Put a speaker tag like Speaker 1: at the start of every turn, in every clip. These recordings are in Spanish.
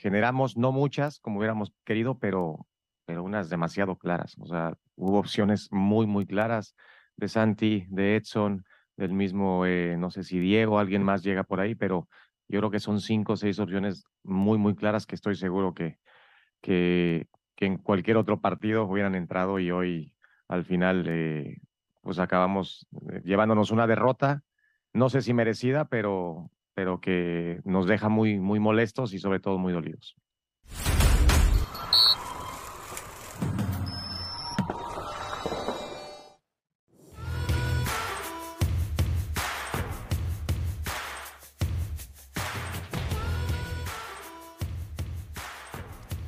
Speaker 1: generamos no muchas como hubiéramos querido, pero, pero unas demasiado claras. O sea, hubo opciones muy, muy claras de Santi, de Edson, del mismo, eh, no sé si Diego, alguien más llega por ahí, pero yo creo que son cinco o seis opciones muy, muy claras que estoy seguro que, que, en cualquier otro partido hubieran entrado y hoy al final eh, pues acabamos eh, llevándonos una derrota, no sé si merecida, pero, pero que nos deja muy, muy molestos y sobre todo muy dolidos.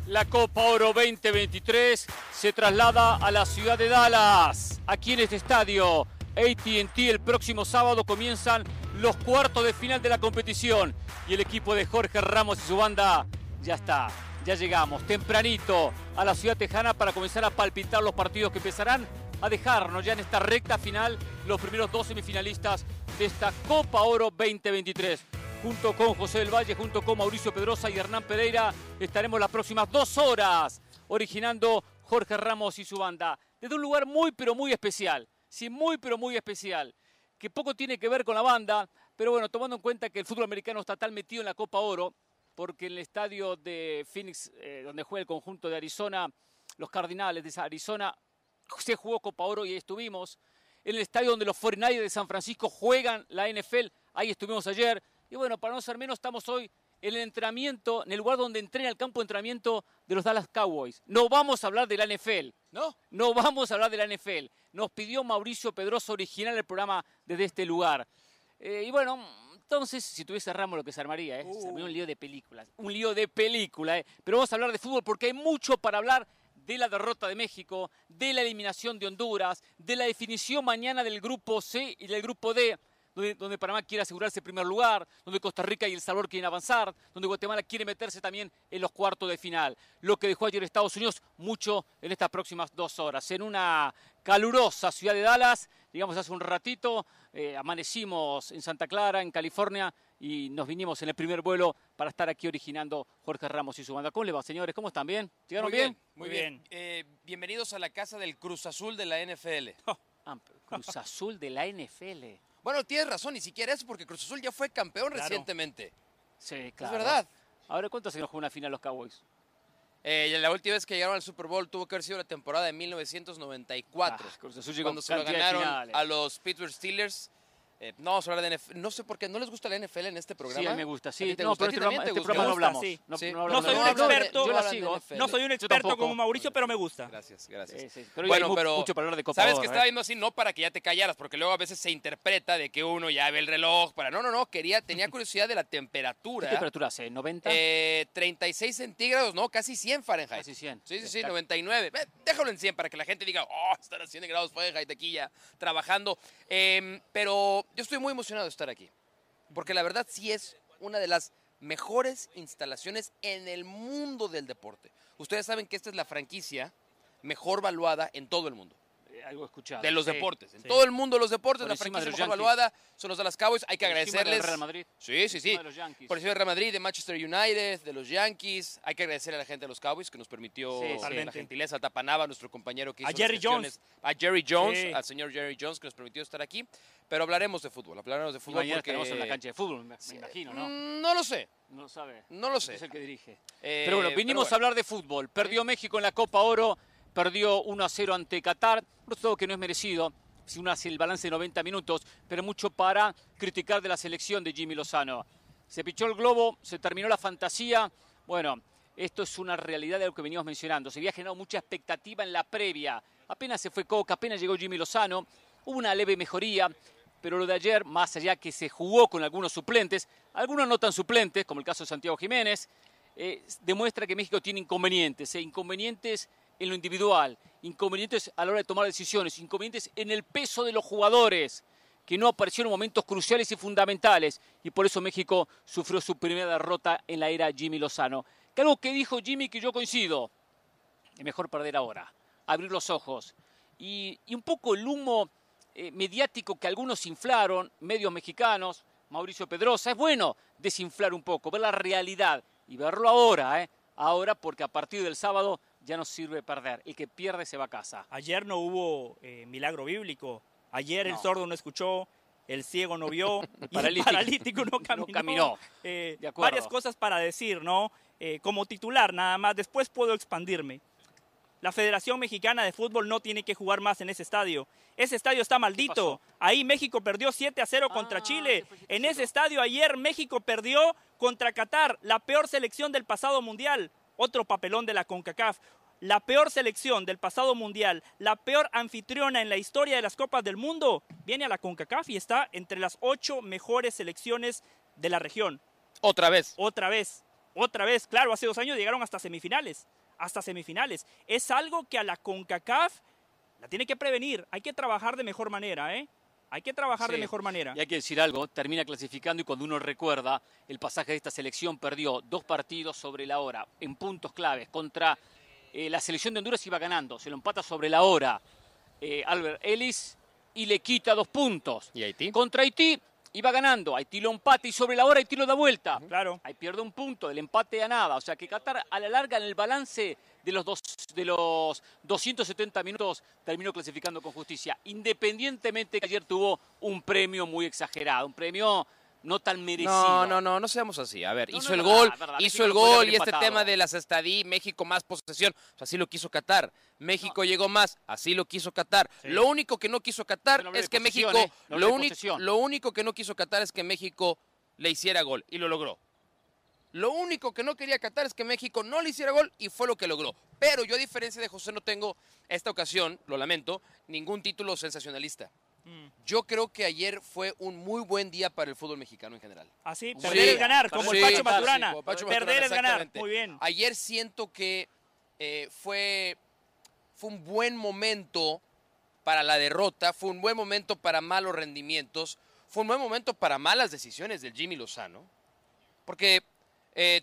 Speaker 2: La Copa Oro 2023 se traslada a la ciudad de Dallas. Aquí en este estadio, ATT el próximo sábado comienzan los cuartos de final de la competición. Y el equipo de Jorge Ramos y su banda ya está. Ya llegamos tempranito a la ciudad tejana para comenzar a palpitar los partidos que empezarán a dejarnos ya en esta recta final los primeros dos semifinalistas de esta Copa Oro 2023 junto con José del Valle, junto con Mauricio Pedrosa y Hernán Pereira. Estaremos las próximas dos horas originando Jorge Ramos y su banda. Desde un lugar muy, pero muy especial. Sí, muy, pero muy especial. Que poco tiene que ver con la banda, pero bueno, tomando en cuenta que el fútbol americano está tan metido en la Copa Oro, porque en el estadio de Phoenix, eh, donde juega el conjunto de Arizona, los Cardinales de Arizona, se jugó Copa Oro y ahí estuvimos. En el estadio donde los 49 de San Francisco juegan la NFL, ahí estuvimos ayer. Y bueno, para no ser menos, estamos hoy en el entrenamiento, en el lugar donde entrena el campo de entrenamiento de los Dallas Cowboys. No vamos a hablar de la NFL, ¿no? No vamos a hablar de la NFL. Nos pidió Mauricio Pedroso original el programa desde este lugar. Eh, y bueno, entonces, si tuviese Ramos lo que se armaría, ¿eh? Se armaría un lío de películas. Un lío de película, ¿eh? Pero vamos a hablar de fútbol porque hay mucho para hablar de la derrota de México, de la eliminación de Honduras, de la definición mañana del grupo C y del grupo D donde, Panamá quiere asegurarse el primer lugar, donde Costa Rica y El Salvador quieren avanzar, donde Guatemala quiere meterse también en los cuartos de final. Lo que dejó ayer Estados Unidos mucho en estas próximas dos horas. En una calurosa ciudad de Dallas, digamos hace un ratito, eh, amanecimos en Santa Clara, en California, y nos vinimos en el primer vuelo para estar aquí originando Jorge Ramos y su banda. ¿Cómo le va, señores? ¿Cómo están? ¿Bien? ¿Llegaron bien?
Speaker 3: Muy bien. Eh, bienvenidos a la casa del Cruz Azul de la NFL.
Speaker 2: Ah, Cruz Azul de la NFL.
Speaker 3: Bueno, tienes razón, ni siquiera eso, porque Cruz Azul ya fue campeón recientemente.
Speaker 2: Sí, claro.
Speaker 3: Es verdad.
Speaker 2: Ahora, ¿cuántos años jugó una final los Cowboys?
Speaker 3: Eh, la última vez que llegaron al Super Bowl tuvo que haber sido la temporada de 1994. Ah, Cruz Azul llegó cuando se lo ganaron a los Pittsburgh Steelers eh, no vamos a hablar de NFL. No sé por qué. ¿No les gusta la NFL en este programa?
Speaker 2: Sí, a mí me gusta. Sí, no, pero este, programa, este programa no hablamos. Sí.
Speaker 4: No, sí. no, no, soy un experto. Yo la sigo. No soy un experto como Mauricio, pero me gusta.
Speaker 3: Gracias, gracias. Sí,
Speaker 2: pero bueno, pero mucho para hablar de Copa
Speaker 3: Sabes que
Speaker 2: ¿eh?
Speaker 3: estaba viendo así no para que ya te callaras, porque luego a veces se interpreta de que uno ya ve el reloj para. No, no, no. Quería, tenía curiosidad de la temperatura.
Speaker 2: ¿Qué temperatura hace? ¿90?
Speaker 3: Eh, 36 centígrados, no, casi 100 Fahrenheit.
Speaker 2: Casi 100.
Speaker 3: Sí, sí, sí, 99. déjalo en 100 para que la gente diga, oh, están a 100 grados Fahrenheit aquí ya trabajando. Em, pero yo estoy muy emocionado estar aquí. Porque la verdad sí es una de las mejores instalaciones en el mundo del deporte. Ustedes saben que esta es la franquicia mejor valuada en todo el mundo.
Speaker 2: Algo escuchado.
Speaker 3: De los deportes. En todo el mundo los deportes, la franquicia mejor valuada son los de las Cowboys. Hay que agradecerles.
Speaker 2: Del Real Madrid.
Speaker 3: Sí, sí, sí. Por encima del Real Madrid, de Manchester United, de los Yankees. Hay que agradecer a la gente de los Cowboys que nos permitió la gentileza. A Tapanaba, nuestro compañero que hizo
Speaker 4: A Jerry Jones.
Speaker 3: A Jerry Jones, al señor Jerry Jones que nos permitió estar aquí. Pero hablaremos de fútbol, hablaremos de fútbol.
Speaker 2: Y porque... en la cancha de fútbol, me, imagino, ¿no?
Speaker 3: Mm, no lo sé.
Speaker 2: No lo sabe.
Speaker 3: No lo sé.
Speaker 2: Es el que dirige. Eh, pero bueno, vinimos a hablar de fútbol. Perdió México en la Copa Oro perdió 1 a 0 ante Qatar, todo que no es merecido, si uno hace el balance de 90 minutos, pero mucho para criticar de la selección de Jimmy Lozano. Se pichó el globo, se terminó la fantasía. Bueno, esto es una realidad de lo que veníamos mencionando. Se había generado mucha expectativa en la previa. Apenas se fue Coca, apenas llegó Jimmy Lozano. Hubo una leve mejoría, pero lo de ayer, más allá que se jugó con algunos suplentes, algunos no tan suplentes, como el caso de Santiago Jiménez, eh, demuestra que México tiene inconvenientes, eh, inconvenientes en lo individual, inconvenientes a la hora de tomar decisiones, inconvenientes en el peso de los jugadores, que no aparecieron momentos cruciales y fundamentales, y por eso México sufrió su primera derrota en la era Jimmy Lozano. Que algo que dijo Jimmy que yo coincido, es mejor perder ahora, abrir los ojos, y, un poco el humo eh, mediático que algunos inflaron, medios mexicanos, Mauricio Pedrosa, es bueno desinflar un poco, ver la realidad y verlo ahora, ¿eh? Ahora porque a partir del sábado ya no sirve perder. El que pierde se va a casa.
Speaker 4: Ayer no hubo eh, milagro bíblico. Ayer el sordo no escuchó, el ciego no vio, el paralítico, no caminó. Eh, varias cosas para decir, ¿no? Eh, como titular nada más, después puedo expandirme. La Federación Mexicana de Fútbol no tiene que jugar más en ese estadio. Ese estadio está maldito. Ahí México perdió 7 a 0 contra ah, Chile. En ese estadio ayer México perdió contra Qatar, la peor selección del pasado mundial. Otro papelón de la CONCACAF la peor selección del pasado mundial, la peor anfitriona en la historia de las Copas del Mundo, viene a la CONCACAF y está entre las ocho mejores selecciones de la región.
Speaker 3: Otra vez.
Speaker 4: Otra vez. Otra vez. Claro, hace dos años llegaron hasta semifinales. Hasta semifinales. Es algo que a la CONCACAF la tiene que prevenir. Hay que trabajar de mejor manera, ¿eh? Hay que trabajar de mejor manera.
Speaker 2: Y hay que decir algo, termina clasificando y cuando uno recuerda el pasaje de esta selección perdió dos partidos sobre la hora en puntos claves contra eh, la selección de Honduras iba ganando, se lo empata sobre la hora eh, Albert Ellis y le quita dos puntos.
Speaker 3: ¿Y Haití?
Speaker 2: Contra Haití iba ganando, Haití lo empata y sobre la hora Haití lo da vuelta.
Speaker 4: Claro.
Speaker 2: Ahí pierde un punto, el empate a nada. O sea que Qatar a la larga en el balance de los, dos, de los 270 minutos terminó clasificando con justicia. Independientemente que ayer tuvo un premio muy exagerado, un premio no tan merecido.
Speaker 3: No, no, no, no seamos así. A ver, hizo el gol, hizo el gol y este tema de las estadísticas, México más posesión, así lo quiso Qatar. México llegó más, así lo quiso Qatar. Lo único que no quiso Qatar es que México, ¿eh? lo, único, lo único que no quiso Qatar es que México le hiciera gol y lo logró. Lo único que no quería Qatar es que México no le hiciera gol y fue lo que logró. Pero yo a diferencia de José no tengo esta ocasión, lo lamento, ningún título sensacionalista. Mm. Yo creo que ayer fue un muy buen día para el fútbol mexicano en general.
Speaker 4: Así, ¿Ah, perder es ganar, como el Pacho Maturana. perder es ganar, muy bien.
Speaker 3: Ayer siento que eh, fue, fue un buen momento para la derrota, fue un buen momento para malos rendimientos, fue un buen momento para malas decisiones del Jimmy Lozano, porque eh,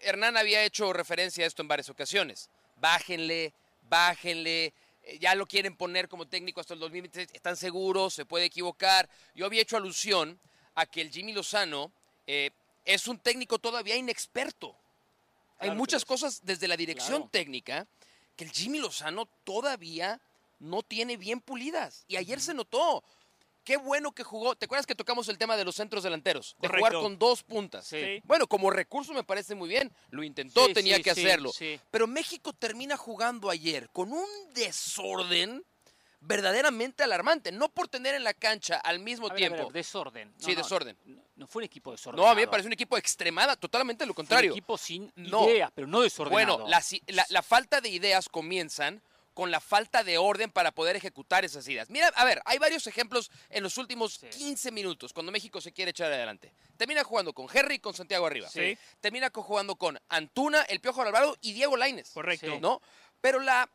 Speaker 3: Hernán había hecho referencia a esto en varias ocasiones. Bájenle, bájenle, eh, ya lo quieren poner como técnico hasta el 2023, están seguros, se puede equivocar. Yo había hecho alusión a que el Jimmy Lozano eh, es un técnico todavía inexperto. Hay muchas cosas desde la dirección técnica que el Jimmy Lozano todavía no tiene bien pulidas. Y ayer se notó. Qué bueno que jugó. ¿Te acuerdas que tocamos el tema de los centros delanteros? De jugar con dos puntas. Bueno, como recurso me parece muy bien. Lo intentó, tenía que hacerlo. Pero México termina jugando ayer con un desorden verdaderamente alarmante. No por tener en la cancha al mismo tiempo.
Speaker 2: desorden.
Speaker 3: sí, desorden.
Speaker 2: No, fue un equipo desordenado.
Speaker 3: No, a mí me parece un equipo extremada, totalmente lo contrario.
Speaker 2: un equipo sin ideas, pero no desordenado.
Speaker 3: Bueno, la, la falta de ideas comienzan con la falta de orden para poder ejecutar esas ideas. Mira, a ver, hay varios ejemplos en los últimos 15 minutos cuando México se quiere echar adelante. Termina jugando con Henry y con Santiago arriba. Sí. Termina jugando con Antuna, el Piojo Alvarado y Diego Laines.
Speaker 4: Correcto.
Speaker 3: ¿No? Pero la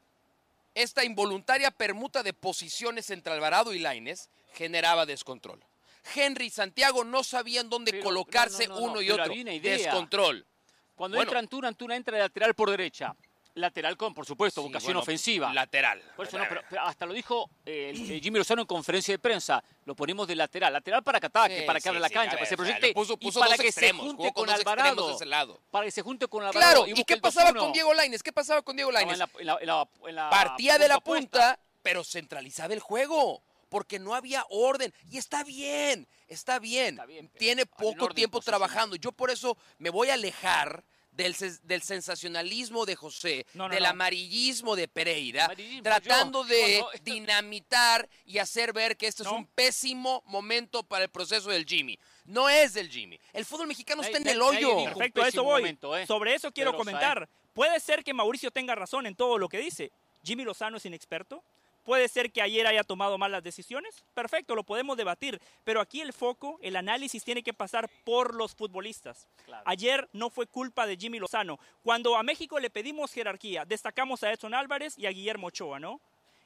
Speaker 3: esta involuntaria permuta de posiciones entre Alvarado y Laines generaba descontrol. Henry y Santiago no sabían dónde colocarse uno y otro. Descontrol.
Speaker 2: Cuando entra Antuna, Antuna entra de lateral por derecha lateral con, por supuesto, vocación ofensiva.
Speaker 3: Lateral.
Speaker 2: hasta lo dijo eh, Jimmy Lozano en conferencia de prensa. Lo ponemos de lateral. Lateral para que ataque, para que abra la cancha, para que se proyecte. y para que se junte con, Alvarado. Para que se junte con
Speaker 3: Alvarado. Claro, ¿y, qué pasaba con Diego Laines? ¿Qué pasaba con Diego Laines? Partía de la punta, pero centralizaba el juego porque no había orden. Y está bien, está bien. Tiene poco tiempo trabajando. Yo por eso me voy a alejar del, del sensacionalismo de José, del amarillismo de Pereira, tratando de dinamitar y hacer ver que este es un pésimo momento para el proceso del Jimmy. No es del Jimmy. El fútbol mexicano está en el hoyo.
Speaker 4: Perfecto, a eso voy. ¿eh? Sobre eso quiero comentar. Puede ser que Mauricio tenga razón en todo lo que dice. Jimmy Lozano es inexperto. Puede ser que ayer haya tomado malas decisiones. Perfecto, lo podemos debatir. Pero aquí el foco, el análisis tiene que pasar por los futbolistas. Ayer no fue culpa de Jimmy Lozano. Cuando a México le pedimos jerarquía, destacamos a Edson Álvarez y a Guillermo Ochoa, ¿no?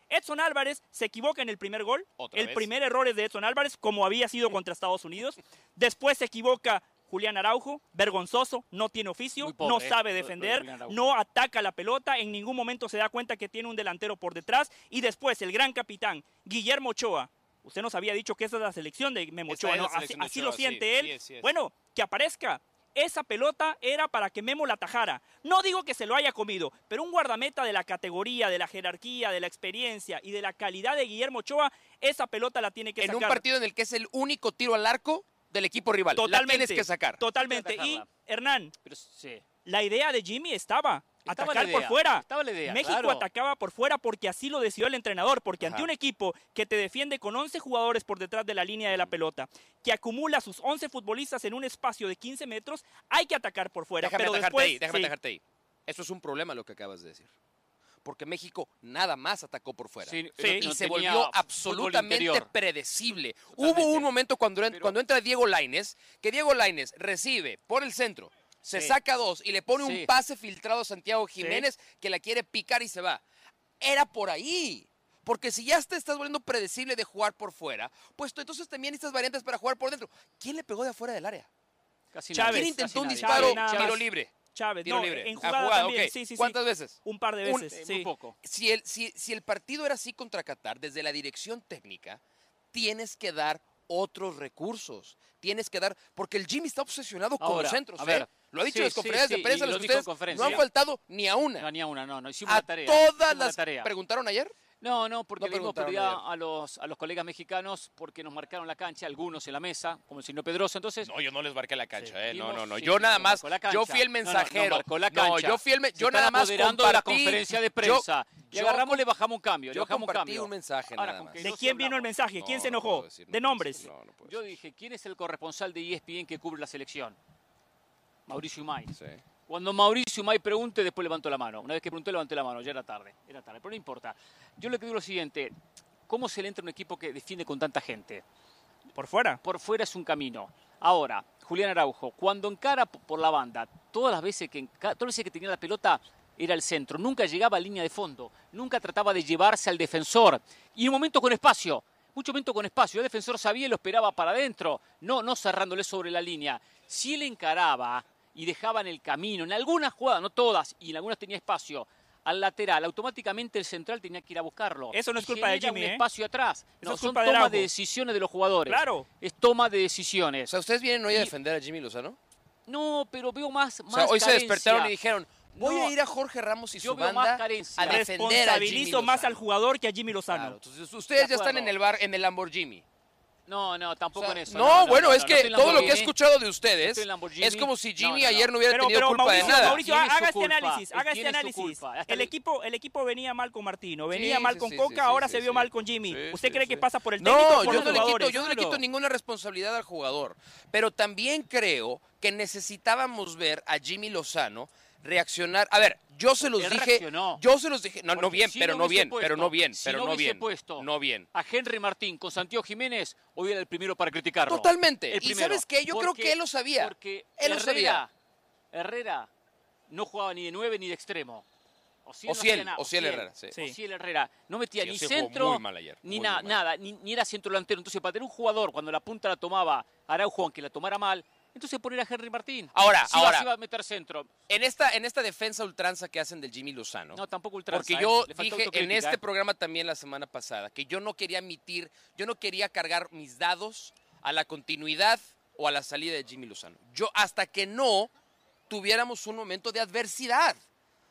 Speaker 4: Edson Álvarez se equivoca en el primer gol. el primer error es de Edson Álvarez, como había sido contra Estados Unidos. Después se equivoca Julián Araujo, vergonzoso, no tiene oficio, no sabe defender, no ataca la pelota, en ningún momento se da cuenta que tiene un delantero por detrás. Y después el gran capitán, Guillermo Ochoa. Usted nos había dicho que esa es la selección de Memo Ochoa, así, lo siente él. bueno, que aparezca. esa pelota era para que Memo la atajara. No digo que se lo haya comido, pero un guardameta de la categoría, de la jerarquía, de la experiencia y de la calidad de Guillermo Ochoa, esa pelota la tiene que
Speaker 3: en
Speaker 4: sacar.
Speaker 3: En un partido en el que es el único tiro al arco del equipo rival.
Speaker 4: Totalmente.
Speaker 3: La tienes que sacar.
Speaker 4: Totalmente. Y, Hernán,
Speaker 2: pero, sí.
Speaker 4: la idea de Jimmy estaba atacar por fuera.
Speaker 2: idea,
Speaker 4: México atacaba por fuera porque así lo decidió el entrenador, porque ante un equipo que te defiende con 11 jugadores por detrás de la línea de la pelota, que acumula sus 11 futbolistas en un espacio de 15 metros, hay que atacar por fuera.
Speaker 3: Déjame
Speaker 4: pero
Speaker 3: después, ahí, déjame dejarte ahí. Eso es un problema lo que acabas de decir. Porque México nada más atacó por fuera.
Speaker 2: Sí,
Speaker 3: y se volvió absolutamente predecible. Hubo un momento cuando, cuando entra Diego Laines, que Diego Laines recibe por el centro, se saca dos y le pone un pase filtrado a Santiago Jiménez que la quiere picar y se va. Era por ahí. Porque si ya te estás volviendo predecible de jugar por fuera, pues entonces también estas variantes para jugar por dentro. ¿Quién le pegó de afuera del área?
Speaker 4: Casi Chávez,
Speaker 3: ¿Quién intentó un disparo tiro libre?
Speaker 4: Chávez,
Speaker 3: tiro
Speaker 4: no,
Speaker 3: libre.
Speaker 4: en jugada, también.
Speaker 3: ¿Cuántas veces?
Speaker 4: Un par de veces,
Speaker 2: un, poco.
Speaker 3: Si el, si, si el partido era así contra Qatar, desde la dirección técnica, tienes que dar otros recursos. Tienes que dar, porque el Jimmy está obsesionado con los centros. A ver, ¿eh? Lo ha dicho en las conferencias de prensa, los ustedes no han faltado ni a una.
Speaker 2: No, ni a una, no, no. Hicimos
Speaker 3: a
Speaker 2: la tarea.
Speaker 3: Todas las. ¿Preguntaron ayer?
Speaker 2: No, no, porque no le dimos prioridad a los, a los colegas mexicanos porque nos marcaron la cancha, algunos en la mesa, como el señor Pedroso. Entonces,
Speaker 3: no, yo no les marqué la cancha, eh. No, no, no. yo nada más, yo fui el mensajero. No, no, no yo fui el, yo nada más compartí,
Speaker 2: la conferencia de prensa. Yo, y agarramos, le bajamos un cambio.
Speaker 3: Yo
Speaker 2: le bajamos
Speaker 3: compartí
Speaker 2: un, cambio.
Speaker 3: un mensaje nada más.
Speaker 4: ¿De quién vino el mensaje? ¿Quién se enojó? de nombres.
Speaker 2: yo dije, ¿quién es el corresponsal de ESPN que cubre la selección? Mauricio May. Sí. Cuando Mauricio May pregunte, después levanto la mano. Una vez que pregunté, levanté la mano. Ya era tarde. Era tarde, pero no importa. Yo le digo lo siguiente. ¿Cómo se le entra un equipo que defiende con tanta gente?
Speaker 4: ¿Por fuera?
Speaker 2: Por fuera es un camino. Ahora, Julián Araujo, cuando encara por la banda, todas las veces que, todas las veces que tenía la pelota era el centro. Nunca llegaba a línea de fondo. Nunca trataba de llevarse al defensor. Y un momento con espacio. Mucho momento con espacio. El defensor sabía y lo esperaba para adentro. No, no cerrándole sobre la línea. Si él encaraba y dejaban el camino. En algunas jugadas, no todas, y en algunas tenía espacio al lateral, automáticamente el central tenía que ir a buscarlo.
Speaker 4: Eso no es culpa de Jimmy,
Speaker 2: un
Speaker 4: ¿eh?
Speaker 2: espacio atrás.
Speaker 4: no,
Speaker 2: es son toma de decisiones de los jugadores.
Speaker 4: Claro.
Speaker 2: Es toma de decisiones.
Speaker 3: O sea, ¿ustedes vienen hoy a defender a Jimmy Lozano?
Speaker 2: No, pero veo más,
Speaker 3: o sea, hoy se despertaron y dijeron, Voy a ir a Jorge Ramos y su banda a defender a Jimmy
Speaker 4: más al jugador que a Jimmy Lozano.
Speaker 3: entonces ustedes ya están en el bar en el Lamborghini.
Speaker 2: No, no, tampoco en eso.
Speaker 3: No, bueno, es que todo lo que he escuchado de ustedes es como si Jimmy ayer no hubiera tenido culpa
Speaker 4: de
Speaker 3: nada.
Speaker 4: Mauricio, haga este análisis, haga este análisis. El equipo, el equipo venía mal con Martino, venía mal con Coca, ahora se vio mal con Jimmy. ¿Usted cree que pasa por el técnico
Speaker 3: no,
Speaker 4: por
Speaker 3: yo
Speaker 4: los
Speaker 3: no le quito, yo no le quito ninguna responsabilidad al jugador, pero también creo que necesitábamos ver a Jimmy Lozano reaccionar. A ver, yo se los dije. Yo se los dije. No, no bien, pero no bien, pero no bien, pero no bien.
Speaker 2: Puesto
Speaker 3: no bien.
Speaker 2: A Henry Martín con Santiago Jiménez, hoy era el primero para criticarlo.
Speaker 3: Totalmente. y sabes qué, yo creo que él lo sabía.
Speaker 2: Porque
Speaker 3: él
Speaker 2: lo
Speaker 3: sabía.
Speaker 2: Herrera no jugaba ni de nueve ni de extremo.
Speaker 3: O Ciel, o Ciel, Herrera. Sí.
Speaker 2: Ciel Herrera. No metía ni centro, ni nada, ni, ni, era centro delantero. Entonces, para tener un jugador, cuando la punta la tomaba Araujo, aunque la tomara mal, entonces poner a Henry Martín.
Speaker 3: Ahora, ahora.
Speaker 2: Va, a meter centro.
Speaker 3: En esta, en esta defensa ultranza que hacen del Jimmy Lozano.
Speaker 2: No, tampoco ultranza.
Speaker 3: Porque yo dije en este ¿eh? programa también la semana pasada que yo no quería emitir, yo no quería cargar mis dados a la continuidad o a la salida de Jimmy Lozano. Yo hasta que no tuviéramos un momento de adversidad.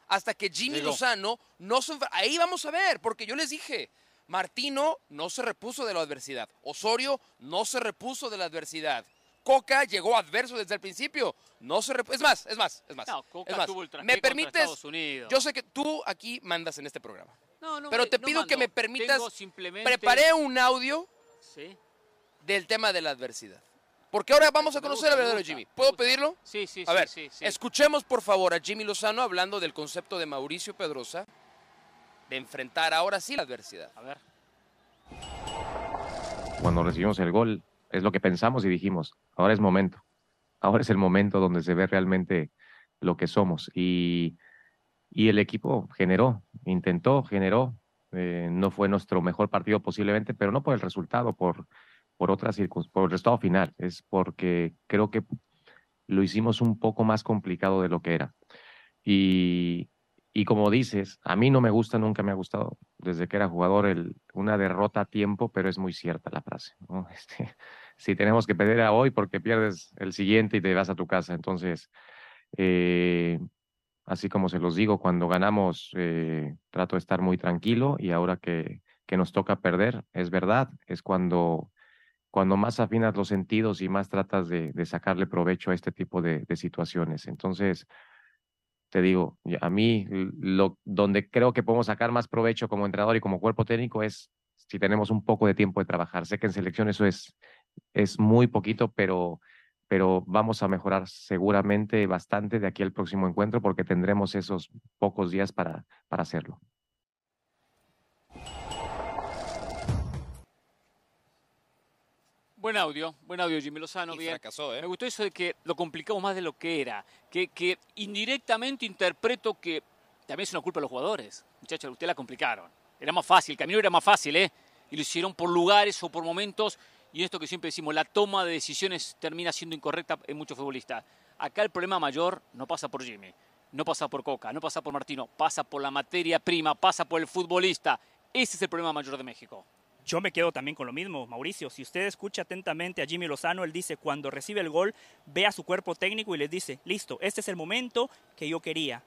Speaker 3: Hasta que Jimmy Lozano no se... Ahí vamos a ver, porque yo les dije, Martino no se repuso de la adversidad. Osorio no se repuso de la adversidad. Coca llegó adverso desde el principio. No se es más, es más, es más.
Speaker 2: No, Coca
Speaker 3: es más.
Speaker 2: Tuvo el
Speaker 3: me permites. Yo sé que tú aquí mandas en este programa.
Speaker 2: No, no,
Speaker 3: pero te pido que me permitas. Preparé un audio
Speaker 2: ¿Sí?
Speaker 3: del tema de la adversidad. Porque ahora vamos a conocer a verdadero Jimmy. ¿Puedo pedirlo?
Speaker 2: Sí, sí,
Speaker 3: a ver,
Speaker 2: sí,
Speaker 3: escuchemos por favor a Jimmy Lozano hablando del concepto de Mauricio Pedrosa de enfrentar ahora sí la adversidad.
Speaker 2: A ver.
Speaker 1: Cuando recibimos el gol, es lo que pensamos y dijimos, ahora es momento, ahora es el momento donde se ve realmente lo que somos. Y, y el equipo generó, intentó, generó, eh, no fue nuestro mejor partido posiblemente, pero no por el resultado, por, por otras por el resultado final, es porque creo que lo hicimos un poco más complicado de lo que era. Y, y como dices, a mí no me gusta, nunca me ha gustado desde que era jugador una derrota a tiempo, pero es muy cierta la frase. Este, si tenemos que perder a hoy porque pierdes el siguiente y te vas a tu casa. Entonces, eh, así como se los digo, cuando ganamos eh, trato de estar muy tranquilo y ahora que, nos toca perder, es verdad, es cuando cuando más afinas los sentidos y más tratas de, sacarle provecho a este tipo de, situaciones. Entonces, te digo, a mí lo, donde creo que podemos sacar más provecho como entrenador y como cuerpo técnico es si tenemos un poco de tiempo de trabajar. Sé que en selección eso es, es muy poquito, pero, pero vamos a mejorar seguramente bastante de aquí al próximo encuentro porque tendremos esos pocos días para, para hacerlo.
Speaker 2: Buen audio, buen audio Jimmy Lozano, bien.
Speaker 3: ¿eh?
Speaker 2: Me gustó eso de que lo complicamos más de lo que era, que, que indirectamente interpreto que también es una culpa de los jugadores. Muchachos, ustedes la complicaron. Era más fácil, el camino era más fácil, ¿eh? Y lo hicieron por lugares o por momentos. Y esto que siempre decimos, la toma de decisiones termina siendo incorrecta en muchos futbolistas. Acá el problema mayor no pasa por Jimmy, no pasa por Coca, no pasa por Martino, pasa por la materia prima, pasa por el futbolista. Ese es el problema mayor de México.
Speaker 4: Yo me quedo también con lo mismo, Mauricio. Si usted escucha atentamente a Jimmy Lozano, él dice, cuando recibe el gol, ve a su cuerpo técnico y les dice, listo, este es el momento que yo quería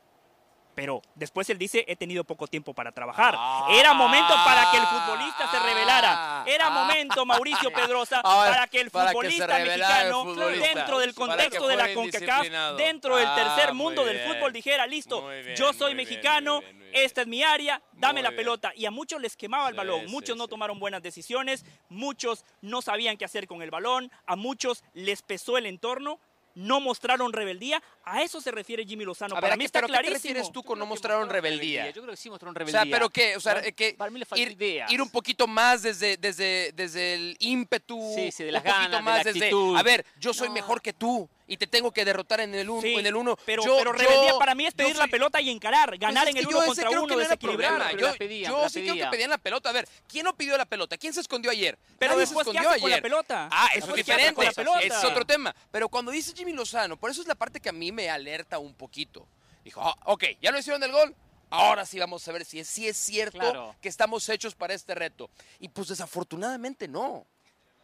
Speaker 4: pero después él dice, he tenido poco tiempo para trabajar. Era momento para que el futbolista se revelara. Era ah. momento, Mauricio Pedrosa, para que el futbolista mexicano, dentro del contexto de la CONCACAF, dentro del tercer ah, mundo del fútbol, dijera, listo, yo soy mexicano, esta es mi área, dame la pelota. Y a muchos les quemaba el balón, muchos no tomaron buenas decisiones, muchos no sabían qué hacer con el balón, a muchos les pesó el entorno no mostraron rebeldía. A eso se refiere Jimmy Lozano.
Speaker 3: Para mí está clarísimo. ¿Qué refieres tú con no mostraron rebeldía?
Speaker 2: Yo creo que sí mostraron rebeldía.
Speaker 3: O sea, pero qué, o sea, que Para mí le falta ir, ir, un poquito más desde, desde, desde el ímpetu,
Speaker 2: sí, sí, de las
Speaker 3: un poquito
Speaker 2: ganas,
Speaker 3: más
Speaker 2: de
Speaker 3: la desde, a ver, yo soy mejor que tú y te tengo que derrotar en el uno. en el uno.
Speaker 4: Pero, pero rebeldía para mí es pedir la pelota y encarar, pues ganar en el uno contra uno, desequilibrar.
Speaker 3: Yo, yo sí creo que pedían la pelota. A ver, ¿quién no pidió la pelota? ¿Quién se escondió ayer?
Speaker 4: Pero después,
Speaker 3: se
Speaker 4: escondió ayer? con la pelota?
Speaker 3: Ah, eso es diferente. Es otro tema. Pero cuando dice Jimmy Lozano, por eso es la parte que a mí me alerta un poquito. Dijo, ah, ok, ya lo hicieron del gol, Ahora sí vamos a ver si es, si es cierto que estamos hechos para este reto. Y pues desafortunadamente no.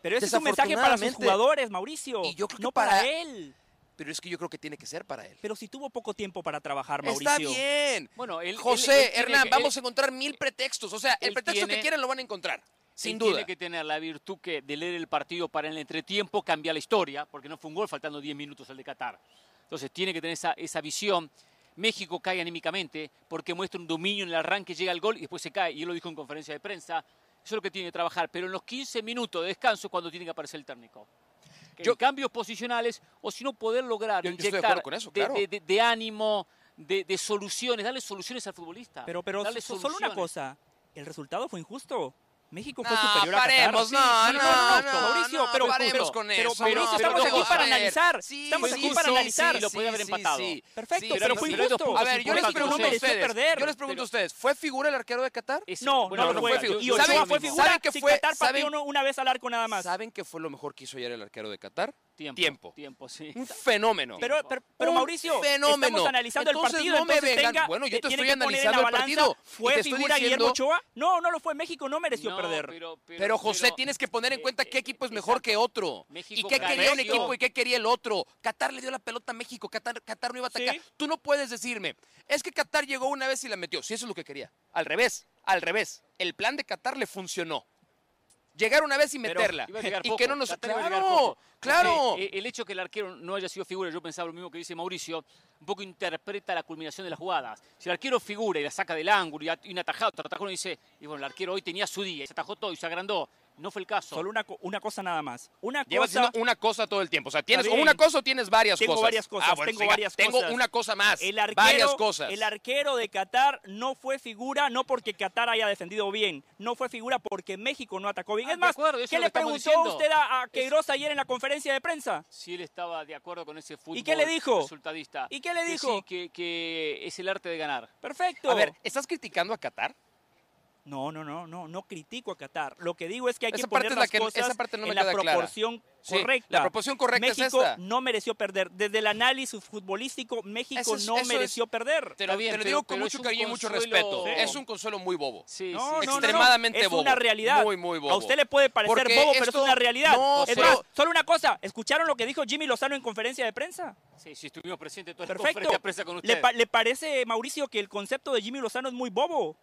Speaker 4: Pero ese es un mensaje para sus jugadores, Mauricio. Y yo creo no para, él.
Speaker 3: Pero es que yo creo que tiene que ser para él.
Speaker 4: Pero si tuvo poco tiempo para trabajar, Mauricio.
Speaker 3: Está bien. Bueno, José, Hernán, vamos a encontrar mil pretextos. O sea, el pretexto que quieran lo van a encontrar. Sin duda.
Speaker 2: Tiene que tener la virtud que de leer el partido para en el entretiempo cambiar la historia, porque no fue un gol faltando 10 minutos al de Qatar. Entonces tiene que tener esa, esa visión. México cae anímicamente porque muestra un dominio en el arranque, llega el gol y después se cae. Y él lo dijo en conferencia de prensa. Eso es lo que tiene que trabajar. Pero en los 15 minutos de descanso es cuando tiene que aparecer el técnico. Yo, cambios posicionales o si no poder lograr inyectar de, ánimo, de, soluciones, darle soluciones al futbolista.
Speaker 4: Pero, pero solo una cosa, el resultado fue injusto. México fue
Speaker 3: no,
Speaker 4: superior
Speaker 3: paremos,
Speaker 4: a Qatar.
Speaker 3: No, no, no,
Speaker 4: Mauricio, pero,
Speaker 3: paremos con
Speaker 4: pero,
Speaker 3: eso.
Speaker 4: Pero, Mauricio, estamos aquí para analizar. estamos aquí para analizar.
Speaker 2: Sí, lo podía haber empatado.
Speaker 4: Perfecto, pero, fue injusto.
Speaker 3: A ver, yo les pregunto a ustedes. Yo les pregunto a ustedes, ¿fue figura el arquero de Qatar?
Speaker 4: No, no, no fue figura. Y Ochoa fue figura ¿Saben que fue, Qatar pateó una vez al arco nada más.
Speaker 3: ¿Saben qué fue lo mejor que hizo ayer el arquero de Qatar?
Speaker 2: Tiempo. Tiempo, sí.
Speaker 3: Un fenómeno.
Speaker 4: Pero, pero, Mauricio, fenómeno. estamos analizando el partido. No me vengan.
Speaker 3: bueno, yo te estoy analizando el partido.
Speaker 4: ¿Fue figura Guillermo Ochoa? No, no lo fue. México no mereció perder.
Speaker 3: Pero, José, tienes que poner en cuenta qué equipo es mejor que otro. y qué quería un equipo y qué quería el otro. Qatar le dio la pelota a México. Qatar, Qatar no iba a atacar. Tú no puedes decirme, es que Qatar llegó una vez y la metió. Si eso es lo que quería. Al revés, al revés. El plan de Qatar le funcionó llegar una vez y meterla. y que no nos. Claro, claro.
Speaker 2: Eh, el hecho que el arquero no haya sido figura, yo pensaba lo mismo que dice Mauricio, un poco interpreta la culminación de las jugadas. Si el arquero figura y la saca del ángulo y un atajado, otro atajado, dice, y bueno, el arquero hoy tenía su día, y se atajó todo y se agrandó. No fue el caso.
Speaker 4: Solo una, una cosa nada más. Una
Speaker 3: Llevas cosa... una cosa todo el tiempo. O sea, ¿tienes una cosa o tienes varias
Speaker 4: tengo
Speaker 3: cosas?
Speaker 4: Varias cosas ah, tengo varias
Speaker 3: cosas. Tengo una cosa más. El arquero, varias cosas.
Speaker 4: El arquero de Qatar no fue figura, no porque Qatar haya defendido bien. No fue figura porque México no atacó bien. Ah, es más, ¿qué le preguntó usted a, Queiroz ayer en la conferencia de prensa?
Speaker 2: Si él estaba de acuerdo con ese fútbol
Speaker 4: ¿Y qué le dijo?
Speaker 2: resultadista.
Speaker 4: ¿Y qué le dijo?
Speaker 2: Que, sí, que, que es el arte de ganar.
Speaker 4: Perfecto.
Speaker 3: A ver, ¿estás criticando a Qatar?
Speaker 4: No, no, no, no, no critico a Qatar. Lo que digo es que hay
Speaker 3: Esa
Speaker 4: que
Speaker 3: parte
Speaker 4: poner
Speaker 3: es la
Speaker 4: las
Speaker 3: que- esa
Speaker 4: cosas
Speaker 3: parte no me
Speaker 4: en la
Speaker 3: clara.
Speaker 4: proporción
Speaker 3: Sí,
Speaker 4: correcta.
Speaker 3: la proporción correcta es
Speaker 4: México
Speaker 3: esta.
Speaker 4: no mereció perder. Desde el análisis futbolístico, México
Speaker 3: es-
Speaker 4: no
Speaker 3: es-
Speaker 4: mereció perder.
Speaker 3: Te lo,
Speaker 2: bien,
Speaker 3: te lo
Speaker 2: pero-
Speaker 3: digo con
Speaker 2: pero es
Speaker 3: mucho cariño y mucho respeto.
Speaker 2: Sí.
Speaker 3: Es un consuelo muy bobo.
Speaker 2: Sí,
Speaker 4: No,
Speaker 2: sí,
Speaker 4: no,
Speaker 2: sí.
Speaker 4: no, no,
Speaker 3: Extremadamente
Speaker 4: es
Speaker 3: bobo.
Speaker 4: una realidad.
Speaker 3: Muy, muy bobo.
Speaker 4: A usted le puede parecer
Speaker 3: Porque
Speaker 4: bobo, pero
Speaker 3: esto-
Speaker 4: es una realidad.
Speaker 3: No,
Speaker 4: es
Speaker 3: pero-
Speaker 4: más, solo una cosa. ¿Escucharon lo que dijo Jimmy Lozano en conferencia de prensa?
Speaker 2: Sí, sí, estuvimos presentes toda la
Speaker 4: Perfecto.
Speaker 2: conferencia de prensa con
Speaker 4: ¿Le,
Speaker 2: usted.
Speaker 4: le parece, Mauricio, que el concepto de Jimmy Lozano es muy bobo?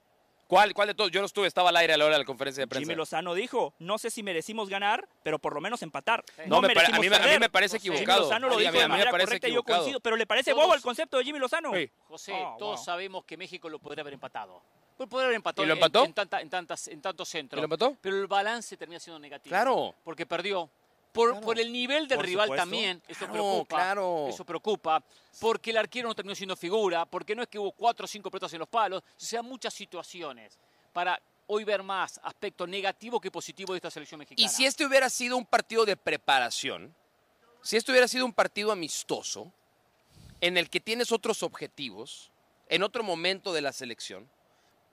Speaker 3: ¿Cuál, ¿Cuál de todos? Yo no estuve, estaba al aire a la hora de la conferencia de prensa.
Speaker 4: Jimmy Lozano dijo, no sé si merecimos ganar, pero por lo menos empatar.
Speaker 3: No, me
Speaker 4: merecimos
Speaker 3: a, mí, me- a mí me parece
Speaker 2: José.
Speaker 4: Jimmy
Speaker 3: equivocado.
Speaker 4: Lozano lo
Speaker 3: A mí-
Speaker 4: dijo
Speaker 3: a
Speaker 4: de
Speaker 3: mí me
Speaker 4: manera
Speaker 3: parece
Speaker 4: correcta y yo
Speaker 3: equivocado.
Speaker 4: coincido. Pero ¿le parece
Speaker 2: Todos-
Speaker 4: bobo el concepto de Jimmy Lozano?
Speaker 3: Sí.
Speaker 2: José,
Speaker 4: Ah,
Speaker 2: todos
Speaker 4: wow.
Speaker 2: sabemos que México lo podría haber empatado. Pues podría haber empatado
Speaker 3: ¿Y lo
Speaker 2: en-
Speaker 3: empató?
Speaker 2: En, tanta- en tantas, en tantos centros.
Speaker 3: ¿Y lo empató?
Speaker 2: Pero el balance termina siendo negativo.
Speaker 3: Claro.
Speaker 2: Porque perdió. Por,
Speaker 3: Claro.
Speaker 2: por el nivel del
Speaker 4: Por
Speaker 2: rival
Speaker 4: supuesto.
Speaker 2: también. Eso
Speaker 3: Claro,
Speaker 2: preocupa.
Speaker 3: claro.
Speaker 2: Eso preocupa. Porque el arquero no terminó siendo figura. Porque no es que hubo cuatro o cinco pelotas en los palos. O sea, muchas situaciones. Para hoy ver más aspecto negativo que positivo de esta selección mexicana.
Speaker 3: Y si este hubiera sido un partido de preparación, si este hubiera sido un partido amistoso, en el que tienes otros objetivos, en otro momento de la selección,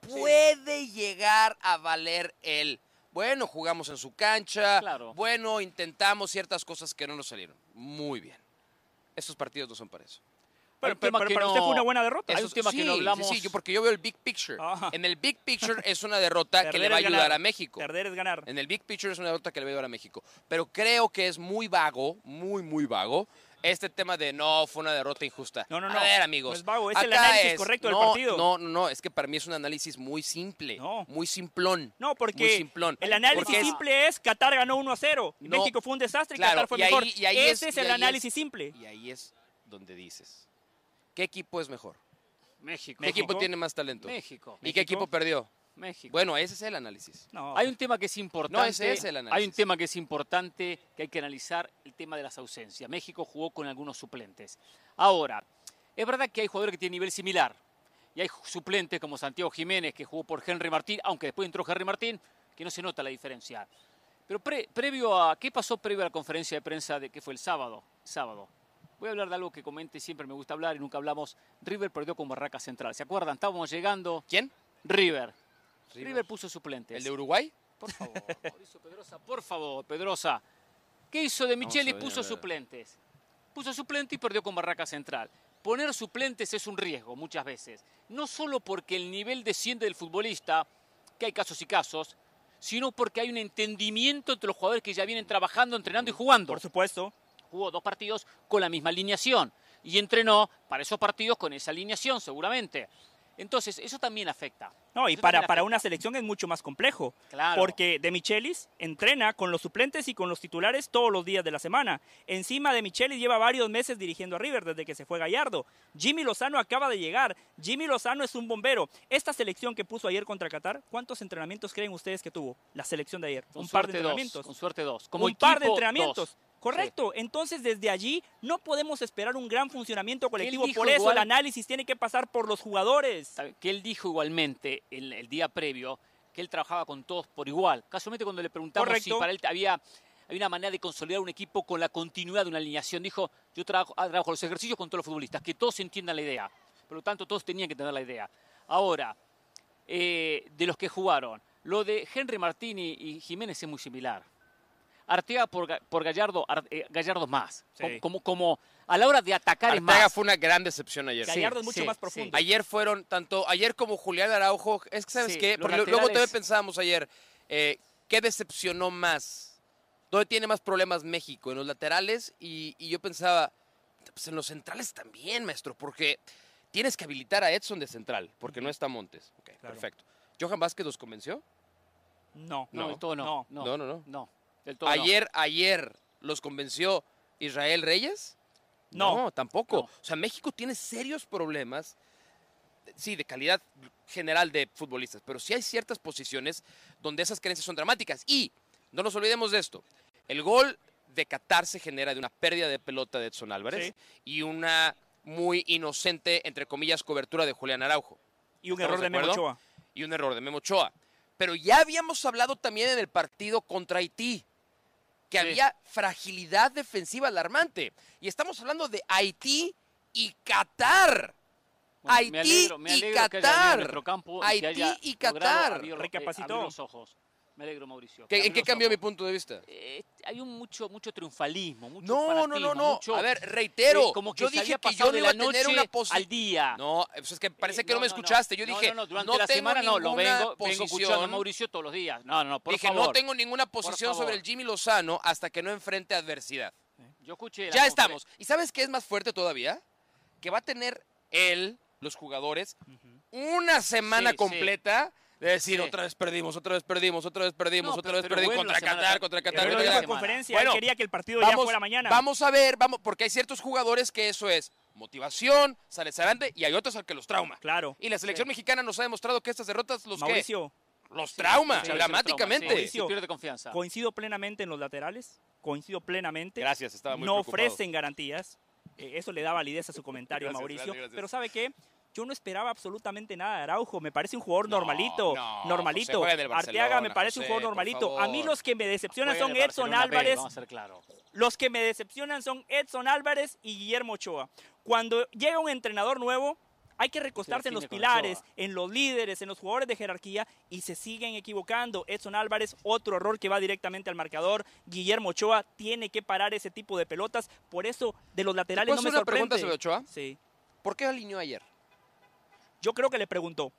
Speaker 3: puede llegar a valer el, bueno, jugamos en su cancha,
Speaker 2: Claro.
Speaker 3: bueno, intentamos ciertas cosas que no nos salieron. Muy bien. Estos partidos no son para eso.
Speaker 4: Pero, pero- pero
Speaker 2: que
Speaker 4: para
Speaker 2: no-
Speaker 4: usted fue una buena derrota.
Speaker 2: Hay un tema que no
Speaker 3: sí,
Speaker 2: hablamos.
Speaker 3: Sí, sí, yo- porque yo veo el big picture.
Speaker 4: Ajá.
Speaker 3: En el big picture es una derrota que le va a ayudar
Speaker 4: ganar.
Speaker 3: a México.
Speaker 4: Perder es ganar.
Speaker 3: En el Big Picture es una derrota que le va a ayudar a México. Pero creo que es muy vago, muy, muy vago, este tema de no, fue una derrota injusta.
Speaker 4: No, no,
Speaker 3: A
Speaker 4: no.
Speaker 3: ver, amigos.
Speaker 4: No es vago, es el
Speaker 3: acá
Speaker 4: análisis
Speaker 3: es-
Speaker 4: correcto del
Speaker 3: no,
Speaker 4: partido.
Speaker 3: No, no, no, es que para mí es un análisis muy simple.
Speaker 4: No.
Speaker 3: Muy simplón.
Speaker 4: No,
Speaker 3: Muy
Speaker 4: porque
Speaker 3: simplón.
Speaker 4: el análisis
Speaker 3: es-
Speaker 4: simple es Qatar ganó 1 a 0.
Speaker 3: No.
Speaker 4: México fue un desastre y
Speaker 3: Claro,
Speaker 4: Qatar fue
Speaker 3: y ahí-
Speaker 4: mejor.
Speaker 3: y ahí
Speaker 4: Ese
Speaker 3: es-
Speaker 4: el análisis
Speaker 3: es-
Speaker 4: simple.
Speaker 3: Y ahí es donde dices, ¿qué equipo es mejor?
Speaker 2: México.
Speaker 3: ¿Qué equipo tiene más talento?
Speaker 2: México.
Speaker 3: ¿Y qué equipo perdió?
Speaker 2: México.
Speaker 3: Bueno, ese es el análisis.
Speaker 4: No,
Speaker 2: Hay un tema que es importante.
Speaker 3: No, ese es el análisis.
Speaker 2: Hay un tema que es importante que hay que analizar, el tema de las ausencias. México jugó con algunos suplentes. Ahora, es verdad que hay jugadores que tienen nivel similar. Y hay suplentes como Santiago Jiménez, que jugó por Henry Martín, aunque después entró Henry Martín, que no se nota la diferencia. Pero pre- previo a. ¿Qué pasó previo a la conferencia de prensa de que fue el sábado? Sábado. Voy a hablar de algo que comente, siempre me gusta hablar y nunca hablamos. River perdió con Barraca Central. ¿Se acuerdan? Estábamos llegando.
Speaker 3: ¿Quién?
Speaker 2: River.
Speaker 3: River.
Speaker 2: River puso suplentes.
Speaker 3: ¿El de Uruguay?
Speaker 2: Por favor, Mauricio Pedrosa, por favor, Pedrosa. ¿Qué hizo de Micheli? Puso suplentes. Puso suplente y perdió con Barraca Central. Poner suplentes es un riesgo muchas veces. No solo porque el nivel desciende del futbolista, que hay casos y casos, sino porque hay un entendimiento entre los jugadores que ya vienen trabajando, entrenando y jugando.
Speaker 4: por supuesto.
Speaker 2: Jugó dos partidos con la misma alineación y entrenó para esos partidos con esa alineación seguramente. Entonces, eso también afecta.
Speaker 4: No, y
Speaker 2: Eso
Speaker 4: para, para una selección es mucho más complejo.
Speaker 2: Claro.
Speaker 4: Porque De Michelis entrena con los suplentes y con los titulares todos los días de la semana. Encima de Michelis lleva varios meses dirigiendo a River desde que se fue Gallardo. Jimmy Lozano acaba de llegar. Jimmy Lozano es un bombero. Esta selección que puso ayer contra Qatar, ¿cuántos entrenamientos creen ustedes que tuvo la selección de ayer?
Speaker 2: Con
Speaker 4: un par de
Speaker 2: dos,
Speaker 4: entrenamientos.
Speaker 2: con suerte dos. Como
Speaker 4: un par de entrenamientos.
Speaker 2: dos.
Speaker 4: Correcto. Entonces, desde allí no podemos esperar un gran funcionamiento colectivo. Por eso
Speaker 2: igual-
Speaker 4: el análisis tiene que pasar por los jugadores.
Speaker 2: Que él dijo igualmente el, el día previo que él trabajaba con todos por igual. Casualmente cuando le preguntamos si para él había, había una manera de consolidar un equipo con la continuidad de una alineación, dijo, yo trabajo, ah, trabajo los ejercicios con todos los futbolistas, que todos entiendan la idea. Por lo tanto, todos tenían que tener la idea. Ahora, eh, de los que jugaron, lo de Henry Martín y, y Jiménez es muy similar. Arteaga por, Ga- por Gallardo, Ar- eh, Gallardo más.
Speaker 4: Sí.
Speaker 2: Como, como, como a la hora de atacar es
Speaker 3: Arteaga
Speaker 2: más.
Speaker 3: fue una gran decepción ayer.
Speaker 2: Sí,
Speaker 4: Gallardo es mucho
Speaker 2: sí,
Speaker 4: más
Speaker 2: sí.
Speaker 4: profundo.
Speaker 3: Ayer fueron tanto ayer como Julián Araujo. Es que sabes
Speaker 2: Sí,
Speaker 3: qué, Porque luego también pensábamos ayer, eh, ¿qué decepcionó más? ¿Dónde tiene más problemas México? En los laterales y, y yo pensaba, pues en los centrales también, maestro, porque tienes que habilitar a Edson de central, porque no está Montes. Ok,
Speaker 4: Claro.
Speaker 3: perfecto. ¿Johan Vázquez los convenció?
Speaker 4: No.
Speaker 2: No, todo no.
Speaker 4: No.
Speaker 2: No,
Speaker 3: No, no, no. Ayer, ayer los convenció Israel Reyes.
Speaker 4: No.
Speaker 3: tampoco.
Speaker 2: No.
Speaker 3: O sea, México tiene serios problemas, sí, de calidad general de futbolistas, pero sí hay ciertas posiciones donde esas carencias son dramáticas. Y no nos olvidemos de esto. El gol de Qatar se genera de una pérdida de pelota de Edson Álvarez
Speaker 4: Sí.
Speaker 3: y una muy inocente, entre comillas, cobertura de Julián Araujo
Speaker 4: Y un
Speaker 3: ¿Estamos
Speaker 4: error
Speaker 3: de
Speaker 4: de Memo? Ochoa.
Speaker 3: y un error de Memo Ochoa. Pero ya habíamos hablado también en el partido contra Haití que
Speaker 2: Sí.
Speaker 3: había fragilidad defensiva alarmante. Y estamos hablando de Haití y Qatar. Haití y Qatar. Haití y Qatar.
Speaker 4: Recapacitó.
Speaker 2: los ojos. Me alegro, Mauricio.
Speaker 3: ¿En qué cambió mi punto de vista?
Speaker 2: Eh, hay un mucho, mucho triunfalismo, mucho
Speaker 3: No, no, no, no. a ver, reitero. Eh, como que yo dije que yo no iba a tener una posición.
Speaker 2: Al día.
Speaker 3: No, pues es que parece que no, me escuchaste. Yo dije, no, durante la semana no, lo vengo, vengo escuchando a
Speaker 2: Mauricio todos los días. No, no, por
Speaker 3: dije, no tengo ninguna posición sobre el Jimmy Lozano hasta que no enfrente adversidad.
Speaker 2: Yo escuché.
Speaker 3: Ya estamos. ¿Y sabes qué es más fuerte todavía? Que va a tener él, los jugadores, una semana completa de decir, otra vez perdimos, otra vez perdimos, otra vez perdimos, otra vez perdimos contra Qatar, contra Qatar.
Speaker 4: Pero
Speaker 3: contra
Speaker 4: la conferencia, bueno, quería que el partido ya fuera mañana.
Speaker 3: Vamos a ver, vamos, porque hay ciertos jugadores que eso es motivación, sales adelante, y hay otros al que los trauma.
Speaker 4: Claro.
Speaker 3: Y la selección mexicana nos ha demostrado que estas derrotas los
Speaker 4: Mauricio,
Speaker 3: los trauma, dramáticamente.
Speaker 2: Sí, pierde confianza.
Speaker 4: Coincido plenamente en los laterales, coincido plenamente.
Speaker 3: Gracias, estaba muy
Speaker 4: No ofrecen garantías. Eh, eso le da validez a su comentario, Mauricio. Pero ¿sabe qué? Yo no esperaba absolutamente nada de Araujo. Me parece un jugador normalito. normalito. Arteaga me parece un jugador normalito. A mí los que me decepcionan son Edson Álvarez. Los que me decepcionan son Edson Álvarez y Guillermo Ochoa. Cuando llega un entrenador nuevo, hay que recostarse en los pilares, en los líderes, en los jugadores de jerarquía y se siguen equivocando. Edson Álvarez, otro error que va directamente al marcador. Guillermo Ochoa tiene que parar ese tipo de pelotas. Por eso, de los laterales no me sorprende.
Speaker 3: pregunta sobre Ochoa?
Speaker 4: Sí.
Speaker 3: ¿Por qué alineó ayer?
Speaker 4: Yo creo que le preguntó.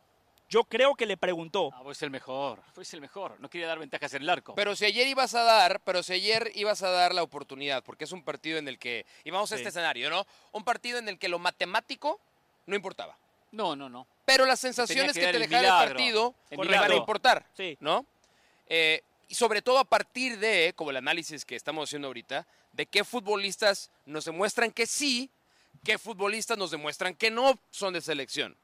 Speaker 4: Yo creo que le preguntó.
Speaker 2: Ah, pues el mejor, fue el mejor. No quería dar ventajas en el arco.
Speaker 3: Pero si ayer ibas a dar, pero si ayer ibas a dar la oportunidad, porque es un partido en el que, y vamos a este escenario, ¿no? Un partido en el que lo matemático no importaba.
Speaker 2: No, no, no.
Speaker 3: Pero las sensaciones que, te dejaba el partido iban a importar, sí. ¿no? Eh, y sobre todo a partir de, como el análisis que estamos haciendo ahorita, de qué futbolistas nos demuestran que sí, qué futbolistas nos demuestran que no son de selección.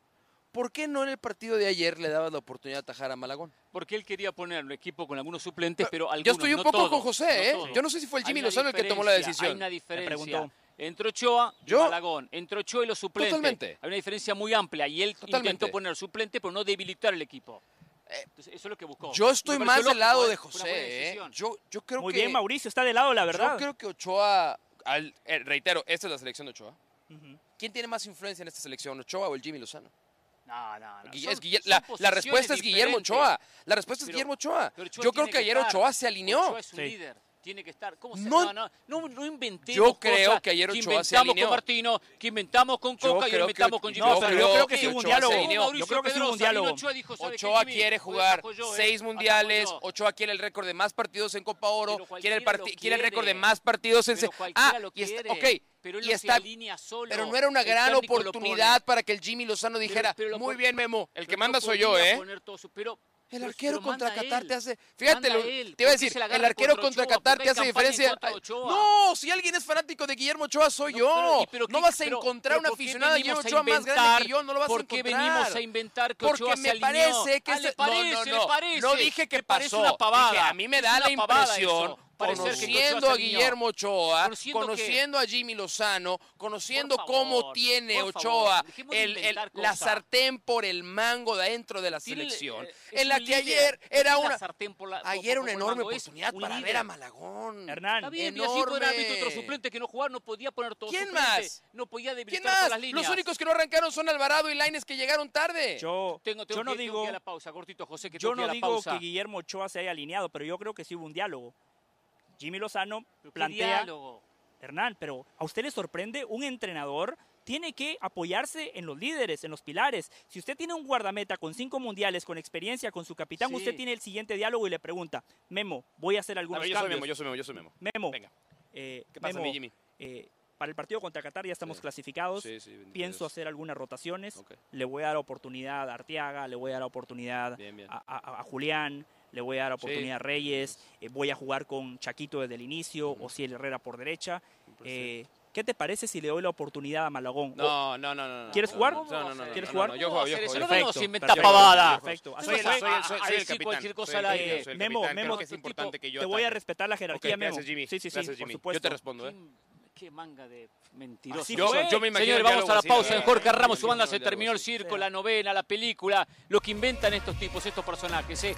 Speaker 3: ¿Por qué no en el partido de ayer le dabas la oportunidad de atajar a Malagón?
Speaker 2: Porque él quería poner un equipo con algunos suplentes, pero, algunos,
Speaker 3: Yo estoy un poco con José, ¿eh? Yo no sé si fue el Jimmy Lozano el que tomó la decisión.
Speaker 2: Hay una diferencia. Entre Ochoa y Malagón, entre Ochoa y los suplentes. Totalmente. Hay una diferencia muy amplia y él intentó poner suplente, pero no debilitar el equipo. Eh, eso es lo que buscó.
Speaker 3: Yo estoy más del lado de José. ¿eh? Yo, yo creo
Speaker 4: Muy
Speaker 3: que,
Speaker 4: bien, Mauricio, está del lado, la verdad.
Speaker 3: Yo creo que Ochoa, eh, reitero, esta es la selección de Ochoa. ¿Quién tiene más influencia en esta selección, Ochoa o el Jimmy Lozano?
Speaker 2: No, no, no.
Speaker 3: la, respuesta es Guillermo Ochoa. La respuesta es Guillermo Ochoa. Yo creo que ayer Ochoa se alineó.
Speaker 2: Ochoa es un líder tiene que estar. ¿Cómo se no, no, no, no inventemos
Speaker 3: Yo creo que ayer Ochoa
Speaker 2: se alineó. con Martino, que inventamos con Coca y inventamos con Jimmy. No,
Speaker 4: pero yo creo que sí hubo un diálogo. Yo creo que hubo un diálogo.
Speaker 3: Ochoa quiere jugar seis mundiales. Ochoa quiere el récord de más partidos en Copa Oro. Quiere el, quiere el récord de más partidos en... Ah, y está, ok, pero y está, pero no era una gran oportunidad para que el Jimmy Lozano dijera, muy bien Memo, el que manda soy yo, ¿eh? Pero el arquero contra Qatar te hace. Fíjate, te iba a decir, el arquero contra Qatar te hace diferencia. No, si alguien es fanático de Guillermo Ochoa, soy yo. no vas a encontrar una aficionada de Guillermo Ochoa más grande que yo, no lo vas a encontrar.
Speaker 2: ¿Por qué venimos a inventar que
Speaker 3: Porque me parece que.
Speaker 2: Ah, no, no,
Speaker 3: no. No dije que pasó. a mí me da la impresión conociendo a Guillermo Ochoa, conociendo, a Jimmy Lozano, conociendo cómo tiene Ochoa el, la sartén por el mango dentro de la selección, eh, en la que ayer era una ayer una enorme oportunidad para ver a Malagón.
Speaker 2: Hernán, Está bien, enorme. Y otro suplente que no jugaba, no podía poner todo
Speaker 3: ¿Quién más?
Speaker 2: No podía debilitar ¿Quién más? las líneas.
Speaker 3: Los únicos que no arrancaron son Alvarado y Laines que llegaron tarde.
Speaker 4: Yo, tengo, yo no digo
Speaker 2: la pausa, cortito José, que
Speaker 4: yo no digo que Guillermo Ochoa se haya alineado, pero yo creo que sí hubo un diálogo. Jimmy Lozano plantea... Hernán, pero ¿a usted le sorprende un entrenador? Tiene que apoyarse en los líderes, en los pilares. Si usted tiene un guardameta con cinco mundiales, con experiencia, con su capitán, usted tiene el siguiente diálogo y le pregunta, Memo, voy a hacer algunos a yo
Speaker 3: Soy Memo, yo soy Memo, yo soy Memo.
Speaker 4: Memo.
Speaker 3: Venga.
Speaker 4: Eh, ¿Qué pasa, Jimmy? Eh, para el partido contra Qatar ya estamos clasificados. Pienso hacer algunas rotaciones. Le voy a dar oportunidad a Arteaga, le voy a dar oportunidad A, Julián, le voy a dar oportunidad a Reyes, eh, voy a jugar con Chaquito desde el inicio, o si el Herrera por derecha. Eh, ¿Qué te parece si le doy la oportunidad a Malagón?
Speaker 3: No, no, no, no.
Speaker 4: ¿Quieres jugar?
Speaker 3: No, no, no.
Speaker 4: ¿Quieres jugar?
Speaker 3: yo juego, yo juego.
Speaker 2: No a inventar pavada.
Speaker 3: Perfecto. Soy, soy, soy, soy el capitán.
Speaker 2: cualquier cosa.
Speaker 4: Memo, Memo, es importante que yo te voy a respetar la jerarquía, Memo.
Speaker 3: Sí,
Speaker 4: sí, sí, por supuesto.
Speaker 3: Yo te respondo, ¿eh?
Speaker 2: Qué manga de mentiroso.
Speaker 3: Yo, yo, me imagino
Speaker 2: Señores, vamos a la pausa. En Jorge Ramos, su banda se terminó el circo, la novela, la película, lo que inventan estos tipos, estos personajes. ¿eh?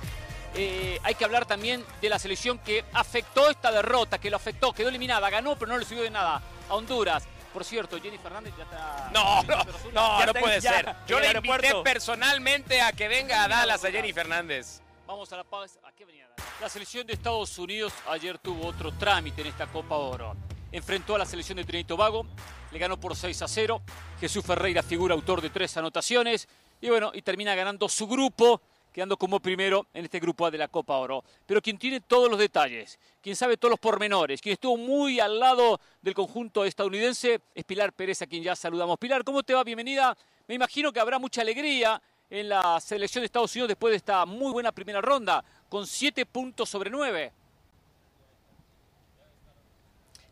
Speaker 2: Eh, hay que hablar también de la selección que afectó esta derrota, que lo afectó, quedó eliminada, ganó, pero no le sirvió de nada a Honduras. Por cierto, Jenny Fernández ya está...
Speaker 3: No, no, no, no puede ser. Yo le invité personalmente a que venga a Dallas a Jenny Fernández.
Speaker 2: Vamos a la paz. ¿A qué venía? La selección de Estados Unidos ayer tuvo otro trámite en esta Copa Oro. Enfrentó a la selección de Trinidad y Tobago, le ganó por 6 a 0. Jesús Ferreira figura autor de tres anotaciones y bueno, y termina ganando su grupo, quedando como primero en este grupo A de la Copa Oro. Pero quien tiene todos los detalles, quien sabe todos los pormenores, quien estuvo muy al lado del conjunto estadounidense es Pilar Pérez, a quien ya saludamos. Pilar, ¿cómo te va? Bienvenida. Me imagino que habrá mucha alegría en la selección de Estados Unidos después de esta muy buena primera ronda, con siete puntos sobre nueve.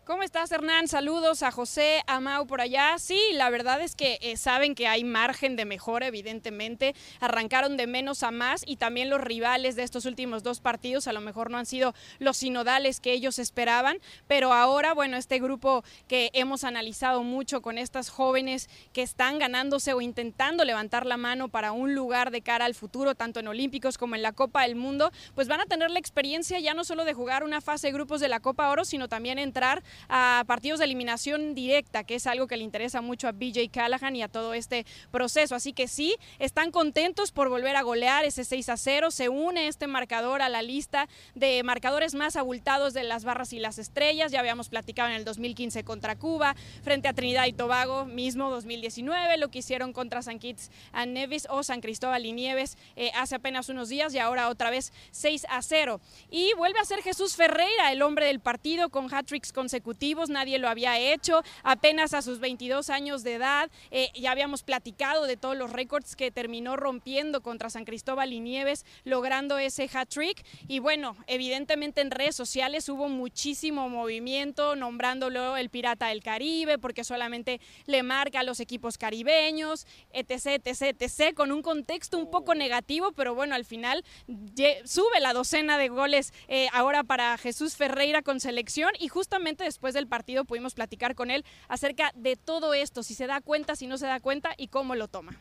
Speaker 5: ¿Cómo estás, Hernán? Saludos a José, a Mau por allá. Sí, la verdad es que eh, saben que hay margen de mejora, evidentemente. Arrancaron de menos a más y también los rivales de estos últimos dos partidos a lo mejor no han sido los sinodales que ellos esperaban, pero ahora, bueno, este grupo que hemos analizado mucho con estas jóvenes que están ganándose o intentando levantar la mano para un lugar de cara al futuro, tanto en Olímpicos como en la Copa del Mundo, pues van a tener la experiencia ya no solo de jugar una fase de grupos de la Copa Oro, sino también entrar a partidos de eliminación directa, que es algo que le interesa mucho a BJ Callahan y a todo este proceso. Así que sí, están contentos por volver a golear ese 6 a 0. Se une este marcador a la lista de marcadores más abultados de las barras y las estrellas. Ya habíamos platicado en el 2015 contra Cuba, frente a Trinidad y Tobago, mismo 2019, lo que hicieron contra San Kitts and Nevis o San Cristóbal y Nieves eh, hace apenas unos días y ahora otra vez 6 a 0. Y vuelve a ser Jesús Ferreira, el hombre del partido, con hat-tricks consecutivos nadie lo había hecho, apenas a sus 22 años de edad, eh, ya habíamos platicado de todos los récords que terminó rompiendo contra San Cristóbal y Nieves, logrando ese hat-trick. Y bueno, evidentemente en redes sociales hubo muchísimo movimiento, nombrándolo el Pirata del Caribe, porque solamente le marca a los equipos caribeños, etc, etc, etc, con un contexto un poco negativo, pero bueno, al final sube la docena de goles eh, ahora para Jesús Ferreira con selección y justamente después después del partido pudimos platicar con él acerca de todo esto, si se da cuenta, si no se da cuenta y cómo lo toma.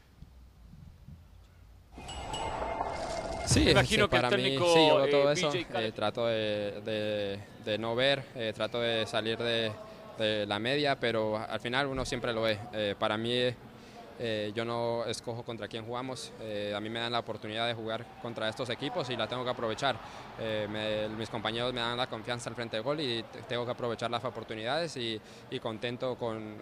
Speaker 6: Sí, imagino que para mí, sí, yo todo eh, eso, eh, trato de, no ver, eh, trato de salir de, la media, pero al final uno siempre lo ve. para mí eh, yo no escojo contra quién jugamos, eh, a mí me dan la oportunidad de jugar contra estos equipos y la tengo que aprovechar. Eh, mis compañeros me dan la confianza al frente de gol y tengo que aprovechar las oportunidades y, contento con,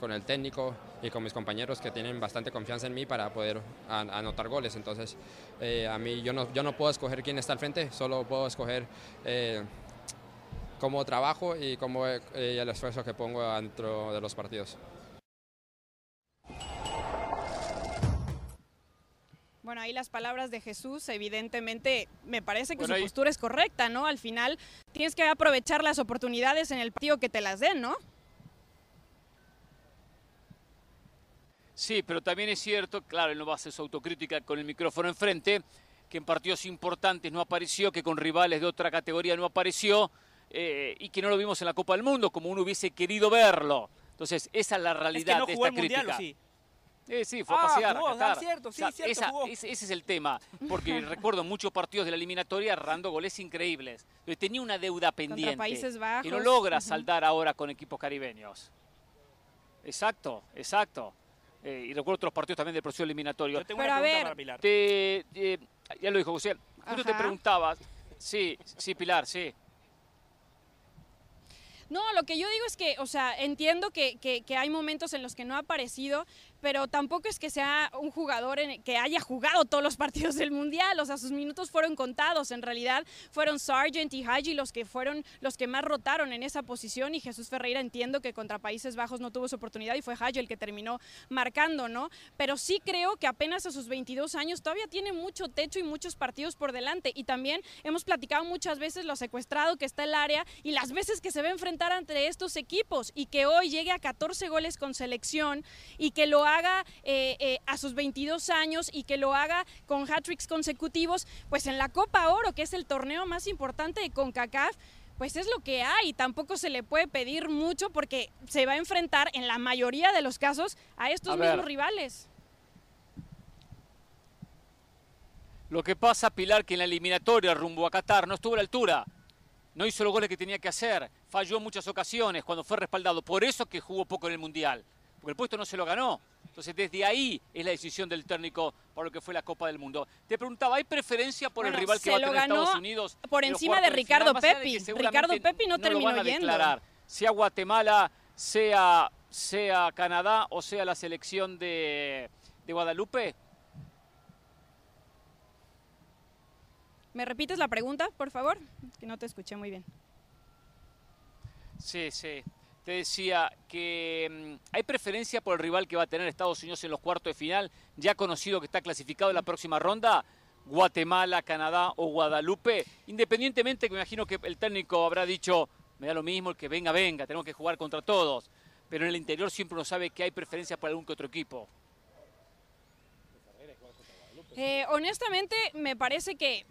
Speaker 6: con, el técnico y con mis compañeros que tienen bastante confianza en mí para poder anotar goles. Entonces, a mí yo no, yo no puedo escoger quién está al frente, solo puedo escoger cómo trabajo y cómo el esfuerzo que pongo dentro de los partidos.
Speaker 5: Bueno, ahí las palabras de Jesús, evidentemente, me parece que su postura es correcta, ¿no? Al final tienes que aprovechar las oportunidades en el partido que te las den, ¿no?
Speaker 2: Sí, pero también es cierto, claro, él no va a hacer su autocrítica con el micrófono enfrente, que en partidos importantes no apareció, que con rivales de otra categoría no apareció eh, y que no lo vimos en la Copa del Mundo como uno hubiese querido verlo. Entonces, esa es la realidad de esta crítica. sí? Eh, sí, fue a ah, pasear.
Speaker 4: Ah, cierto, sí, cierto,
Speaker 2: ese, es el tema, porque recuerdo muchos partidos de la eliminatoria errando goles increíbles. Tenía una deuda pendiente
Speaker 5: Países Bajos.
Speaker 2: y no logra saldar ahora con equipos caribeños. Exacto, exacto. Eh, y recuerdo otros partidos también del proceso eliminatorio.
Speaker 4: Yo tengo una pregunta para Pilar.
Speaker 2: Eh, ya lo dijo José. Tú te preguntabas. Sí, sí, Pilar, sí.
Speaker 5: No, lo que yo digo es que, o sea, entiendo que, que, que, hay momentos en los que no ha aparecido, pero tampoco es que sea un jugador que haya jugado todos los partidos del Mundial, o sea, sus minutos fueron contados, en realidad fueron Sargent y Haji los que fueron los que más rotaron en esa posición y Jesús Ferreira entiendo que contra Países Bajos no tuvo su oportunidad y fue Haji el que terminó marcando, ¿no? Pero sí creo que apenas a sus 22 años todavía tiene mucho techo y muchos partidos por delante y también hemos platicado muchas veces lo secuestrado que está el área y las veces que se va a enfrentar entre estos equipos y que hoy llegue a 14 goles con selección y que lo haga eh, eh, a sus 22 años y que lo haga con hat-tricks consecutivos, pues en la Copa Oro, que es el torneo más importante de CONCACAF, pues es lo que hay. Tampoco se le puede pedir mucho porque se va a enfrentar en la mayoría de los casos a estos mismos rivales.
Speaker 2: Lo que pasa, Pilar, que en la eliminatoria rumbo a Qatar no estuvo a la altura. no hizo los goles que tenía que hacer, falló en muchas ocasiones cuando fue respaldado, por eso que jugó poco en el Mundial, porque el puesto no se lo ganó. Entonces, desde ahí es la decisión del técnico por lo que fue la Copa del Mundo. Te preguntaba, ¿hay preferencia por el rival que va a tener Estados Unidos?
Speaker 5: Por encima de Ricardo Pepi. Ricardo Pepi no, terminó yendo.
Speaker 2: Sea Guatemala, sea, sea Canadá o sea la selección de, de Guadalupe.
Speaker 5: ¿Me repites la pregunta, por favor? Que no te escuché muy bien.
Speaker 2: Sí, sí. Te decía que mm, hay preferencia por el rival que va a tener Estados Unidos en los cuartos de final, ya conocido que está clasificado en la próxima ronda, Guatemala, Canadá o Guadalupe, independientemente que me imagino que el técnico habrá dicho, me da lo mismo, el que venga, venga, tenemos que jugar contra todos, pero en el interior siempre uno sabe que hay preferencia por algún que otro equipo.
Speaker 5: Eh, honestamente, me parece que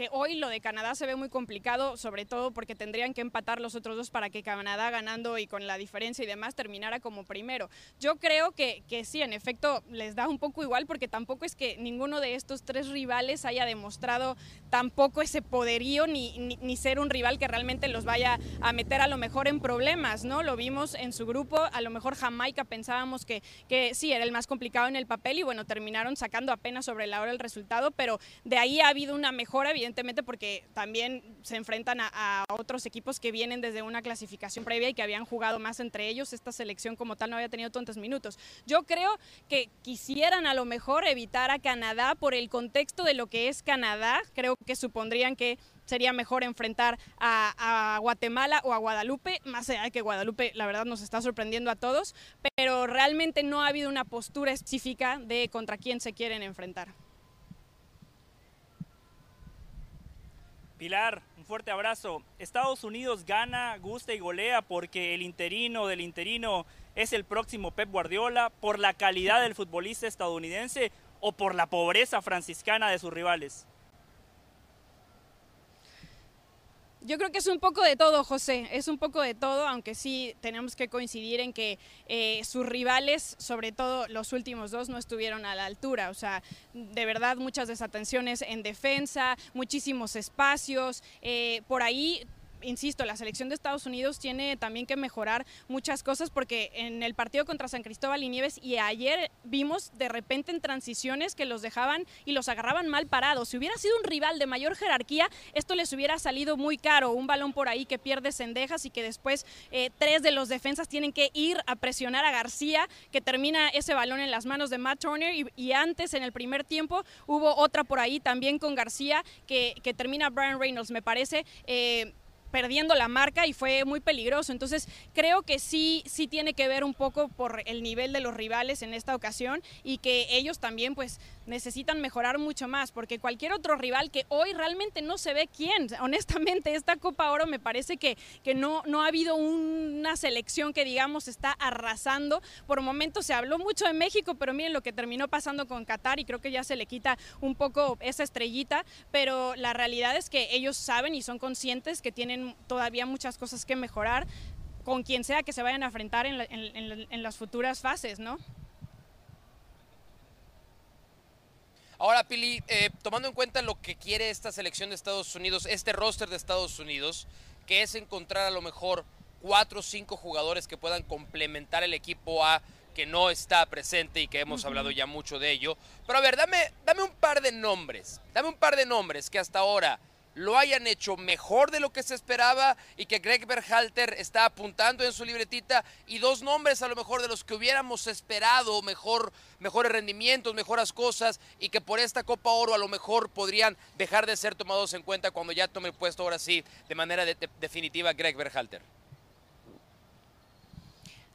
Speaker 5: que hoy lo de Canadá se ve muy complicado, sobre todo porque tendrían que empatar los otros dos para que Canadá ganando y con la diferencia y demás terminara como primero. Yo creo que, que sí, en efecto, les da un poco igual porque tampoco es que ninguno de estos tres rivales haya demostrado tampoco ese poderío ni, ni, ser un rival que realmente los vaya a meter a lo mejor en problemas, ¿no? Lo vimos en su grupo, a lo mejor Jamaica pensábamos que, que sí, era el más complicado en el papel y bueno, terminaron sacando apenas sobre la hora el resultado, pero de ahí ha habido una mejora, evidentemente evidentemente porque también se enfrentan a, otros equipos que vienen desde una clasificación previa y que habían jugado más entre ellos. Esta selección como tal no había tenido tantos minutos. Yo creo que quisieran a lo mejor evitar a Canadá por el contexto de lo que es Canadá. Creo que supondrían que sería mejor enfrentar a, a, Guatemala o a Guadalupe, más allá de que Guadalupe la verdad nos está sorprendiendo a todos, pero realmente no ha habido una postura específica de contra quién se quieren enfrentar.
Speaker 4: Pilar, un fuerte abrazo. Estados Unidos gana, gusta y golea porque el interino del interino es el próximo Pep Guardiola, por la calidad del futbolista estadounidense o por la pobreza franciscana de sus rivales.
Speaker 5: Yo creo que es un poco de todo, José, es un poco de todo, aunque sí tenemos que coincidir en que eh, sus rivales, sobre todo los últimos dos, no estuvieron a la altura. O sea, de verdad muchas desatenciones en defensa, muchísimos espacios. Eh, por ahí insisto, la selección de Estados Unidos tiene también que mejorar muchas cosas porque en el partido contra San Cristóbal y Nieves y ayer vimos de repente en transiciones que los dejaban y los agarraban mal parados. Si hubiera sido un rival de mayor jerarquía, esto les hubiera salido muy caro. Un balón por ahí que pierde Cendejas y que después eh, tres de los defensas tienen que ir a presionar a García, que termina ese balón en las manos de Matt Turner y, antes en el primer tiempo hubo otra por ahí también con García que, que termina Brian Reynolds, me parece. Eh, perdiendo la marca y fue muy peligroso. Entonces creo que sí, sí tiene que ver un poco por el nivel de los rivales en esta ocasión y que ellos también pues necesitan mejorar mucho más, porque cualquier otro rival que hoy realmente no se ve quién, honestamente esta Copa Oro me parece que, que no, no ha habido una selección que digamos está arrasando. Por momentos se habló mucho de México, pero miren lo que terminó pasando con Qatar y creo que ya se le quita un poco esa estrellita, pero la realidad es que ellos saben y son conscientes que tienen todavía muchas cosas que mejorar con quien sea que se vayan a enfrentar en, las futuras fases, ¿no?
Speaker 3: Ahora, Pili, eh, tomando en cuenta lo que quiere esta selección de Estados Unidos, este roster de Estados Unidos, que es encontrar a lo mejor cuatro o cinco jugadores que puedan complementar el equipo A que no está presente y que hemos hablado ya mucho de ello. Pero a ver, dame, dame un par de nombres, dame un par de nombres que hasta ahora lo hayan hecho mejor de lo que se esperaba y que Greg Berhalter está apuntando en su libretita y dos nombres a lo mejor de los que hubiéramos esperado mejor, mejores rendimientos, mejoras cosas y que por esta Copa Oro a lo mejor podrían dejar de ser tomados en cuenta cuando ya tome el puesto ahora sí de manera definitiva Greg Berhalter.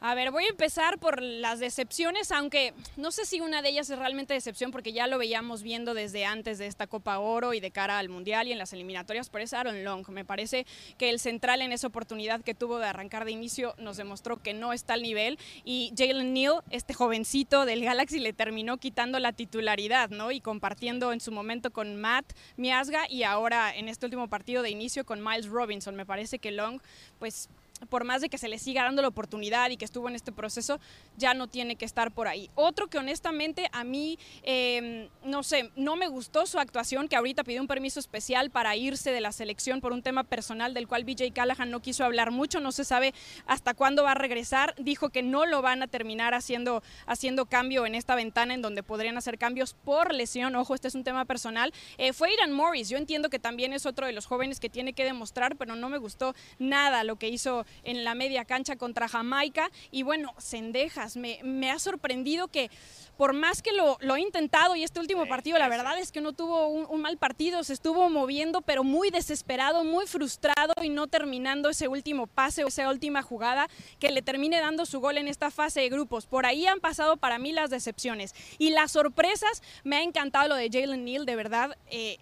Speaker 5: A ver, voy a empezar por las decepciones, aunque no sé si una de ellas es realmente decepción porque ya lo veíamos viendo desde antes de esta Copa Oro y de cara al Mundial y en las eliminatorias, pero es Aaron Long. Me parece que el central en esa oportunidad que tuvo de arrancar de inicio nos demostró que no está al nivel y Jalen Neal, este jovencito del Galaxy, le terminó quitando la titularidad, ¿no? Y compartiendo en su momento con Matt Miasga y ahora en este último partido de inicio con Miles Robinson. Me parece que Long, pues por más de que se le siga dando la oportunidad y que estuvo en este proceso, ya no tiene que estar por ahí. Otro que honestamente a mí, em, no sé, no me gustó su actuación, que ahorita pidió un permiso especial para irse de la selección por un tema personal del cual BJ Callahan no quiso hablar mucho, no se sabe hasta cuándo va a regresar, dijo que no lo van a terminar haciendo, haciendo cambio en esta ventana en donde podrían hacer cambios por lesión, ojo, este es un tema personal. Eh, fue Iran Morris, yo entiendo que también es otro de los jóvenes que tiene que demostrar, pero no me gustó nada lo que hizo en la media cancha contra Jamaica. Y bueno, Cendejas, me, me ha sorprendido que por más que lo, lo he intentado y este último partido, la verdad es que no tuvo un, mal partido, se estuvo moviendo, pero muy desesperado, muy frustrado y no terminando ese último pase o esa última jugada que le termine dando su gol en esta fase de grupos. Por ahí han pasado para mí las decepciones. Y las sorpresas, me ha encantado lo de Jalen Neal, de verdad. Eh,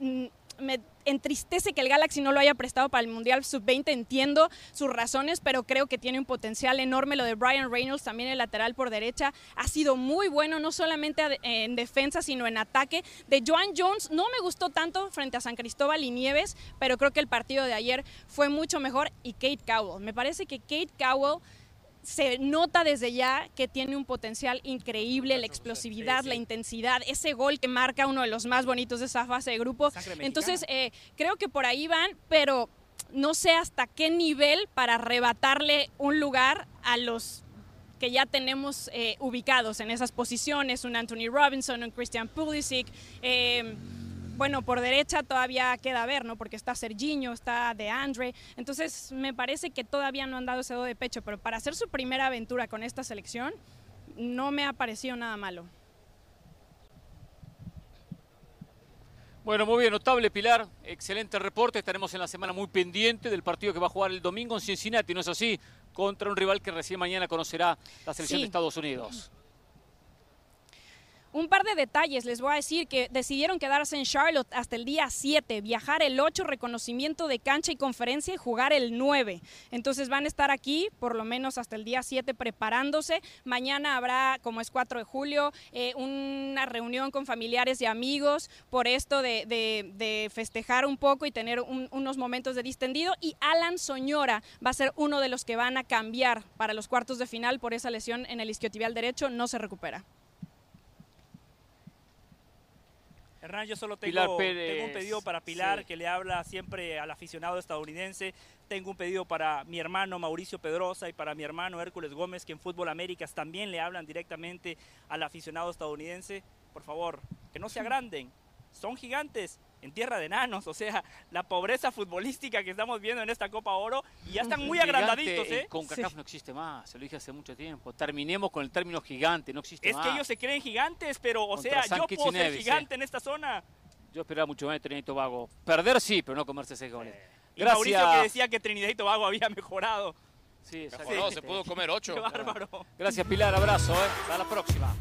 Speaker 5: mm, me entristece que el Galaxy no lo haya prestado para el Mundial Sub-20, entiendo sus razones, pero creo que tiene un potencial enorme. Lo de Brian Reynolds, también el lateral por derecha, ha sido muy bueno, no solamente en defensa, sino en ataque. De Joan Jones no me gustó tanto frente a San Cristóbal y Nieves, pero creo que el partido de ayer fue mucho mejor. Y Kate Cowell, me parece que Kate Cowell se nota desde ya que tiene un potencial increíble, la explosividad, la intensidad, ese gol que marca uno de los más bonitos de esa fase de grupo. Entonces, eh, creo que por ahí van, pero no sé hasta qué nivel para arrebatarle un lugar a los que ya tenemos eh, ubicados en esas posiciones, un Anthony Robinson, un Christian Pulisic. Eh, bueno, por derecha todavía queda ver, ¿no? Porque está Serginho, está De Andre. Entonces, me parece que todavía no han dado ese do de pecho, pero para hacer su primera aventura con esta selección, no me ha parecido nada malo.
Speaker 2: Bueno, muy bien, notable Pilar, excelente reporte. Estaremos en la semana muy pendiente del partido que va a jugar el domingo en Cincinnati, ¿no es así? Contra un rival que recién mañana conocerá la selección de Estados Unidos.
Speaker 5: Un par de detalles les voy a decir que decidieron quedarse en Charlotte hasta el día 7, viajar el 8, reconocimiento de cancha y conferencia y jugar el 9. Entonces van a estar aquí por lo menos hasta el día 7 preparándose. Mañana habrá, como es 4 de julio, eh, una reunión con familiares y amigos por esto de, festejar un poco y tener unos momentos de distendido. Y Alan Soñora va a ser uno de los que van a cambiar para los cuartos de final por esa lesión en el isquiotibial derecho. No se recupera.
Speaker 4: Hernán, yo solo tengo, un pedido para Pilar, que le habla siempre al aficionado estadounidense. Tengo un pedido para mi hermano Mauricio Pedrosa y para mi hermano Hércules Gómez, que en Fútbol Américas también le hablan directamente al aficionado estadounidense. Por favor, que no se agranden. Son gigantes, en tierra de enanos, o sea, la pobreza futbolística que estamos viendo en esta Copa Oro, y ya están muy agrandaditos, ¿eh?
Speaker 2: Con CACAF no existe más, se lo dije hace mucho tiempo. Terminemos con el término gigante, no existe
Speaker 4: más. Es que ellos se creen gigantes, pero, o sea, yo puedo ser gigante en esta zona.
Speaker 2: Yo esperaba mucho más de Trinidad y Tobago. Perder sí, pero no comerse ese goles. Eh,
Speaker 4: Gracias. Y Mauricio que decía que Trinidad y Tobago había mejorado.
Speaker 3: Sí, mejoró, se pudo comer ocho. Qué
Speaker 4: bárbaro.
Speaker 2: Gracias, Pilar. Abrazo, ¿eh? Hasta la próxima.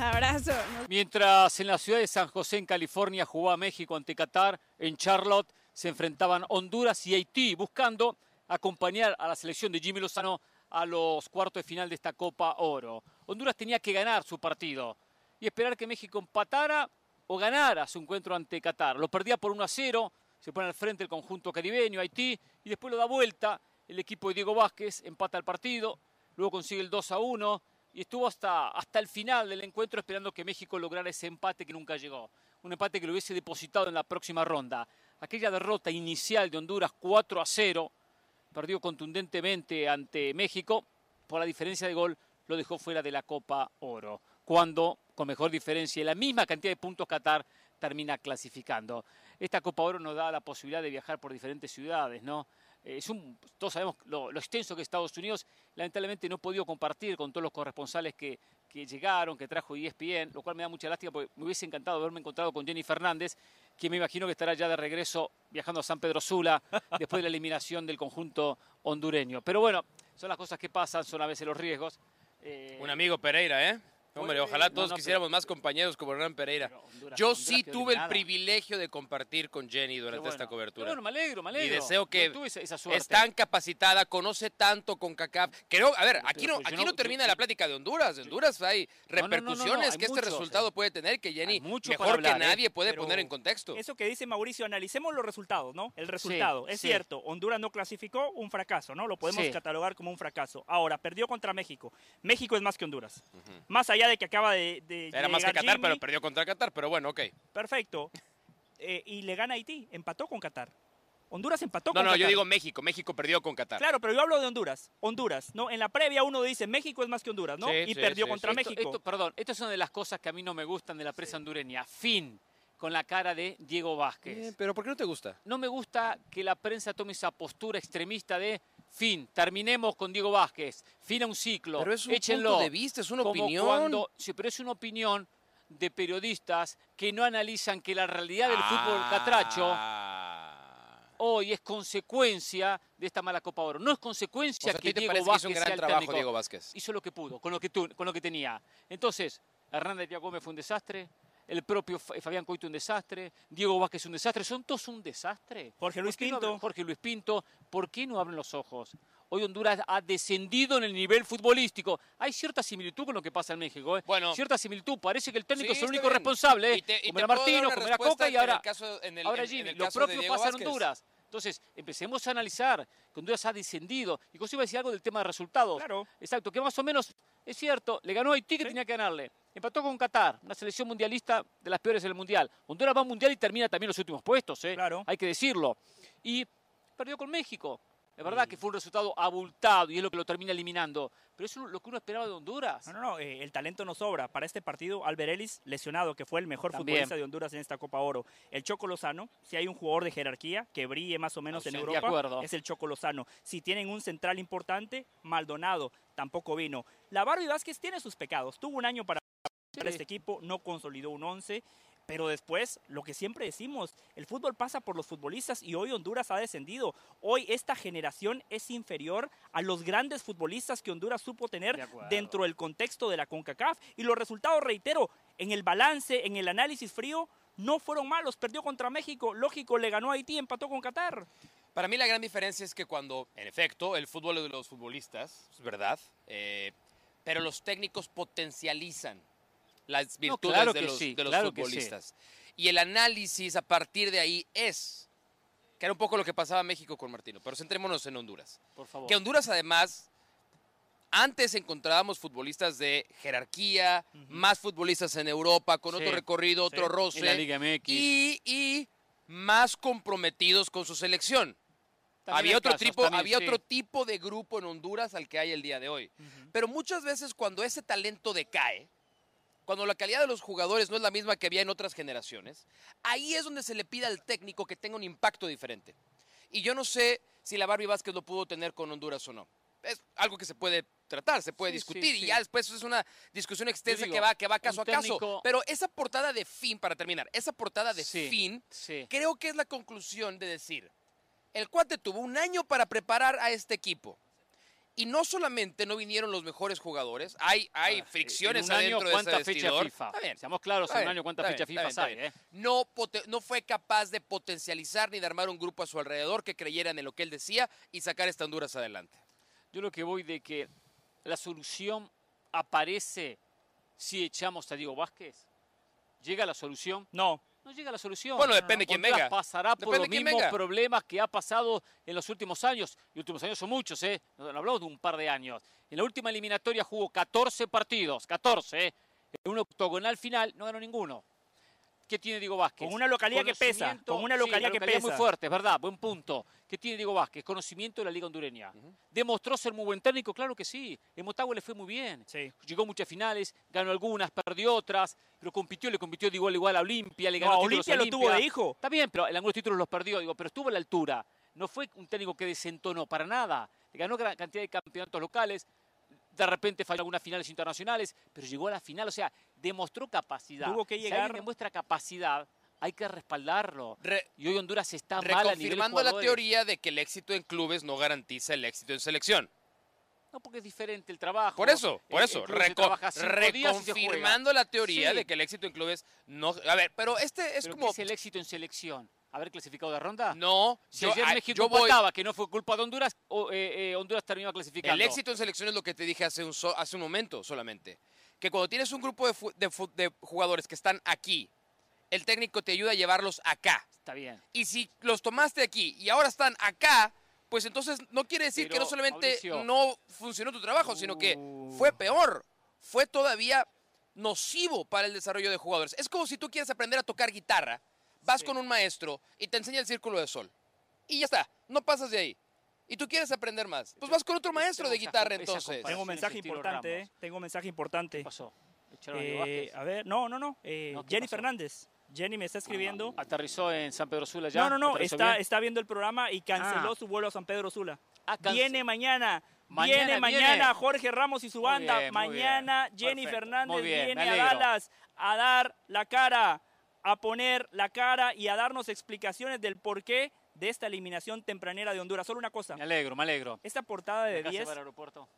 Speaker 5: Abrazo.
Speaker 2: Mientras en la ciudad de San José, en California, jugaba México ante Qatar, en Charlotte se enfrentaban Honduras y Haití, buscando acompañar a la selección de Jimmy Lozano a los cuartos de final de esta Copa Oro. Honduras tenía que ganar su partido y esperar que México empatara o ganara su encuentro ante Qatar. Lo perdía por 1 a 0, se pone al frente el conjunto caribeño, Haití, y después lo da vuelta. El equipo de Diego Vázquez empata el partido, luego consigue el 2 a 1 y estuvo hasta, hasta el final del encuentro esperando que México lograra ese empate que nunca llegó. Un empate que lo hubiese depositado en la próxima ronda. Aquella derrota inicial de Honduras 4 a 0, perdió contundentemente ante México, por la diferencia de gol lo dejó fuera de la Copa Oro, cuando con mejor diferencia y la misma cantidad de puntos Qatar termina clasificando. Esta Copa Oro nos da la posibilidad de viajar por diferentes ciudades, ¿no? Eh, es un, todos sabemos lo, extenso que es Estados Unidos, lamentablemente no he podido compartir con todos los corresponsales que, que, llegaron, que trajo ESPN, lo cual me da mucha lástima porque me hubiese encantado haberme encontrado con Jenny Fernández, que me imagino que estará ya de regreso viajando a San Pedro Sula después de la eliminación del conjunto hondureño. Pero bueno, son las cosas que pasan, son a veces los riesgos.
Speaker 3: Eh, un amigo Pereira, ¿eh? Hombre, ojalá todos quisiéramos más compañeros como Hernán Pereira. Yo sí tuve el privilegio de compartir con Jenny durante esta cobertura.
Speaker 2: Bueno, me alegro, me alegro.
Speaker 3: Y deseo que es tan capacitada, conoce tanto con CACAF. Creo, a ver, aquí no, pues aquí no termina la plática de Honduras. En Honduras hay repercusiones que este resultado puede tener que Jenny mejor que ¿eh? nadie puede poner en contexto.
Speaker 4: Eso que dice Mauricio, analicemos los resultados, ¿no? El resultado. es cierto, Honduras no clasificó, un fracaso, ¿no? Lo podemos catalogar como un fracaso. Ahora, perdió contra México. México es más que Honduras. Más allá de que acaba de.
Speaker 3: Era más que Qatar, pero perdió contra Qatar, pero bueno, ok.
Speaker 4: Perfecto. Eh, y le gana Haití, empató con Qatar. Honduras empató
Speaker 3: con
Speaker 4: Qatar.
Speaker 3: No, no, yo digo México. México perdió con Qatar.
Speaker 4: Claro, pero yo hablo de Honduras. Honduras, ¿no? En la previa uno dice México es más que Honduras, ¿no? y perdió contra México.
Speaker 2: perdón, esto es una de las cosas que a mí no me gustan de la prensa hondureña. Fin con la cara de Diego Vázquez.
Speaker 3: pero ¿por qué no te gusta?
Speaker 2: No me gusta que la prensa tome esa postura extremista de fin, terminemos con Diego Vázquez, fin a un ciclo.
Speaker 3: Pero es un punto de vista, es una opinión.
Speaker 2: sí, pero es una opinión de periodistas que no analizan que la realidad del fútbol catracho ah. hoy es consecuencia de esta mala Copa Oro. No es consecuencia que Diego Vázquez hizo un gran trabajo
Speaker 3: Diego Vázquez.
Speaker 2: Hizo lo que pudo, con lo que, con lo que tenía. Entonces, Hernández Gómez fue un desastre, el propio Fabián Coito un desastre, Diego Vázquez un desastre, son todos un desastre.
Speaker 4: Jorge Luis Pinto.
Speaker 2: Jorge Luis Pinto, ¿por qué no abren los ojos? Hoy Honduras ha descendido en el nivel futbolístico. Hay cierta similitud con lo que pasa en México. ¿eh? Bueno, cierta similitud. Parece que el técnico es el único responsable. ¿eh? como era Martino, como era Coca y ahora, ahora Jimmy. lo propio pasa en Honduras. Entonces, empecemos a analizar que Honduras ha descendido. Y José iba a decir algo del tema de resultados.
Speaker 4: Claro.
Speaker 2: Exacto, que más o menos es cierto, le ganó a Haití que tenía que ganarle. Empató con Qatar, una selección mundialista de las peores del Mundial. Honduras va al Mundial y termina también los últimos puestos, ¿eh?
Speaker 4: Claro.
Speaker 2: hay que decirlo. Y perdió con México. Es verdad que fue un resultado abultado y es lo que lo termina eliminando. Pero eso es lo que uno esperaba de Honduras.
Speaker 4: No, no, no. Eh, el talento no sobra. Para este partido, Alberelis, lesionado, que fue el mejor futbolista de Honduras en esta Copa Oro. El Choco Lozano, si hay un jugador de jerarquía que brille más o menos en Europa, es el Choco Lozano. Si tienen un central importante, Maldonado tampoco vino. La Barbie Vázquez tiene sus pecados. Tuvo un año para este equipo, no consolidó un 11 pero después, lo que siempre decimos, el fútbol pasa por los futbolistas y hoy Honduras ha descendido. Hoy esta generación es inferior a los grandes futbolistas que Honduras supo tener dentro del contexto de la CONCACAF. Y los resultados, reitero, en el balance, en el análisis frío, no fueron malos. Perdió contra México, lógico, le ganó a Haití, empató con Qatar.
Speaker 3: Para mí la gran diferencia es que cuando, en efecto, el fútbol es de los futbolistas, es verdad, eh, pero los técnicos potencializan las virtudes de los, futbolistas. Y el análisis a partir de ahí es, que era un poco lo que pasaba en México con Martino, pero centrémonos en Honduras.
Speaker 2: Por favor.
Speaker 3: Que Honduras además, antes encontrábamos futbolistas de jerarquía, más futbolistas en Europa, con otro recorrido, otro roce.
Speaker 2: la Liga MX.
Speaker 3: Y, más comprometidos con su selección. había otro, tipo, había otro tipo de grupo en Honduras al que hay el día de hoy. Pero muchas veces cuando ese talento decae, cuando la calidad de los jugadores no es la misma que había en otras generaciones, ahí es donde se le pide al técnico que tenga un impacto diferente. Y yo no sé si la Barbie Vázquez lo pudo tener con Honduras o no. Es algo que se puede tratar, se puede discutir y ya después es una discusión extensa que va que va caso a caso. Pero esa portada de fin, para terminar, esa portada de fin, creo que es la conclusión de decir, el cuate tuvo un año para preparar a este equipo. Y no solamente no vinieron los mejores jugadores, hay, hay fricciones
Speaker 2: en un
Speaker 3: adentro
Speaker 2: año, ¿cuánta
Speaker 3: de
Speaker 2: fecha FIFA? Seamos claros, en un año cuántas fecha FIFA hay. ¿eh?
Speaker 3: No, no fue capaz de potencializar ni de armar un grupo a su alrededor que creyeran en lo que él decía y sacar esta Honduras adelante.
Speaker 2: Yo lo que voy de que la solución aparece si echamos a Diego Vázquez. ¿Llega la solución?
Speaker 4: No
Speaker 2: no llega a la solución.
Speaker 3: Bueno, depende de quién venga.
Speaker 2: pasará por los mismos problemas que ha pasado en los últimos años. Y últimos años son muchos, ¿eh? No hablamos de un par de años. En la última eliminatoria jugó 14 partidos, 14, ¿eh? En un octogonal final no ganó ninguno. ¿Qué tiene Diego Vázquez?
Speaker 4: Con una localidad que pesa. Con una localidad, que pesa.
Speaker 2: muy fuerte, es verdad, buen punto. ¿Qué tiene Diego Vázquez? Conocimiento de la Liga Hondureña. ¿Demostró ser muy buen técnico? Claro que sí. En Motagua le fue muy bien. Llegó a muchas finales, ganó algunas, perdió otras, pero compitió, le compitió de igual a igual a Olimpia, le ganó
Speaker 4: no, Olimpia lo tuvo de hijo.
Speaker 2: Está bien, pero en algunos títulos los perdió, digo, pero estuvo a la altura. No fue un técnico que desentonó para nada. Le ganó gran cantidad de campeonatos locales, de repente falló algunas finales internacionales, pero llegó a la final, o sea, demostró capacidad.
Speaker 4: Tuvo que llegar. Si
Speaker 2: alguien demuestra capacidad, hay que respaldarlo. y hoy Honduras está mal a nivel
Speaker 3: la teoría de que el éxito en clubes no garantiza el éxito en selección.
Speaker 2: No, porque es diferente el trabajo.
Speaker 3: Por eso, por eso. reconfirmando la teoría de que el éxito en clubes no. A ver, pero este es como.
Speaker 2: ¿qué es el éxito en selección? ¿Haber clasificado de ronda?
Speaker 3: No.
Speaker 2: Si ayer México que no fue culpa de Honduras, o, eh, eh, Honduras terminó clasificando.
Speaker 3: El éxito en selección es lo que te dije hace un, hace un momento solamente. Que cuando tienes un grupo de, de jugadores que están aquí, el técnico te ayuda a llevarlos acá.
Speaker 2: Está bien.
Speaker 3: Y si los tomaste aquí y ahora están acá, pues entonces no quiere decir que no solamente no funcionó tu trabajo, sino que uh. fue peor, fue todavía nocivo para el desarrollo de jugadores. Es como si tú quieres aprender a tocar guitarra, vas con un maestro y te enseña el círculo de sol. Y ya está, no pasas de ahí. Y tú quieres aprender más. Pues vas con otro maestro de guitarra entonces.
Speaker 4: Tengo un mensaje importante, ¿eh? Tengo un mensaje importante. ¿Qué pasó? Eh, a ver, no, no, no. Eh, Jenny Fernández. Jenny me está escribiendo.
Speaker 2: ¿Aterrizó en San Pedro Sula ya?
Speaker 4: No, no, no, está, está viendo el programa y canceló ah. su vuelo a San Pedro Sula. Ah, viene mañana. viene mañana Jorge Ramos y su banda. mañana Jenny Fernández viene a Dallas a dar la cara, a poner la cara y a darnos explicaciones del porqué de esta eliminación tempranera de Honduras. Solo una cosa.
Speaker 2: Me alegro, me alegro.
Speaker 4: Esta portada de 10...
Speaker 2: aeropuerto?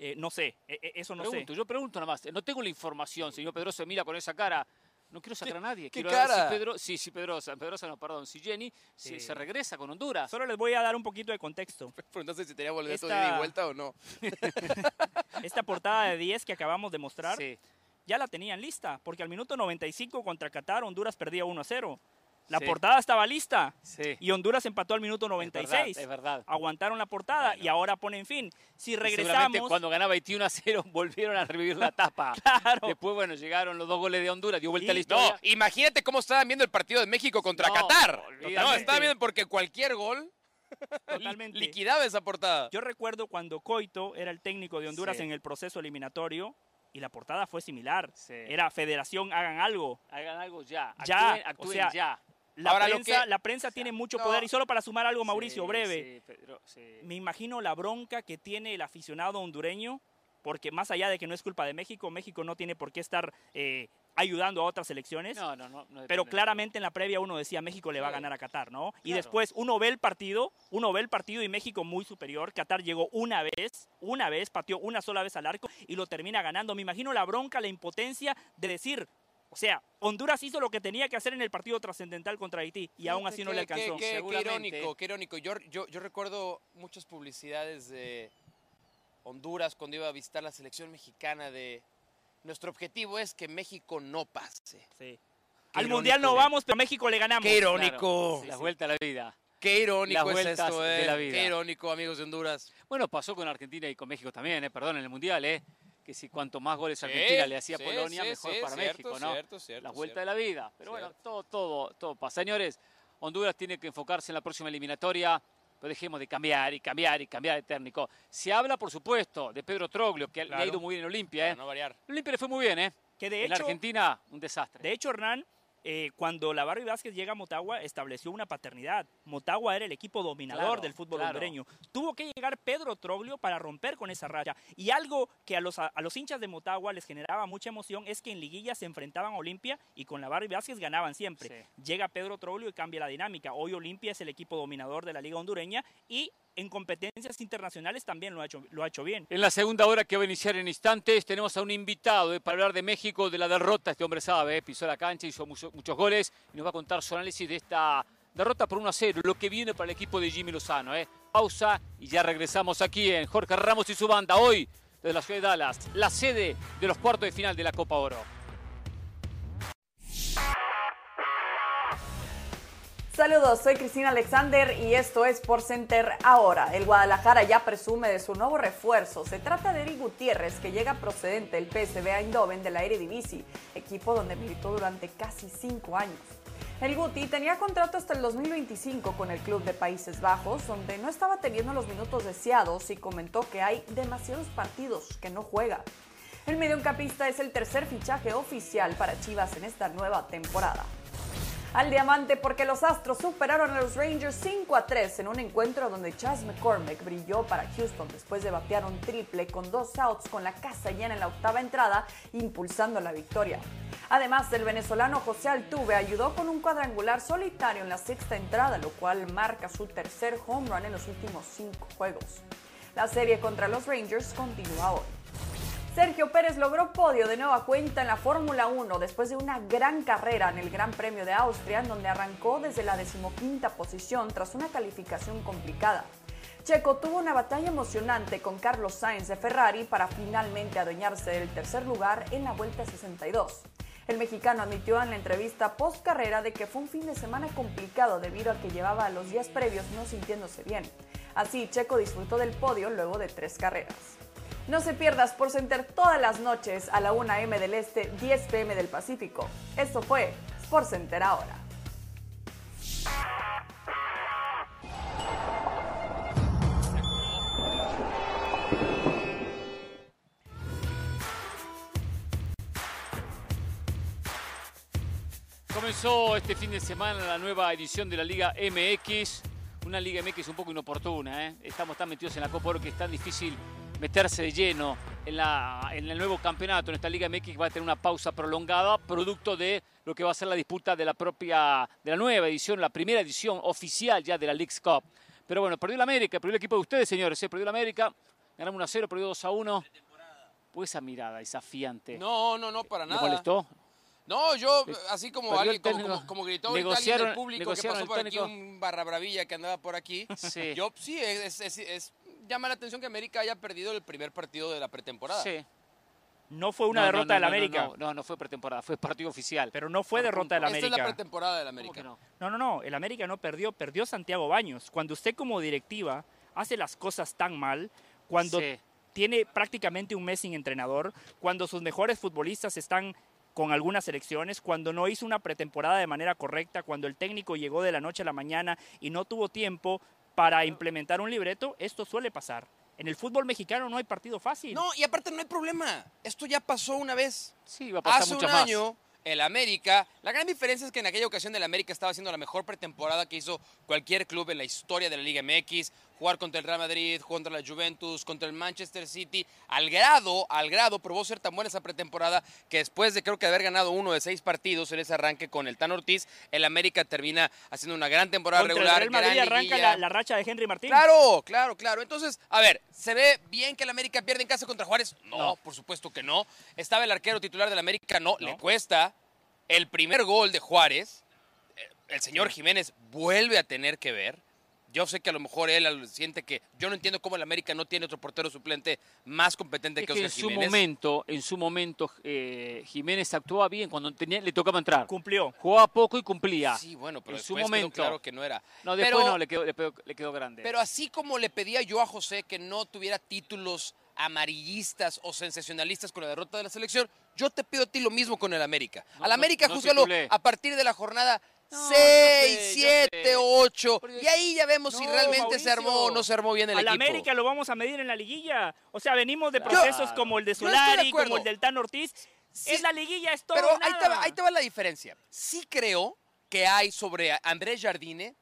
Speaker 4: Eh, no sé, eh, eh, eso no
Speaker 2: sé. Yo pregunto nada más. No tengo la información, señor Pedroso, mira con esa cara. No quiero sacar a nadie.
Speaker 3: ¿Qué cara?
Speaker 2: si Pedro, sí, sí, Pedrosa, Pedrosa no, perdón, si Jenny se regresa con Honduras.
Speaker 4: Solo les voy a dar un poquito de contexto.
Speaker 3: Preguntaste si tenía boleto Esta... de ida y vuelta o no.
Speaker 4: Esta portada de 10 que acabamos de mostrar, ya la tenían lista, porque al minuto 95 contra Qatar Honduras perdía 1 a 0. La portada estaba lista y Honduras empató al minuto 96.
Speaker 2: Es verdad.
Speaker 4: Aguantaron la portada y ahora ponen fin. Si regresamos.
Speaker 2: cuando ganaba 21 a 0 volvieron a revivir la tapa.
Speaker 4: claro.
Speaker 2: Después, bueno, llegaron los dos goles de Honduras, dio vuelta a la historia.
Speaker 3: No, imagínate cómo estaban viendo el partido de México contra Qatar. No, estaban viendo porque cualquier gol. Totalmente. Liquidaba esa portada.
Speaker 4: Yo recuerdo cuando Coito era el técnico de Honduras en el proceso eliminatorio y la portada fue similar. Era Federación, hagan algo.
Speaker 2: Hagan algo ya.
Speaker 4: Ya, actúen, ya. La, prensa, la prensa tiene mucho poder. Y solo para sumar algo, Mauricio, breve. me imagino la bronca que tiene el aficionado hondureño, porque más allá de que no es culpa de México, México no tiene por qué estar eh, ayudando a otras selecciones.
Speaker 2: No, no, no.
Speaker 4: pero claramente en la previa uno decía México le va a ganar a Qatar, ¿no? Y después uno ve el partido, uno ve el partido y México muy superior. Qatar llegó una vez, una vez, pateó una sola vez al arco y lo termina ganando. Me imagino la bronca, la impotencia de decir, o sea, Honduras hizo lo que tenía que hacer en el partido trascendental contra Haití y aún así no le alcanzó.
Speaker 3: Qué, irónico, qué irónico. Yo, yo, recuerdo muchas publicidades de Honduras cuando iba a visitar la selección mexicana de... Nuestro objetivo es que México no pase.
Speaker 4: Sí. Al Mundial no vamos, pero a México le ganamos.
Speaker 3: Qué irónico.
Speaker 2: la vuelta a la vida.
Speaker 3: Qué irónico es esto, eh. Qué irónico, amigos de Honduras.
Speaker 2: Bueno, pasó con Argentina y con México también, eh. Perdón, en el Mundial, ¿eh? que si cuanto más goles Argentina le hacía Polonia, mejor para México, ¿no? la vuelta de la vida. Pero bueno, todo, todo, todo pasa. Señores, Honduras tiene que enfocarse en la próxima eliminatoria, pero dejemos de cambiar y cambiar y cambiar de técnico. Se habla, por supuesto, de Pedro Troglio, que le ha ido muy bien en Olimpia, ¿eh?
Speaker 3: no variar.
Speaker 2: Olimpia le fue muy bien, ¿eh?
Speaker 4: Que de
Speaker 2: en Argentina, un desastre.
Speaker 4: De hecho, Hernán, eh, cuando la Barbie Vázquez llega a Motagua, estableció una paternidad. Motagua era el equipo dominador del fútbol hondureño. Tuvo que llegar Pedro Troglio para romper con esa raya. Y algo que a los, a, los hinchas de Motagua les generaba mucha emoción es que en liguilla se enfrentaban a Olimpia y con la Barbie Vázquez ganaban siempre. Llega Pedro Troglio y cambia la dinámica. Hoy Olimpia es el equipo dominador de la Liga Hondureña y en competencias internacionales también lo ha, hecho, bien.
Speaker 2: En la segunda hora que va a iniciar en instantes tenemos a un invitado eh, para hablar de México, de la derrota. Este hombre sabe, eh, pisó la cancha, hizo muchos goles y nos va a contar su análisis de esta derrota por 1 a 0, lo que viene para el equipo de Jimmy Lozano. Eh. Pausa y ya regresamos aquí en Jorge Ramos y su banda. Hoy desde la ciudad de Dallas, la sede de los cuartos de final de la Copa Oro.
Speaker 7: Saludos, soy Cristina Alexander y esto es Por Center ahora. El Guadalajara ya presume de su nuevo refuerzo. Se trata de Eric Gutiérrez, que llega procedente del PSV Eindhoven de la Eredivisie, equipo donde militó durante casi cinco años. El Guti tenía contrato hasta el 2025 con el club de Países Bajos, donde no estaba teniendo los minutos deseados y comentó que hay demasiados partidos que no juega. El mediocampista es el tercer fichaje oficial para Chivas en esta nueva temporada al diamante porque los Astros superaron a los Rangers 5 a 3 en un encuentro donde Chas McCormick brilló para Houston después de batear un triple con dos outs con la casa llena en la octava entrada, impulsando la victoria. Además, el venezolano José Altuve ayudó con un cuadrangular solitario en la sexta entrada, lo cual marca su tercer home run en los últimos cinco juegos. La serie contra los Rangers continúa hoy. Sergio Pérez logró podio de nueva cuenta en la Fórmula 1 después de una gran carrera en el Gran Premio de Austria, en donde arrancó desde la decimoquinta posición tras una calificación complicada. Checo tuvo una batalla emocionante con Carlos Sainz de Ferrari para finalmente adueñarse del tercer lugar en la Vuelta 62. El mexicano admitió en la entrevista post carrera de que fue un fin de semana complicado debido a que llevaba los días previos no sintiéndose bien. Así, Checo disfrutó del podio luego de tres carreras. No se pierdas por Center todas las noches a la 1 m del Este, 10 pm del Pacífico. Esto fue Sport Center ahora.
Speaker 2: Comenzó este fin de semana la nueva edición de la Liga MX. Una Liga MX un poco inoportuna, ¿eh? Estamos tan metidos en la Copa Oro que es tan difícil meterse de lleno en, la, en el nuevo campeonato, en esta Liga MX va a tener una pausa prolongada, producto de lo que va a ser la disputa de la propia, de la nueva edición, la primera edición oficial ya de la League's Cup. Pero bueno, perdió la América, perdió el equipo de ustedes, señores, ¿eh? perdió la América, ganamos 1 a 0, perdió 2 a 1. Pues esa mirada desafiante.
Speaker 3: No, no, no, para nada.
Speaker 2: ¿Le molestó?
Speaker 3: No, yo, así como, alguien, como, gritó alguien del público que pasó por aquí, un barra bravilla que andaba por aquí, sí. yo sí, es, es llama la atención que América haya perdido el primer partido de la pretemporada.
Speaker 4: Sí. No fue una derrota del América.
Speaker 2: No, no, fue pretemporada, fue partido oficial.
Speaker 4: Pero no fue derrota del América.
Speaker 3: Esta es la pretemporada del América.
Speaker 4: No? no, no, no. El América no perdió, perdió Santiago Baños. Cuando usted como directiva hace las cosas tan mal, cuando tiene prácticamente un mes sin entrenador, cuando sus mejores futbolistas están con algunas selecciones, cuando no hizo una pretemporada de manera correcta, cuando el técnico llegó de la noche a la mañana y no tuvo tiempo para implementar un libreto, esto suele pasar. En el fútbol mexicano no hay partido fácil.
Speaker 3: No, y aparte no hay problema. Esto ya pasó una vez.
Speaker 2: Sí, va a pasar
Speaker 3: Hace
Speaker 2: un
Speaker 3: año, el América. La gran diferencia es que en aquella ocasión el América estaba haciendo la mejor pretemporada que hizo cualquier club en la historia de la Liga MX jugar contra el Real Madrid, contra la Juventus, contra el Manchester City, al grado, al grado, probó ser tan buena esa pretemporada que después de creo que haber ganado uno de seis partidos en ese arranque con el Tan Ortiz, el América termina haciendo una gran temporada regular.
Speaker 4: El Real Madrid arranca la, racha de Henry Martín.
Speaker 3: Claro, claro, claro. Entonces, a ver, ¿se ve bien que el América pierde en casa contra Juárez? No, por supuesto que no. Estaba el arquero titular del América, no, le cuesta. El primer gol de Juárez, eh, el señor Jiménez vuelve a tener que ver yo sé que a lo mejor él siente que yo no entiendo cómo el América no tiene otro portero suplente más competente que, Oscar
Speaker 2: en su momento, en su momento eh, Jiménez actuaba bien cuando tenía, le tocaba entrar.
Speaker 4: Cumplió.
Speaker 2: Jugaba poco y cumplía.
Speaker 3: Sí, bueno, pero en su momento claro que no era.
Speaker 2: No, después no le quedó, le quedó grande.
Speaker 3: Pero así como le pedía yo a José que no tuviera títulos amarillistas o sensacionalistas con la derrota de la selección, yo te pido a ti lo mismo con el América. Al América, júzgalo a partir de la jornada 6, 7, 8. Y ahí ya vemos si realmente se armó o no se armó bien el equipo.
Speaker 4: Al América lo vamos a medir en la liguilla. O sea, venimos de procesos como el de Solari, como el del Tan Ortiz. es la liguilla, es todo.
Speaker 3: Pero ahí te, va, ahí te va la diferencia. Sí creo que hay sobre Andrés Jardine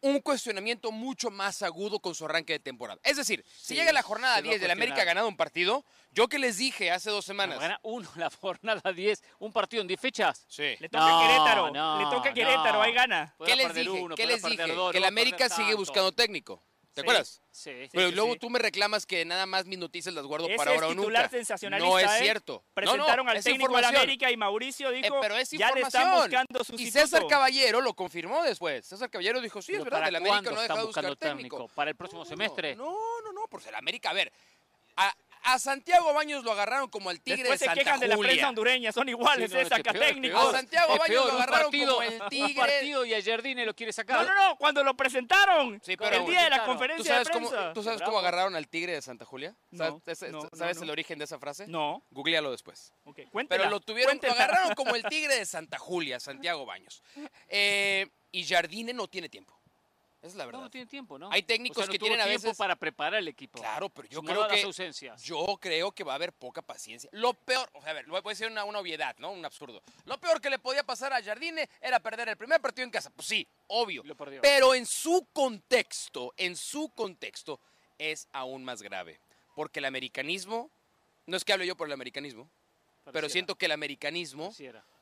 Speaker 3: un cuestionamiento mucho más agudo con su arranque de temporada. Es decir, si llega la jornada 10 del América ha ganado un partido, yo que les dije hace dos semanas.
Speaker 2: gana uno la jornada 10, un partido en 10 fechas.
Speaker 3: Sí.
Speaker 4: Le toca a Querétaro. le toca a Querétaro, ahí gana.
Speaker 3: ¿Qué les dije? ¿Qué les dije? que el América sigue buscando técnico. ¿Te acuerdas?
Speaker 2: Sí.
Speaker 3: Pero luego tú me reclamas que nada más mis noticias las guardo para ahora o
Speaker 4: nunca. sensacionalista,
Speaker 3: no es
Speaker 4: ¿eh?
Speaker 3: cierto.
Speaker 4: Presentaron al técnico de América y Mauricio dijo, eh, pero es ya le están buscando sustituto.
Speaker 3: Y César Caballero lo confirmó después. César Caballero dijo, sí, es verdad, el América no ha dejado de buscar técnico.
Speaker 2: ¿Para el próximo semestre?
Speaker 3: No, no, no, por el América, a ver, a Santiago Baños lo agarraron como el tigre
Speaker 4: Después
Speaker 3: de Santa
Speaker 4: se quejan de la prensa hondureña, son iguales, sí, no, es saca técnico.
Speaker 3: A Santiago Baños lo agarraron como el tigre.
Speaker 2: Un partido y a Jardine lo quiere sacar.
Speaker 4: No, no, no, cuando lo presentaron. Sí, pero, el día de la conferencia de
Speaker 3: prensa. Cómo, ¿Tú sabes cómo agarraron al tigre de Santa Julia? ¿Sabes, el origen de esa frase?
Speaker 4: No.
Speaker 3: Googlealo después.
Speaker 4: Okay. Cuéntela,
Speaker 3: pero lo tuvieron, lo agarraron como el tigre de Santa Julia, Santiago Baños. Eh, y Jardine no tiene tiempo es la verdad.
Speaker 2: No, tiene tiempo, ¿no?
Speaker 3: Hay técnicos que tienen a veces
Speaker 2: para preparar el equipo.
Speaker 3: Claro, pero yo creo que ausencias. yo creo que va a haber poca paciencia. Lo peor, o sea, a ver, puede ser una, una obviedad, ¿no? Un absurdo. Lo peor que le podía pasar a Jardine era perder el primer partido en casa. Pues sí, obvio. Pero en su contexto, en su contexto es aún más grave, porque el americanismo no es que hable yo por el americanismo, pero siento que el americanismo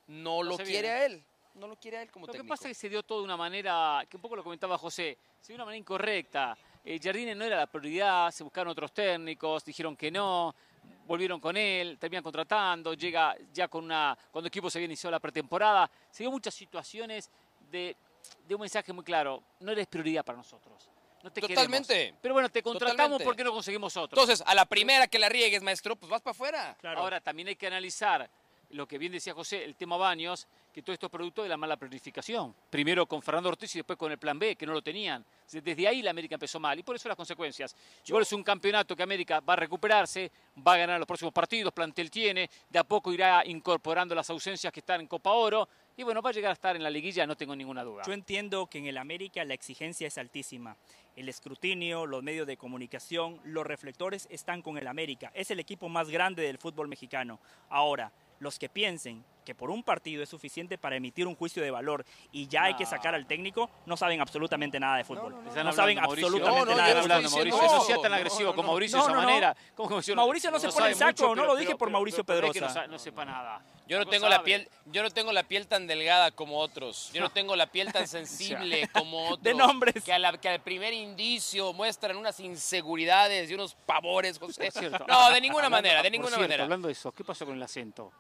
Speaker 3: no lo quiere a él no lo quiere él como
Speaker 2: lo
Speaker 3: técnico.
Speaker 2: Lo que pasa es que se dio todo de una manera, que un poco lo comentaba José, se dio de una manera incorrecta. eh, Jardine no era la prioridad, se buscaron otros técnicos, dijeron que no, volvieron con él, terminan contratando, llega ya con una, cuando el equipo se había iniciado la pretemporada, se dio muchas situaciones de, un mensaje muy claro, no eres prioridad para nosotros. No te
Speaker 3: Totalmente.
Speaker 2: Pero bueno, te contratamos porque no conseguimos otro.
Speaker 3: Entonces, a la primera que la riegues, maestro, pues vas para afuera.
Speaker 2: Ahora, también hay que analizar lo que bien decía José, el tema Baños, que todo esto es producto de la mala planificación. Primero con Fernando Ortiz y después con el plan B, que no lo tenían. Desde ahí la América empezó mal y por eso las consecuencias. Igual es un campeonato que América va a recuperarse, va a ganar los próximos partidos, plantel tiene, de a poco irá incorporando las ausencias que están en Copa Oro y bueno, va a llegar a estar en la liguilla, no tengo ninguna duda.
Speaker 4: Yo entiendo que en el América la exigencia es altísima. El escrutinio, los medios de comunicación, los reflectores están con el América. Es el equipo más grande del fútbol mexicano. Ahora, los que piensen que por un partido es suficiente para emitir un juicio de valor y ya hay que sacar al técnico, no saben absolutamente nada de fútbol. No, saben absolutamente nada de fútbol.
Speaker 2: Mauricio, no sea tan agresivo con Mauricio de esa manera.
Speaker 4: Mauricio no se pone el saco, no lo dije por Mauricio Pedrosa.
Speaker 2: no, sepa nada.
Speaker 3: Yo no tengo la piel, yo no tengo la piel tan delgada como otros. Yo no tengo la piel tan sensible como otros.
Speaker 4: De nombres.
Speaker 3: Que, al primer indicio muestran unas inseguridades y unos pavores, José. No, de ninguna manera, de ninguna manera.
Speaker 2: Hablando de eso, ¿qué pasó con el acento?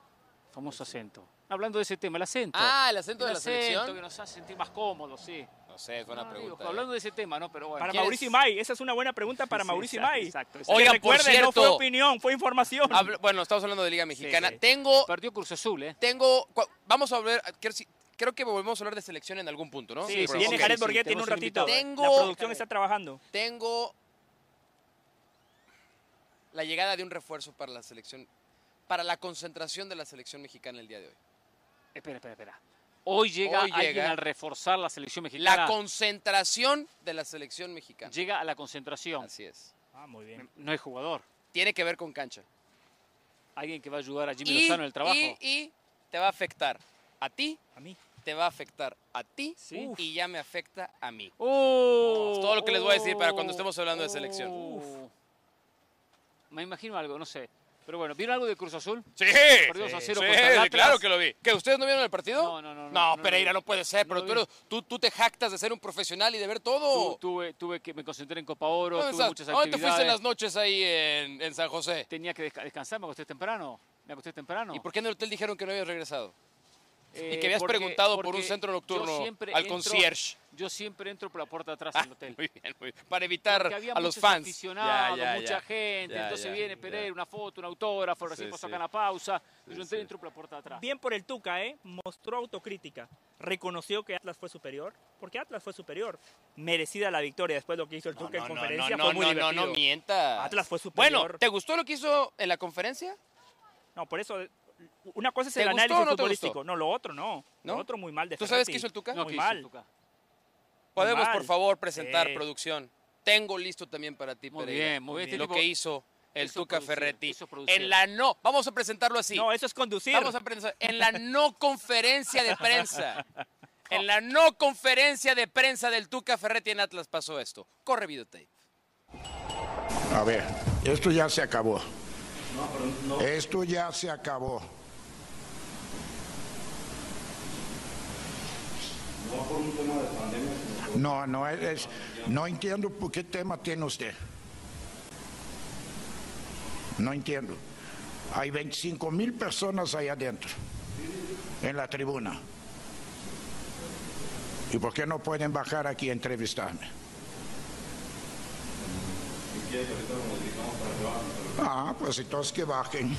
Speaker 2: Famoso acento. Hablando de ese tema, el acento.
Speaker 3: Ah, el acento de la selección.
Speaker 2: que nos hace sentir más cómodos, sí.
Speaker 3: No sé, es buena pregunta.
Speaker 2: hablando de ese tema, ¿no? Pero bueno.
Speaker 4: Para Mauricio Imay, esa es una buena pregunta para Mauricio Imay.
Speaker 3: Exacto. exacto. Oigan, por cierto,
Speaker 4: no fue opinión, fue información.
Speaker 3: bueno, estamos hablando de Liga Mexicana. Tengo...
Speaker 2: Perdió Cruz Azul, ¿eh?
Speaker 3: Tengo... Vamos a ver... Creo que volvemos a hablar de selección en algún punto, ¿no?
Speaker 4: Sí, sí viene Jared Borghetti en un ratito. Tengo, la producción está trabajando.
Speaker 3: Tengo la llegada de un refuerzo para la selección para la concentración de la selección mexicana el día de hoy?
Speaker 2: Espera, espera, espera. Hoy llega alguien al reforzar la selección mexicana.
Speaker 3: La concentración de la selección mexicana.
Speaker 2: Llega a la concentración.
Speaker 3: Así es.
Speaker 4: Ah, muy bien.
Speaker 2: No es jugador.
Speaker 3: Tiene que ver con cancha.
Speaker 2: Alguien que va a ayudar a Jimmy Lozano en el trabajo.
Speaker 3: Y, te va a afectar a ti.
Speaker 4: A mí.
Speaker 3: Te va a afectar a ti y ya me afecta a mí.
Speaker 2: Uh,
Speaker 3: todo lo que les voy a decir para cuando estemos hablando de selección.
Speaker 2: Me imagino algo, no sé. Pero bueno, ¿vieron algo de Cruz Azul?
Speaker 3: Sí, claro que lo vi. ¿Que ustedes no vieron el partido?
Speaker 2: No, no, no.
Speaker 3: No, Pereira, no, puede ser, pero tú, tú, te jactas de ser un profesional y de ver todo.
Speaker 2: tuve, tuve que me concentré en Copa Oro, tuve muchas actividades.
Speaker 3: ¿Dónde te fuiste en las noches ahí en, en San José?
Speaker 2: Tenía que descansar, me acosté temprano. Me acosté temprano.
Speaker 3: ¿Y por qué en el hotel dijeron que no habías regresado? Y que habías eh, preguntado por un centro nocturno al concierge.
Speaker 2: Yo siempre entro por la puerta de atrás del hotel.
Speaker 3: Muy bien, muy bien. Para evitar a los fans.
Speaker 2: Aficionados, mucha gente, entonces viene Pereira, una foto, un autógrafo, recién pasó acá en la pausa. yo entro por la puerta de atrás.
Speaker 4: Bien por el Tuca, ¿eh? Mostró autocrítica. Reconoció que Atlas fue superior, porque Atlas fue superior. Merecida la victoria después de lo que hizo el Tuca en conferencia.
Speaker 3: No,
Speaker 4: fue muy
Speaker 3: no, no, no, mienta.
Speaker 4: Atlas fue superior.
Speaker 3: Bueno, ¿te gustó lo que hizo en la conferencia?
Speaker 4: No, por eso una cosa es el análisis futbolístico. No, lo otro no. Lo otro muy mal de
Speaker 3: ¿Tú sabes qué hizo el Tuca?
Speaker 4: muy mal.
Speaker 3: Podemos, por favor, presentar producción. Tengo listo también para ti,
Speaker 2: muy Bien, muy bien.
Speaker 3: Lo que hizo el Tuca Ferretti. En la no, vamos a presentarlo así.
Speaker 4: No, eso es conducir.
Speaker 3: Vamos a presentar, en la no conferencia de prensa. En la no conferencia de prensa del Tuca Ferretti en Atlas pasó esto. Corre videotape.
Speaker 8: A ver, esto ya se acabó. Esto ya se acabó. No, no es, no entiendo por qué tema tiene usted. No entiendo. Hay 25 mil personas ahí adentro, en la tribuna. ¿Y por qué no pueden bajar aquí a entrevistarme? Ah, pues entonces que bajen.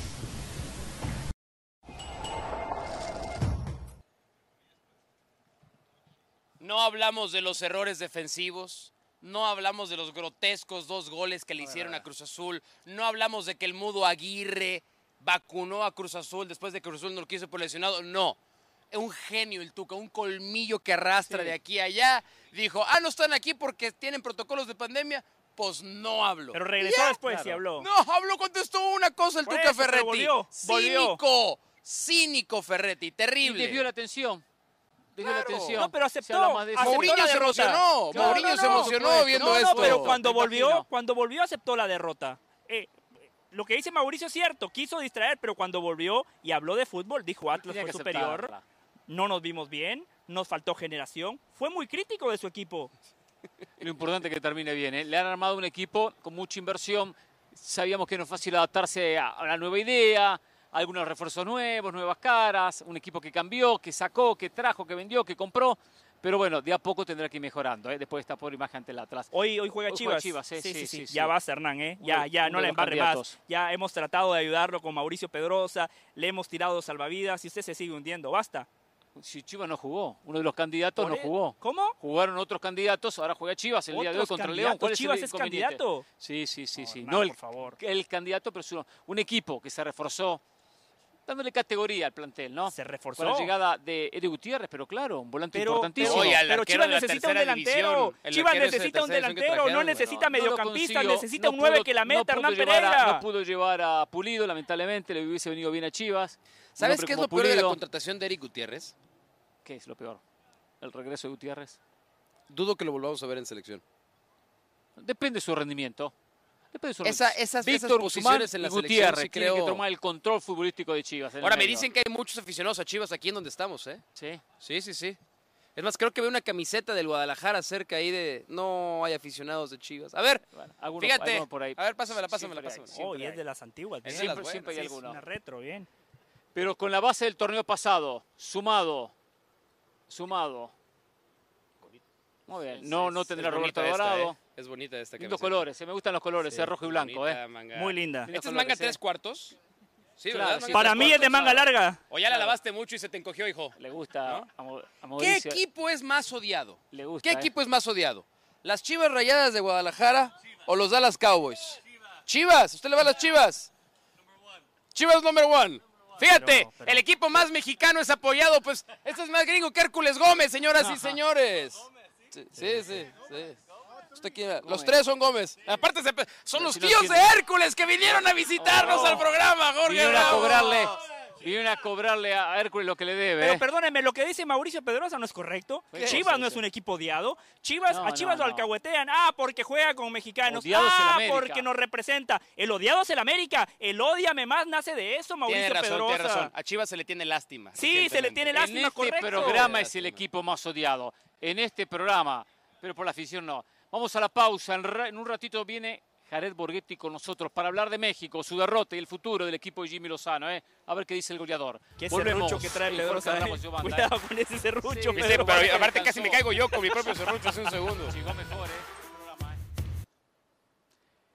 Speaker 3: No hablamos de los errores defensivos, no hablamos de los grotescos dos goles que le hicieron a Cruz Azul, no hablamos de que el mudo Aguirre vacunó a Cruz Azul después de que Cruz Azul no lo quiso por lesionado, no. Es un genio el Tuca, un colmillo que arrastra de aquí a allá. Dijo, ah, no están aquí porque tienen protocolos de pandemia pues no hablo.
Speaker 4: Pero regresó después y habló.
Speaker 3: No, habló, contestó una cosa el Tuca Ferretti.
Speaker 4: Volvió,
Speaker 3: Cínico, cínico Ferretti, terrible.
Speaker 2: Y desvió la atención. Desvió la atención.
Speaker 4: No, pero aceptó.
Speaker 3: Mourinho se emocionó. Mourinho se emocionó viendo esto.
Speaker 4: No, pero cuando volvió, cuando volvió aceptó la derrota. Eh, lo que dice Mauricio es cierto, quiso distraer, pero cuando volvió y habló de fútbol, dijo Atlas fue superior, no nos vimos bien, nos faltó generación, fue muy crítico de su equipo.
Speaker 2: Lo importante es que termine bien. ¿eh? Le han armado un equipo con mucha inversión. Sabíamos que no es fácil adaptarse a la nueva idea, algunos refuerzos nuevos, nuevas caras, un equipo que cambió, que sacó, que trajo, que vendió, que compró. Pero bueno, de a poco tendrá que ir mejorando, ¿eh? después de esta pobre imagen ante el Atlas.
Speaker 4: Hoy, hoy juega Chivas. sí, sí, sí, Ya va Hernán, ¿eh? Ya, ya, no la embarre más. Ya hemos tratado de ayudarlo con Mauricio Pedrosa, le hemos tirado salvavidas y usted se sigue hundiendo. Basta.
Speaker 2: Si Chivas no jugó, uno de los candidatos no jugó.
Speaker 4: ¿Cómo?
Speaker 2: Jugaron otros candidatos, ahora juega Chivas el día de hoy contra León.
Speaker 4: ¿Cuál Chivas es, candidato?
Speaker 2: Sí, sí, sí, sí. no, el, por favor. el candidato, pero un equipo que se reforzó dándole categoría al plantel, ¿no?
Speaker 4: Se reforzó.
Speaker 2: Con la llegada de Eddie Gutiérrez, pero claro, un volante importantísimo.
Speaker 4: Pero, Chivas necesita un delantero. Chivas necesita un delantero, no necesita mediocampista, necesita un 9 que la meta, Hernán Pereira.
Speaker 2: no pudo llevar a Pulido, lamentablemente, le hubiese venido bien a Chivas.
Speaker 3: ¿Sabes qué es lo peor de la contratación de Eric Gutiérrez?
Speaker 2: ¿Qué es lo peor? ¿El regreso de Gutiérrez?
Speaker 3: Dudo que lo volvamos a ver en selección.
Speaker 2: Depende de su rendimiento.
Speaker 3: Esa, esas, Víctor posiciones en la Gutiérrez
Speaker 2: sí creo... que tomar el control futbolístico de Chivas.
Speaker 3: Ahora, me dicen que hay muchos aficionados a Chivas aquí en donde estamos, ¿eh?
Speaker 2: Sí.
Speaker 3: Sí, sí, sí. Es más, creo que veo una camiseta del Guadalajara cerca ahí de... No hay aficionados de Chivas. A ver, fíjate. por ahí. A ver, pásamela, pásamela, pásamela.
Speaker 4: Oh, y es de las antiguas.
Speaker 2: siempre, siempre hay alguno.
Speaker 4: Una retro, bien.
Speaker 2: Pero con la base del torneo pasado, sumado, sumado. Muy bien. No, no tendrá Roberto Dorado.
Speaker 3: ¿eh? Es bonita esta
Speaker 2: Lindos colores, me gustan los colores, es rojo y blanco. eh.
Speaker 4: Muy linda.
Speaker 3: ¿Esta es manga tres cuartos?
Speaker 4: Sí, Para mí es de manga larga.
Speaker 3: O ya la lavaste mucho y se te encogió, hijo.
Speaker 2: Le gusta
Speaker 3: ¿Qué equipo es más odiado? Le gusta, ¿Qué eh. equipo es más odiado? ¿Las Chivas Rayadas de Guadalajara o los Dallas Cowboys? Chivas, usted le va a las Chivas. Chivas number one. Fíjate, el equipo más mexicano es apoyado, pues, este es más gringo que Hércules Gómez, señoras y señores. Sí, sí, sí. Los tres son Gómez. Aparte, son los tíos de Hércules que vinieron a visitarnos oh. al programa, Jorge.
Speaker 2: Vinieron a cobrarle. Vinieron a cobrarle a Hércules lo que le debe.
Speaker 4: Pero ¿eh? perdóneme, lo que dice Mauricio Pedrosa no es correcto. Chivas no es un equipo odiado. Chivas, a Chivas lo alcahuetean. Ah, porque juega con mexicanos. ah, porque nos representa. El odiado es el América. El odiame más nace de eso, Mauricio tiene razón, Pedrosa. Tiene razón.
Speaker 3: A Chivas se le tiene lástima.
Speaker 4: Sí, se le tiene lástima,
Speaker 2: En este programa es el equipo más odiado. En este programa. Pero por la afición no. Vamos a la pausa. En, un ratito viene Jared Borghetti con nosotros para hablar de México, su derrota y el futuro del equipo de Jimmy Lozano. ¿eh? A ver qué dice el goleador.
Speaker 4: Qué serrucho que trae Pedrosa. Eh. Cuidado con ese serrucho,
Speaker 3: sí, Pedro. Pero aparte casi me caigo yo con mi propio serrucho hace un segundo.
Speaker 2: Llegó mejor, ¿eh?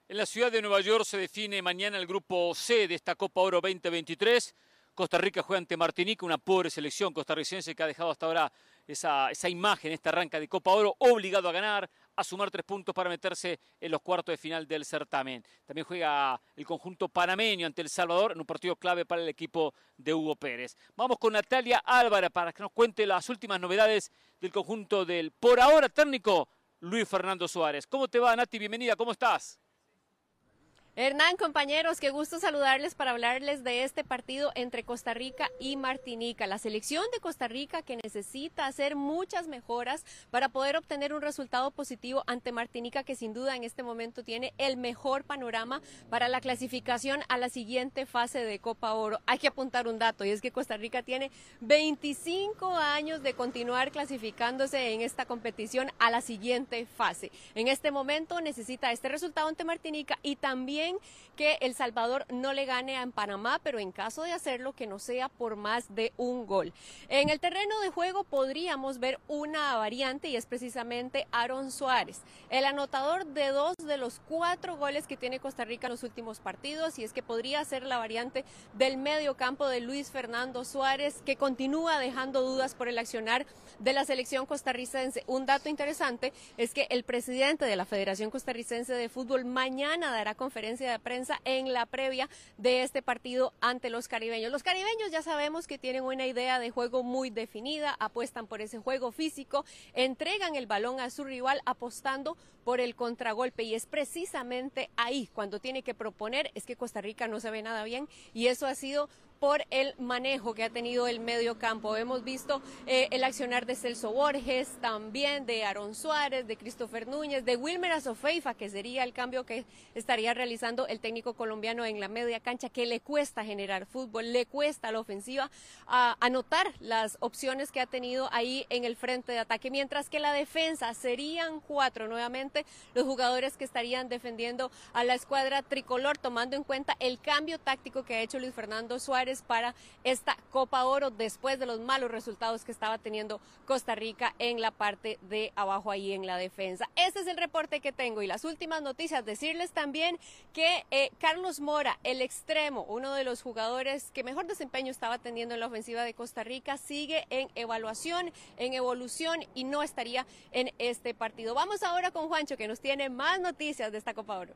Speaker 2: En la ciudad de Nueva York se define mañana el grupo C de esta Copa Oro 2023. Costa Rica juega ante Martinica, una pobre selección costarricense que ha dejado hasta ahora esa, esa imagen, esta arranca de Copa Oro, obligado a ganar, a sumar tres puntos para meterse en los cuartos de final del certamen. También juega el conjunto panameño ante El Salvador en un partido clave para el equipo de Hugo Pérez. Vamos con Natalia Álvarez para que nos cuente las últimas novedades del conjunto del por ahora técnico Luis Fernando Suárez. ¿Cómo te va, Nati? Bienvenida, ¿cómo estás?
Speaker 9: Hernán, compañeros, qué gusto saludarles para hablarles de este partido entre Costa Rica y Martinica. La selección de Costa Rica que necesita hacer muchas mejoras para poder obtener un resultado positivo ante Martinica que sin duda en este momento tiene el mejor panorama para la clasificación a la siguiente fase de Copa Oro. Hay que apuntar un dato y es que Costa Rica tiene 25 años de continuar clasificándose en esta competición a la siguiente fase. En este momento necesita este resultado ante Martinica y también que El Salvador no le gane a Panamá, pero en caso de hacerlo, que no sea por más de un gol. En el terreno de juego podríamos ver una variante y es precisamente Aaron Suárez, el anotador de dos de los cuatro goles que tiene Costa Rica en los últimos partidos y es que podría ser la variante del medio campo de Luis Fernando Suárez, que continúa dejando dudas por el accionar de la selección costarricense. Un dato interesante es que el presidente de la Federación Costarricense de Fútbol mañana dará conferencia de prensa en la previa de este partido ante los caribeños. Los caribeños ya sabemos que tienen una idea de juego muy definida, apuestan por ese juego físico, entregan el balón a su rival apostando por el contragolpe y es precisamente ahí cuando tiene que proponer, es que Costa Rica no se ve nada bien y eso ha sido por el manejo que ha tenido el medio campo. Hemos visto eh, el accionar de Celso Borges, también de Aaron Suárez, de Christopher Núñez, de Wilmer Azofeifa, que sería el cambio que estaría realizando el técnico colombiano en la media cancha, que le cuesta generar fútbol, le cuesta a la ofensiva anotar las opciones que ha tenido ahí en el frente de ataque, mientras que la defensa serían cuatro nuevamente los jugadores que estarían defendiendo a la escuadra tricolor, tomando en cuenta el cambio táctico que ha hecho Luis Fernando Para esta Copa Oro después de los malos resultados que estaba teniendo Costa Rica en la parte de abajo ahí en la defensa. Este es el reporte que tengo y las últimas noticias. Decirles también que eh, Carlos Mora, el extremo, uno de los jugadores que mejor desempeño estaba teniendo en la ofensiva de Costa Rica, sigue en evaluación, en evolución y no estaría en este partido. Vamos ahora con Juancho que nos tiene más noticias de esta Copa Oro.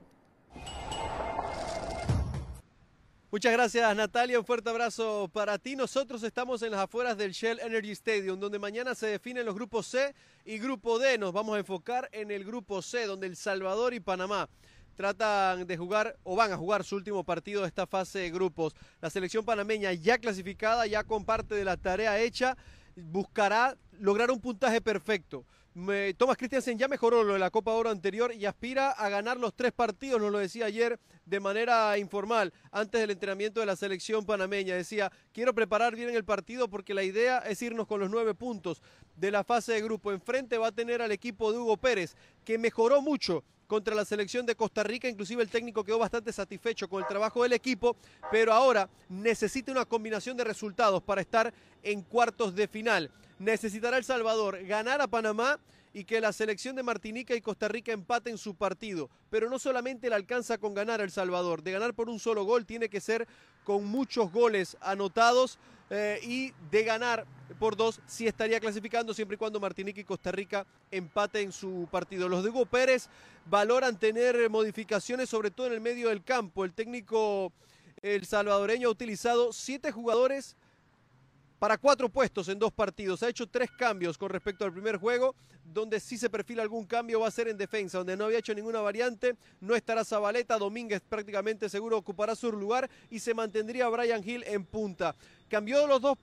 Speaker 10: Muchas gracias Natalia, un fuerte abrazo para ti. Nosotros estamos en las afueras del Shell Energy Stadium, donde mañana se definen los grupos C y grupo D. Nos vamos a enfocar en el grupo C, donde El Salvador y Panamá tratan de jugar o van a jugar su último partido de esta fase de grupos. La selección panameña ya clasificada, ya con parte de la tarea hecha, buscará lograr un puntaje perfecto. Thomas Christiansen ya mejoró lo de la Copa Oro anterior y aspira a ganar los tres partidos, nos lo decía ayer de manera informal, antes del entrenamiento de la selección panameña. Decía, quiero preparar bien el partido porque la idea es irnos con los nueve puntos de la fase de grupo. Enfrente va a tener al equipo de Hugo Pérez, que mejoró mucho contra la selección de Costa Rica, inclusive el técnico quedó bastante satisfecho con el trabajo del equipo, pero ahora necesita una combinación de resultados para estar en cuartos de final. Necesitará El Salvador ganar a Panamá y que la selección de Martinica y Costa Rica empaten su partido. Pero no solamente le alcanza con ganar El Salvador, de ganar por un solo gol tiene que ser con muchos goles anotados eh, y de ganar por dos sí estaría clasificando siempre y cuando Martinica y Costa Rica empaten su partido. Los de Hugo Pérez valoran tener modificaciones sobre todo en el medio del campo. El técnico el salvadoreño ha utilizado siete jugadores para cuatro puestos en dos partidos. Ha hecho tres cambios con respecto al primer juego, donde sí se perfila algún cambio va a ser en defensa, donde no había hecho ninguna variante. No estará Zabaleta, Domínguez prácticamente seguro ocupará su lugar y se mantendría Brian Hill en punta. Cambió los dos,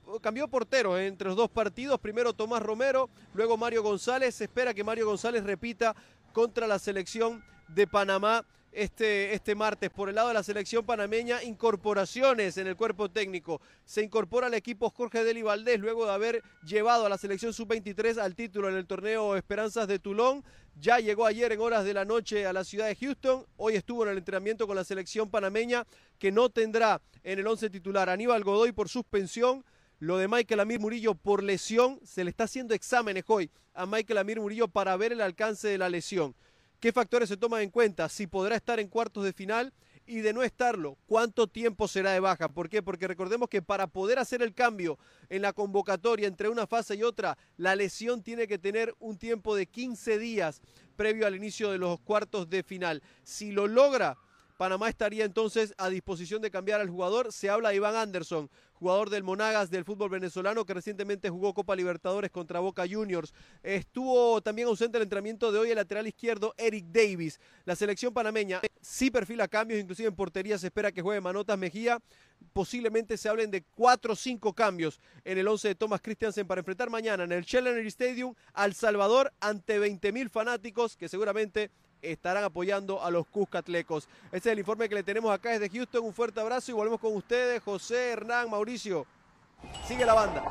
Speaker 10: porteros entre los dos partidos. Primero Tomás Romero, luego Mario González. Se espera que Mario González repita contra la selección de Panamá este, este martes. Por el lado de la selección panameña, incorporaciones en el cuerpo técnico. Se incorpora al equipo Jorge Deli Valdés luego de haber llevado a la selección sub-23 al título en el torneo Esperanzas de Tulón. Ya llegó ayer en horas de la noche a la ciudad de Houston. Hoy estuvo en el entrenamiento con la selección panameña que no tendrá en el once titular Aníbal Godoy por suspensión. Lo de Michael Amir Murillo por lesión, se le está haciendo exámenes hoy a Michael Amir Murillo para ver el alcance de la lesión. ¿Qué factores se toman en cuenta? Si podrá estar en cuartos de final y de no estarlo, ¿cuánto tiempo será de baja? ¿Por qué? Porque recordemos que para poder hacer el cambio en la convocatoria entre una fase y otra, la lesión tiene que tener un tiempo de 15 días previo al inicio de los cuartos de final. Si lo logra, Panamá estaría entonces a disposición de cambiar al jugador. Se habla de Iván Anderson, jugador del Monagas del fútbol venezolano que recientemente jugó Copa Libertadores contra Boca Juniors. Estuvo también ausente el entrenamiento de hoy el lateral izquierdo Eric Davis. La selección panameña sí perfila cambios, inclusive en portería se espera que juegue Manotas Mejía. Posiblemente se hablen de cuatro o cinco cambios en el 11 de Thomas Christiansen para enfrentar mañana en el Challenger Stadium al Salvador ante 20.000 fanáticos que seguramente estarán apoyando a los Cuscatlecos. Este es el informe que le tenemos acá desde Houston. Un fuerte abrazo y volvemos con ustedes, José, Hernán, Mauricio. Sigue la banda.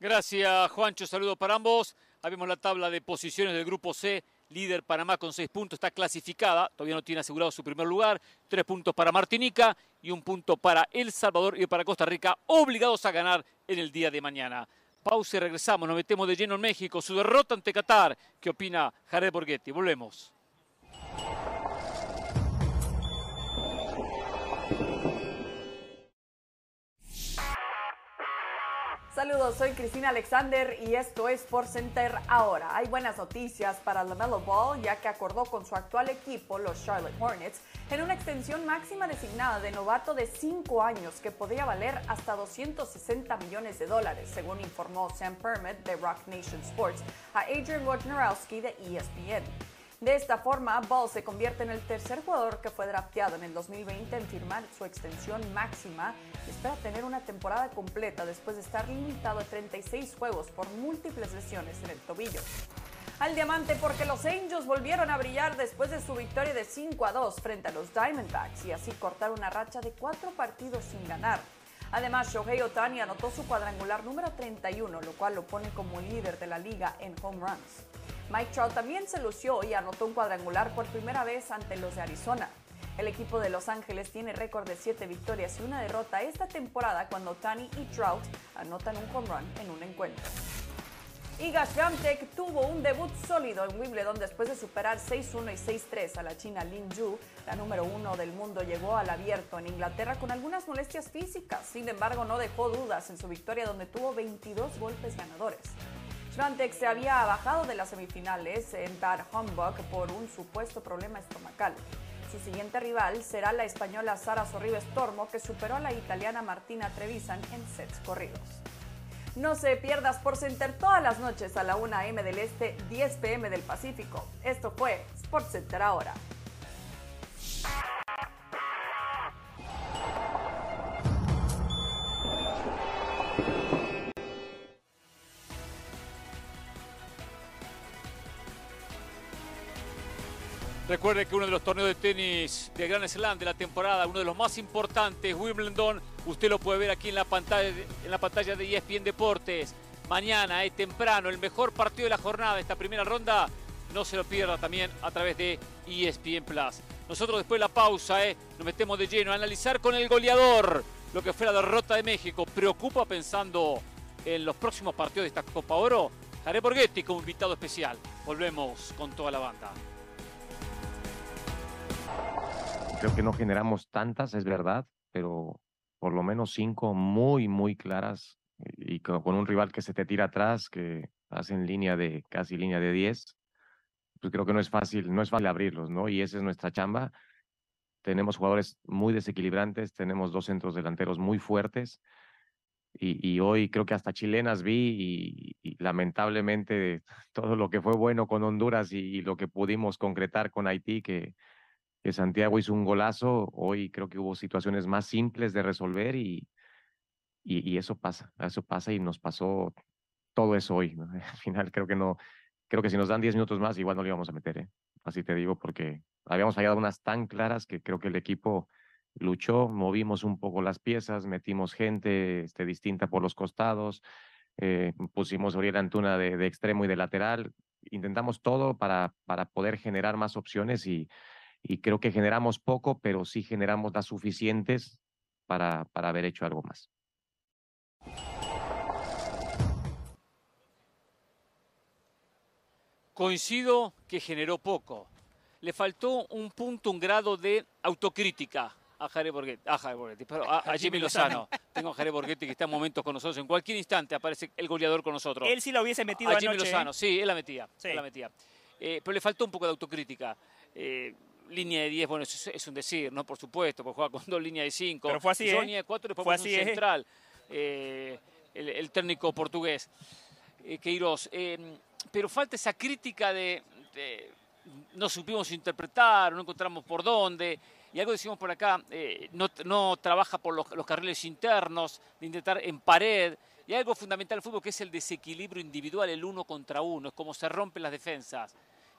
Speaker 2: Gracias, Juancho. Saludos para ambos. Ahí vemos la tabla de posiciones del grupo C. Líder Panamá con seis puntos, está clasificada, todavía no tiene asegurado su primer lugar. Tres puntos para Martinica y un punto para El Salvador y para Costa Rica, obligados a ganar en el día de mañana. Pausa y regresamos. Nos metemos de lleno en México. Su derrota ante Qatar. ¿Qué opina Jared Borghetti? Volvemos.
Speaker 7: Saludos, soy Cristina Alexander y esto es Por Center ahora. Hay buenas noticias para LaMelo Ball ya que acordó con su actual equipo, los Charlotte Hornets, en una extensión máxima designada de novato de 5 años que podría valer hasta 260 millones de dólares, según informó Sam Permit de Rock Nation Sports a Adrian Wojnarowski de ESPN. De esta forma, Ball se convierte en el tercer jugador que fue drafteado en el 2020 en firmar su extensión máxima y espera tener una temporada completa después de estar limitado a 36 juegos por múltiples lesiones en el tobillo. Al diamante porque los Angels volvieron a brillar después de su victoria de 5 a 2 frente a los Diamondbacks y así cortar una racha de cuatro partidos sin ganar. Además, Shohei Otani anotó su cuadrangular número 31, lo cual lo pone como líder de la liga en home runs. Mike Trout también se lució y anotó un cuadrangular por primera vez ante los de Arizona. El equipo de Los Ángeles tiene récord de 7 victorias y una derrota esta temporada cuando Tani y Trout anotan un home run en un encuentro. Iga Swiatek tuvo un debut sólido en Wimbledon después de superar 6-1 y 6-3 a la china Lin Yu. La número uno del mundo llegó al abierto en Inglaterra con algunas molestias físicas. Sin embargo, no dejó dudas en su victoria donde tuvo 22 golpes ganadores. Swiatek se había bajado de las semifinales en Bad Humbug por un supuesto problema estomacal. Su siguiente rival será la española Sara Sorribes Tormo, que superó a la italiana Martina Trevisan en sets corridos. No se pierdas por Center todas las noches a la 1 a.m. del Este, 10 p.m. del Pacífico. Esto fue Center ahora.
Speaker 2: Recuerde que uno de los torneos de tenis de Grand Slam de la temporada, uno de los más importantes, Wimbledon, usted lo puede ver aquí en la pantalla, en la pantalla de ESPN Deportes. Mañana, es temprano, el mejor partido de la jornada, esta primera ronda. No se lo pierda también a través de ESPN Plus. Nosotros después de la pausa eh, nos metemos de lleno a analizar con el goleador lo que fue la derrota de México. Preocupa pensando en los próximos partidos de esta Copa Oro. Jare Borghetti como invitado especial. Volvemos con toda la banda.
Speaker 1: Creo que no generamos tantas, es verdad, pero por lo menos cinco muy, muy claras y con un rival que se te tira atrás, que hace en línea de casi línea de 10, pues creo que no es fácil, no es fácil abrirlos, ¿no? Y esa es nuestra chamba. Tenemos jugadores muy desequilibrantes, tenemos dos centros delanteros muy fuertes y, hoy creo que hasta chilenas vi y, lamentablemente todo lo que fue bueno con Honduras y, lo que pudimos concretar con Haití, que, que Santiago hizo un golazo, hoy creo que hubo situaciones más simples de resolver y, y, eso pasa, eso pasa y nos pasó todo eso hoy. Al final creo que no, creo que si nos dan 10 minutos más igual no le íbamos a meter, ¿eh? así te digo, porque habíamos fallado unas tan claras que creo que el equipo luchó, movimos un poco las piezas, metimos gente este, distinta por los costados, eh, pusimos Oriel Antuna de, de, extremo y de lateral, intentamos todo para, para poder generar más opciones y, y creo que generamos poco, pero sí generamos las suficientes para, para haber hecho algo más.
Speaker 2: Coincido que generó poco. Le faltó un punto, un grado de autocrítica a Jare Borghetti, a, pero a, Jimmy Lozano. Tengo a Jare Borghetti que está en momentos con nosotros. En cualquier instante aparece el goleador con nosotros.
Speaker 4: Él sí lo hubiese metido
Speaker 2: a
Speaker 4: Jimmy
Speaker 2: Lozano. ¿eh? Sí, él la metía. la metía. Eh, pero le faltó un poco de autocrítica. Eh, línea de 10, bueno, es, un decir, ¿no? Por supuesto, porque juega con dos líneas de 5.
Speaker 4: Pero fue así, ¿eh?
Speaker 2: línea de 4 después fue así, ¿eh? central. Eh, el, técnico portugués, Queiroz. Pero falta esa crítica de, no supimos interpretar, no encontramos por dónde. Y algo decimos por acá, no, no, trabaja por los, los, carriles internos, de intentar en pared. Y algo fundamental del fútbol que es el desequilibrio individual, el uno contra uno, es como se rompen las defensas.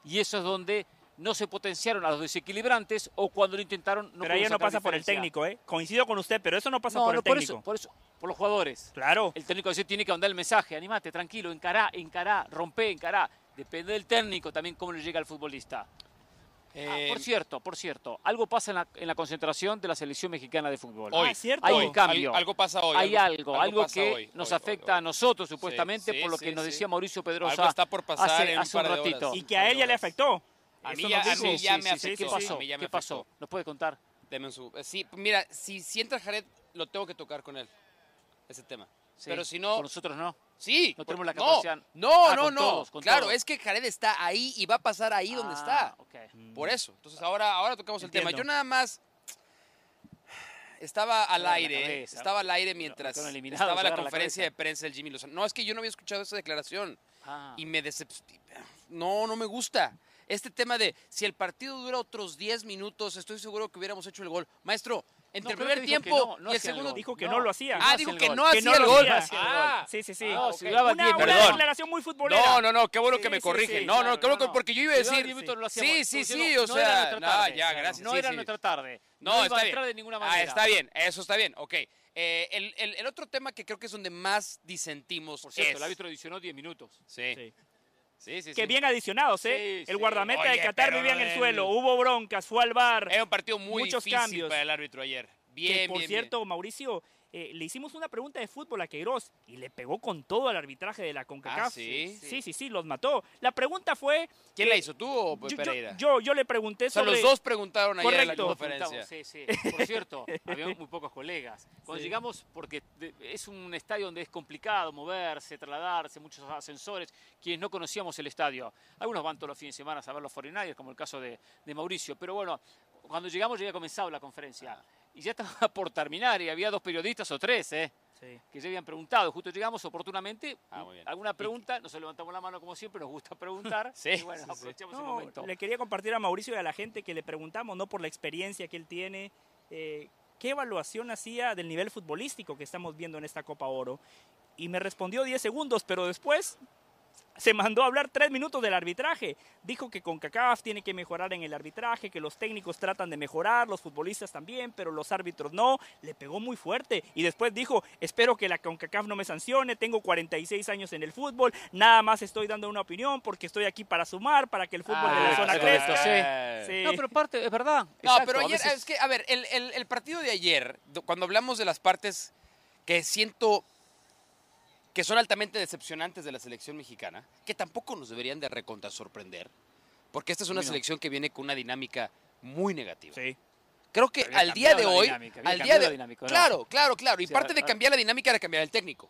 Speaker 2: Y eso es donde no se potenciaron a los desequilibrantes o cuando lo intentaron no
Speaker 4: Pero ahí no pasa por el técnico, ¿eh? Coincido con usted, pero eso no pasa por el
Speaker 2: por
Speaker 4: técnico.
Speaker 2: Eso, por eso, por los jugadores.
Speaker 4: Claro.
Speaker 2: El técnico tiene que mandar el mensaje, animate, tranquilo, encará, encará, rompe, encará. Depende del técnico también cómo le llega al futbolista. Ah, eh, por cierto, por cierto, algo pasa en la, concentración de la selección mexicana de fútbol.
Speaker 3: Hoy,
Speaker 2: ah,
Speaker 3: cierto.
Speaker 2: Hay un cambio.
Speaker 3: Algo, pasa hoy.
Speaker 2: Hay algo, algo, que nos afecta a nosotros supuestamente por lo que nos decía Mauricio Pedrosa
Speaker 3: algo está por pasar
Speaker 2: hace, un ratito.
Speaker 4: Y que a ella le afectó.
Speaker 3: A mí, ya, me afectó.
Speaker 2: ¿Qué pasó? ¿Qué pasó? ¿Nos puede contar?
Speaker 3: Sí, mira, si, si entra Jared, lo tengo que tocar con él, ese tema. Pero si no...
Speaker 2: Con nosotros no.
Speaker 3: Sí.
Speaker 2: No tenemos la capacidad.
Speaker 3: No, ah, no, no. claro, es que Jared está ahí y va a pasar ahí donde está.
Speaker 2: Mm.
Speaker 3: Por eso. Entonces ahora, ahora tocamos el tema. Yo nada más estaba al aire, estaba al aire mientras estaba la conferencia de prensa del Jimmy Lozano. No, es que yo no había escuchado esa declaración ah. y me decepcionó. No, no me gusta. Este tema de si el partido dura otros 10 minutos, estoy seguro que hubiéramos hecho el gol. Maestro, entre el primer tiempo y el segundo.
Speaker 4: Dijo que no, lo hacía.
Speaker 3: Ah, dijo que no hacía el gol.
Speaker 4: Ah, sí, sí, sí.
Speaker 3: Ah,
Speaker 4: una, declaración muy futbolera.
Speaker 3: No, no, no, qué bueno que me corrigen. no, no, qué bueno porque yo iba a decir. Sí, sí, sí, o sea, no, ya, gracias.
Speaker 2: No era nuestra tarde.
Speaker 3: No, está bien. de ninguna manera. Ah, está bien, eso está bien, ok. Eh, el, el, el, otro tema que creo que es donde más disentimos
Speaker 2: Por cierto, el árbitro adicionó 10 minutos.
Speaker 3: Sí. Sí, sí,
Speaker 4: que bien adicionados, ¿eh? el guardameta de Qatar vivía en el suelo, hubo broncas, fue al bar.
Speaker 3: Era un partido muy muchos difícil cambios. para el árbitro ayer. Bien,
Speaker 4: por cierto, Mauricio, eh, le hicimos una pregunta de fútbol a Queiroz y le pegó con todo al arbitraje de la CONCACAF.
Speaker 3: ¿Ah, sí?
Speaker 4: sí? sí, sí, los mató. La pregunta fue...
Speaker 3: ¿Quién la hizo, tú o Pereira?
Speaker 4: Yo, yo, le pregunté sobre...
Speaker 3: O sea, los dos preguntaron ayer en la conferencia.
Speaker 2: Sí, sí. Por cierto, había muy pocos colegas. Cuando llegamos, porque es un estadio donde es complicado moverse, trasladarse, muchos ascensores, quienes no conocíamos el estadio. Algunos van todos los fines de semana a ver los 49 como el caso de, de Mauricio. Pero bueno, cuando llegamos ya había comenzado la conferencia y ya estaba por terminar y había dos periodistas o tres, ¿eh? que ya habían preguntado. Justo llegamos oportunamente. Ah, ¿Alguna pregunta? Nos levantamos la mano como siempre, nos gusta preguntar.
Speaker 3: sí,
Speaker 2: y bueno, aprovechamos el momento.
Speaker 4: Le quería compartir a Mauricio y a la gente que le preguntamos, no por la experiencia que él tiene, eh, qué evaluación hacía del nivel futbolístico que estamos viendo en esta Copa Oro. Y me respondió 10 segundos, pero después se mandó a hablar tres minutos del arbitraje. Dijo que CONCACAF tiene que mejorar en el arbitraje, que los técnicos tratan de mejorar, los futbolistas también, pero los árbitros no. Le pegó muy fuerte. Y después dijo, espero que la CONCACAF no me sancione, tengo 46 años en el fútbol, nada más estoy dando una opinión porque estoy aquí para sumar, para que el fútbol de la ah, zona crezca.
Speaker 2: Sí. No, pero parte, es verdad.
Speaker 3: No, pero ayer, es que, a ver, el, el partido de ayer, cuando hablamos de las partes que siento que son altamente decepcionantes de la selección mexicana, que tampoco nos deberían de recontra sorprender, porque esta es una selección que viene con una dinámica muy negativa.
Speaker 4: Sí.
Speaker 3: Creo que al día de hoy, al día de claro, claro, claro, y parte de cambiar la dinámica era cambiar el técnico.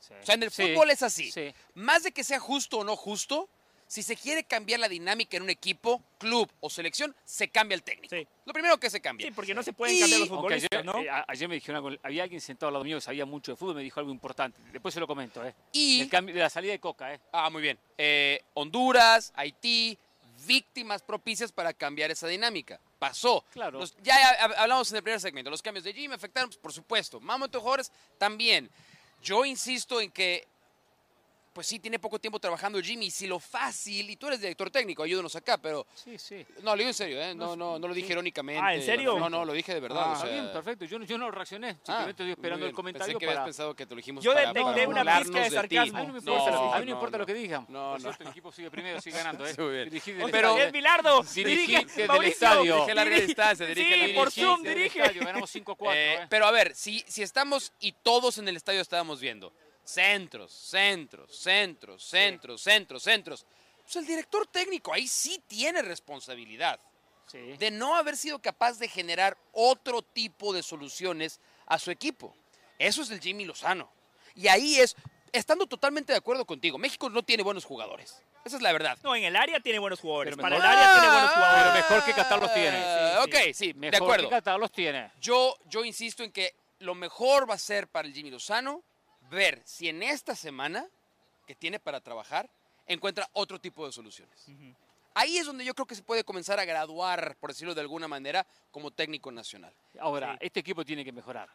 Speaker 3: O sea, en el fútbol es así. Más de que sea justo o no justo, si se quiere cambiar la dinámica en un equipo, club o selección, se cambia el técnico. Lo primero que se cambia.
Speaker 4: Sí, porque no se pueden cambiar los futbolistas, ¿no?
Speaker 2: Eh, ayer me dijeron había alguien sentado al lado mío que sabía mucho de fútbol, me dijo algo importante. Después se lo comento, ¿eh?
Speaker 3: Y...
Speaker 2: El cambio de la salida de Coca, ¿eh?
Speaker 3: Ah, muy bien. Eh, Honduras, Haití, víctimas propicias para cambiar esa dinámica. Pasó.
Speaker 2: Claro.
Speaker 3: ya hablamos en el primer segmento. Los cambios de Jimmy afectaron, pues, por supuesto. Mamo Juárez también. Yo insisto en que pues sí, tiene poco tiempo trabajando Jimmy. Si lo fácil, y tú eres director técnico, ayúdanos acá, pero.
Speaker 2: Sí, sí.
Speaker 3: No, lo digo en serio, ¿eh? No, no, no lo dije irónicamente.
Speaker 4: Ah, ¿en serio?
Speaker 3: No, no, lo dije de verdad.
Speaker 2: Ah, bien, perfecto. Yo, yo no reaccioné. Ah, simplemente estoy esperando el comentario.
Speaker 3: Pensé que habías pensado que te lo dijimos
Speaker 4: Yo detecté una pizca de sarcasmo.
Speaker 2: a mí no me importa, lo, a mí no importa lo que digan. No, no. el equipo sigue primero, sigue ganando, ¿eh?
Speaker 4: Dirigí del pero, es Bilardo, dirige
Speaker 3: del estadio. Dirige larga distancia,
Speaker 4: dirige Sí, por Zoom, dirige.
Speaker 2: Ganamos 5-4. Eh,
Speaker 3: pero a ver, si estamos y todos en el estadio estábamos viendo centros, centros, centros, centros, centros, centros. Pues el director técnico ahí sí tiene responsabilidad de no haber sido capaz de generar otro tipo de soluciones a su equipo. Eso es el Jimmy Lozano. Y ahí es, estando totalmente de acuerdo contigo, México no tiene buenos jugadores. Esa es la verdad.
Speaker 4: No, en el área tiene buenos jugadores. Para el área tiene buenos jugadores.
Speaker 2: Pero mejor que Qatar los tiene.
Speaker 3: ok, sí, de acuerdo.
Speaker 2: que Qatar los tiene.
Speaker 3: Yo, yo insisto en que lo mejor va a ser para el Jimmy Lozano ver si en esta semana que tiene para trabajar encuentra otro tipo de soluciones. Ahí es donde yo creo que se puede comenzar a graduar, por decirlo de alguna manera, como técnico nacional.
Speaker 2: Ahora, este equipo tiene que mejorar.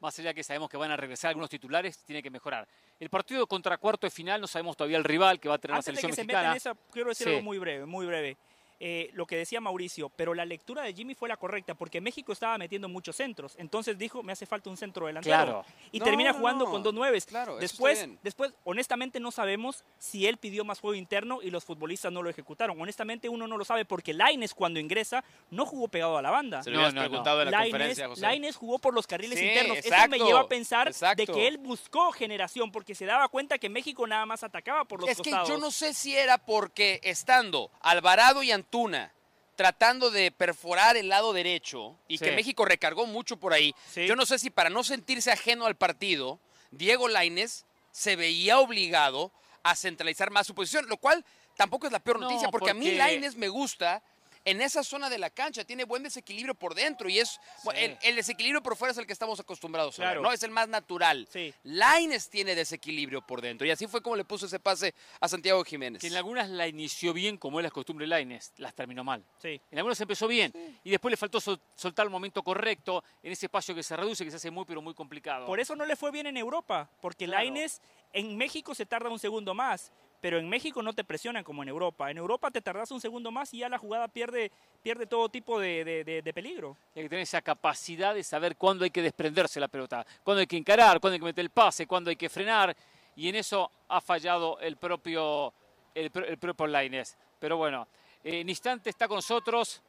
Speaker 2: Más allá que sabemos que van a regresar algunos titulares, tiene que mejorar. El partido contra cuarto de final, no sabemos todavía el rival que va a tener la selección
Speaker 4: de que
Speaker 2: mexicana.
Speaker 4: Se esa, quiero decir algo muy breve, muy breve. Eh, lo que decía Mauricio, pero la lectura de Jimmy fue la correcta porque México estaba metiendo muchos centros. Entonces dijo, me hace falta un centro delantero.
Speaker 2: Claro.
Speaker 4: Y termina jugando con dos nueves. Claro, después, después, honestamente, no sabemos si él pidió más juego interno y los futbolistas no lo ejecutaron. Honestamente, uno no lo sabe porque Laines, cuando ingresa, no jugó pegado a la banda.
Speaker 3: Se lo no, preguntado en la conferencia,
Speaker 4: Laines jugó por los carriles internos. Eso me lleva a pensar de que él buscó generación porque se daba cuenta que México nada más atacaba por los costados.
Speaker 3: Es que yo no sé si era porque estando Alvarado y Antuna tratando de perforar el lado derecho y que México recargó mucho por ahí. Yo no sé si para no sentirse ajeno al partido, Diego Laines se veía obligado a centralizar más su posición, lo cual tampoco es la peor noticia, porque, a mí Laines me gusta en esa zona de la cancha, tiene buen desequilibrio por dentro y es el, desequilibrio por fuera es el que estamos acostumbrados a ver, ¿no? Es el más natural. Sí. Laines tiene desequilibrio por dentro y así fue como le puso ese pase a Santiago Jiménez.
Speaker 2: Que en algunas la inició bien, como es la costumbre de Laines, las terminó mal. Sí. En algunas empezó bien y después le faltó soltar el momento correcto en ese espacio que se reduce, que se hace muy pero muy complicado.
Speaker 4: Por eso no le fue bien en Europa, porque Laines en México se tarda un segundo más pero en México no te presionan como en Europa. En Europa te tardas un segundo más y ya la jugada pierde, pierde todo tipo de, peligro.
Speaker 2: Hay que tener esa capacidad de saber cuándo hay que desprenderse la pelota, cuándo hay que encarar, cuándo hay que meter el pase, cuándo hay que frenar. Y en eso ha fallado el propio, el, propio Laines. Pero bueno, en instante está con nosotros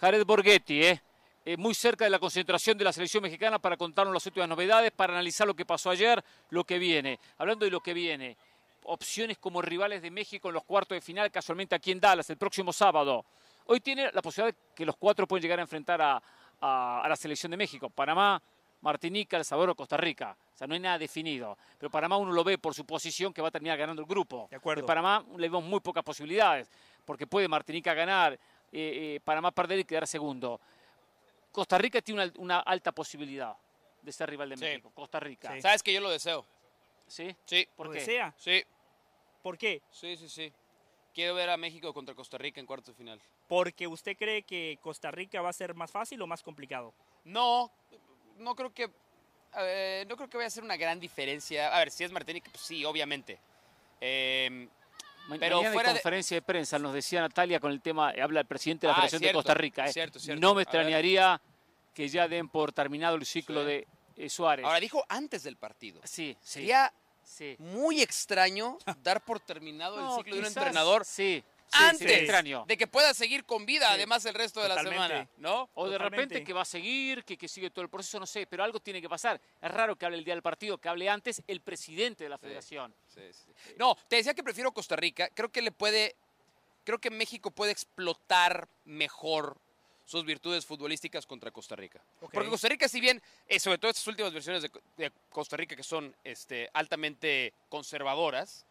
Speaker 2: Jared Borghetti, ¿eh? Eh, muy cerca de la concentración de la selección mexicana para contarnos las últimas novedades, para analizar lo que pasó ayer, lo que viene. Hablando de lo que viene, opciones como rivales de México en los cuartos de final, casualmente aquí en Dallas, el próximo sábado. Hoy tiene la posibilidad de que los cuatro pueden llegar a enfrentar a, la selección de México. Panamá, Martinica, El Salvador o Costa Rica. O sea, no hay nada definido. Pero Panamá uno lo ve por su posición que va a terminar ganando el grupo.
Speaker 4: De acuerdo.
Speaker 2: Panamá le vemos muy pocas posibilidades, porque puede Martinica ganar, eh, eh, Panamá perder y quedar segundo. Costa Rica tiene una, alta posibilidad de ser rival de México. Costa Rica.
Speaker 3: Sabes que yo lo deseo.
Speaker 2: ¿Sí?
Speaker 3: Sí.
Speaker 4: ¿Por qué? Desea?
Speaker 3: Sí.
Speaker 4: ¿Por qué?
Speaker 3: Sí, sí, sí. Quiero ver a México contra Costa Rica en cuartos de final.
Speaker 4: ¿Porque usted cree que Costa Rica va a ser más fácil o más complicado?
Speaker 3: No, no creo que no creo que vaya a ser una gran diferencia. A ver, si es Martinique, pues sí, obviamente.
Speaker 2: Eh, pero fuera de conferencia de... prensa nos decía Natalia con el tema, habla el presidente de la ah, Federación de Costa Rica. ¿eh? No me extrañaría que ya den por terminado el ciclo de eh, Suárez.
Speaker 3: Ahora dijo antes del partido.
Speaker 2: Sí,
Speaker 3: sí. Sería muy extraño dar por terminado el ciclo de un entrenador.
Speaker 2: Sí.
Speaker 3: antes de que pueda seguir con vida, además el resto de la semana, ¿no?
Speaker 2: O de repente que va a seguir, que, que sigue todo el proceso, no sé, pero algo tiene que pasar. Es raro que hable el día del partido, que hable antes el presidente de la federación.
Speaker 3: no, te decía que prefiero Costa Rica, creo que le puede, creo que México puede explotar mejor sus virtudes futbolísticas contra Costa Rica. Porque Costa Rica, si bien, eh, sobre todo estas últimas versiones de, Costa Rica que son este, altamente conservadoras,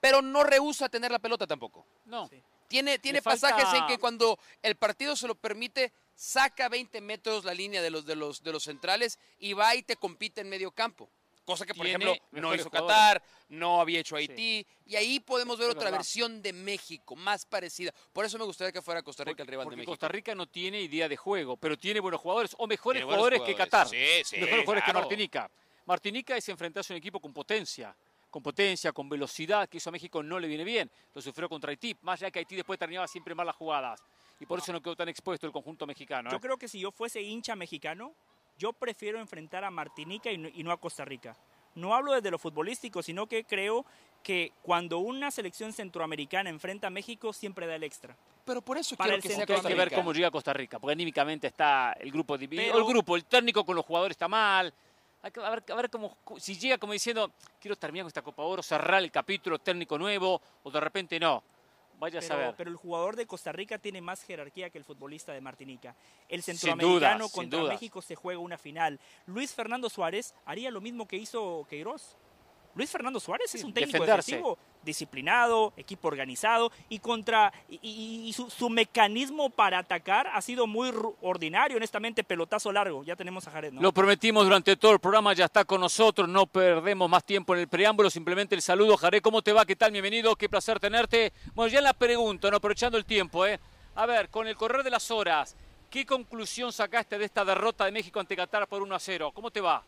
Speaker 3: pero no rehúsa tener la pelota tampoco.
Speaker 2: No.
Speaker 3: Tiene, tiene pasajes en que cuando el partido se lo permite, saca 20 metros la línea de los, de los, de los centrales y va y te compite en medio campo. Cosa que, por ejemplo, no hizo Qatar, no había hecho Haití. Y ahí podemos ver otra versión de México, más parecida. Por eso me gustaría que fuera Costa Rica el rival de México.
Speaker 2: Costa Rica no tiene idea de juego, pero tiene buenos jugadores, o mejores jugadores, que Qatar.
Speaker 3: Sí, sí,
Speaker 2: mejores jugadores que Martinica. Martinica es enfrentarse a un equipo con potencia con potencia, con velocidad, que eso a México no le viene bien. Lo sufrió contra Haití, más allá que Haití después terminaba siempre mal las jugadas. Y por eso no quedó tan expuesto el conjunto mexicano.
Speaker 4: Yo ¿eh? creo que si yo fuese hincha mexicano, yo prefiero enfrentar a Martinica y no a Costa Rica. No hablo desde lo futbolístico, sino que creo que cuando una selección centroamericana enfrenta a México, siempre da el extra.
Speaker 3: Pero por eso
Speaker 2: Para
Speaker 3: quiero
Speaker 2: que, hay que ver cómo llega Costa Rica, porque anímicamente está el grupo dividido. el grupo, el técnico con los jugadores está mal. Hay que ver, a ver cómo, si llega como diciendo, quiero terminar con esta Copa Oro, cerrar el capítulo técnico nuevo, o de repente no. Vaya
Speaker 4: pero,
Speaker 2: a saber.
Speaker 4: Pero el jugador de Costa Rica tiene más jerarquía que el futbolista de Martinica. El centroamericano contra México se juega una final. Luis Fernando Suárez haría lo mismo que hizo Queiroz. Luis Fernando Suárez es un técnico defensivo, disciplinado, equipo organizado y contra y, su, mecanismo para atacar ha sido muy ordinario, honestamente, pelotazo largo. Ya tenemos a Jared.
Speaker 2: Lo prometimos durante todo el programa, ya está con nosotros, no perdemos más tiempo en el preámbulo, simplemente el saludo. Jared, ¿cómo te va? ¿Qué tal? Bienvenido, qué placer tenerte. Bueno, ya la pregunta, no aprovechando el tiempo, ¿eh? A ver, con el correr de las horas, ¿qué conclusión sacaste de esta derrota de México ante Qatar por 1 a 0? ¿Cómo te va?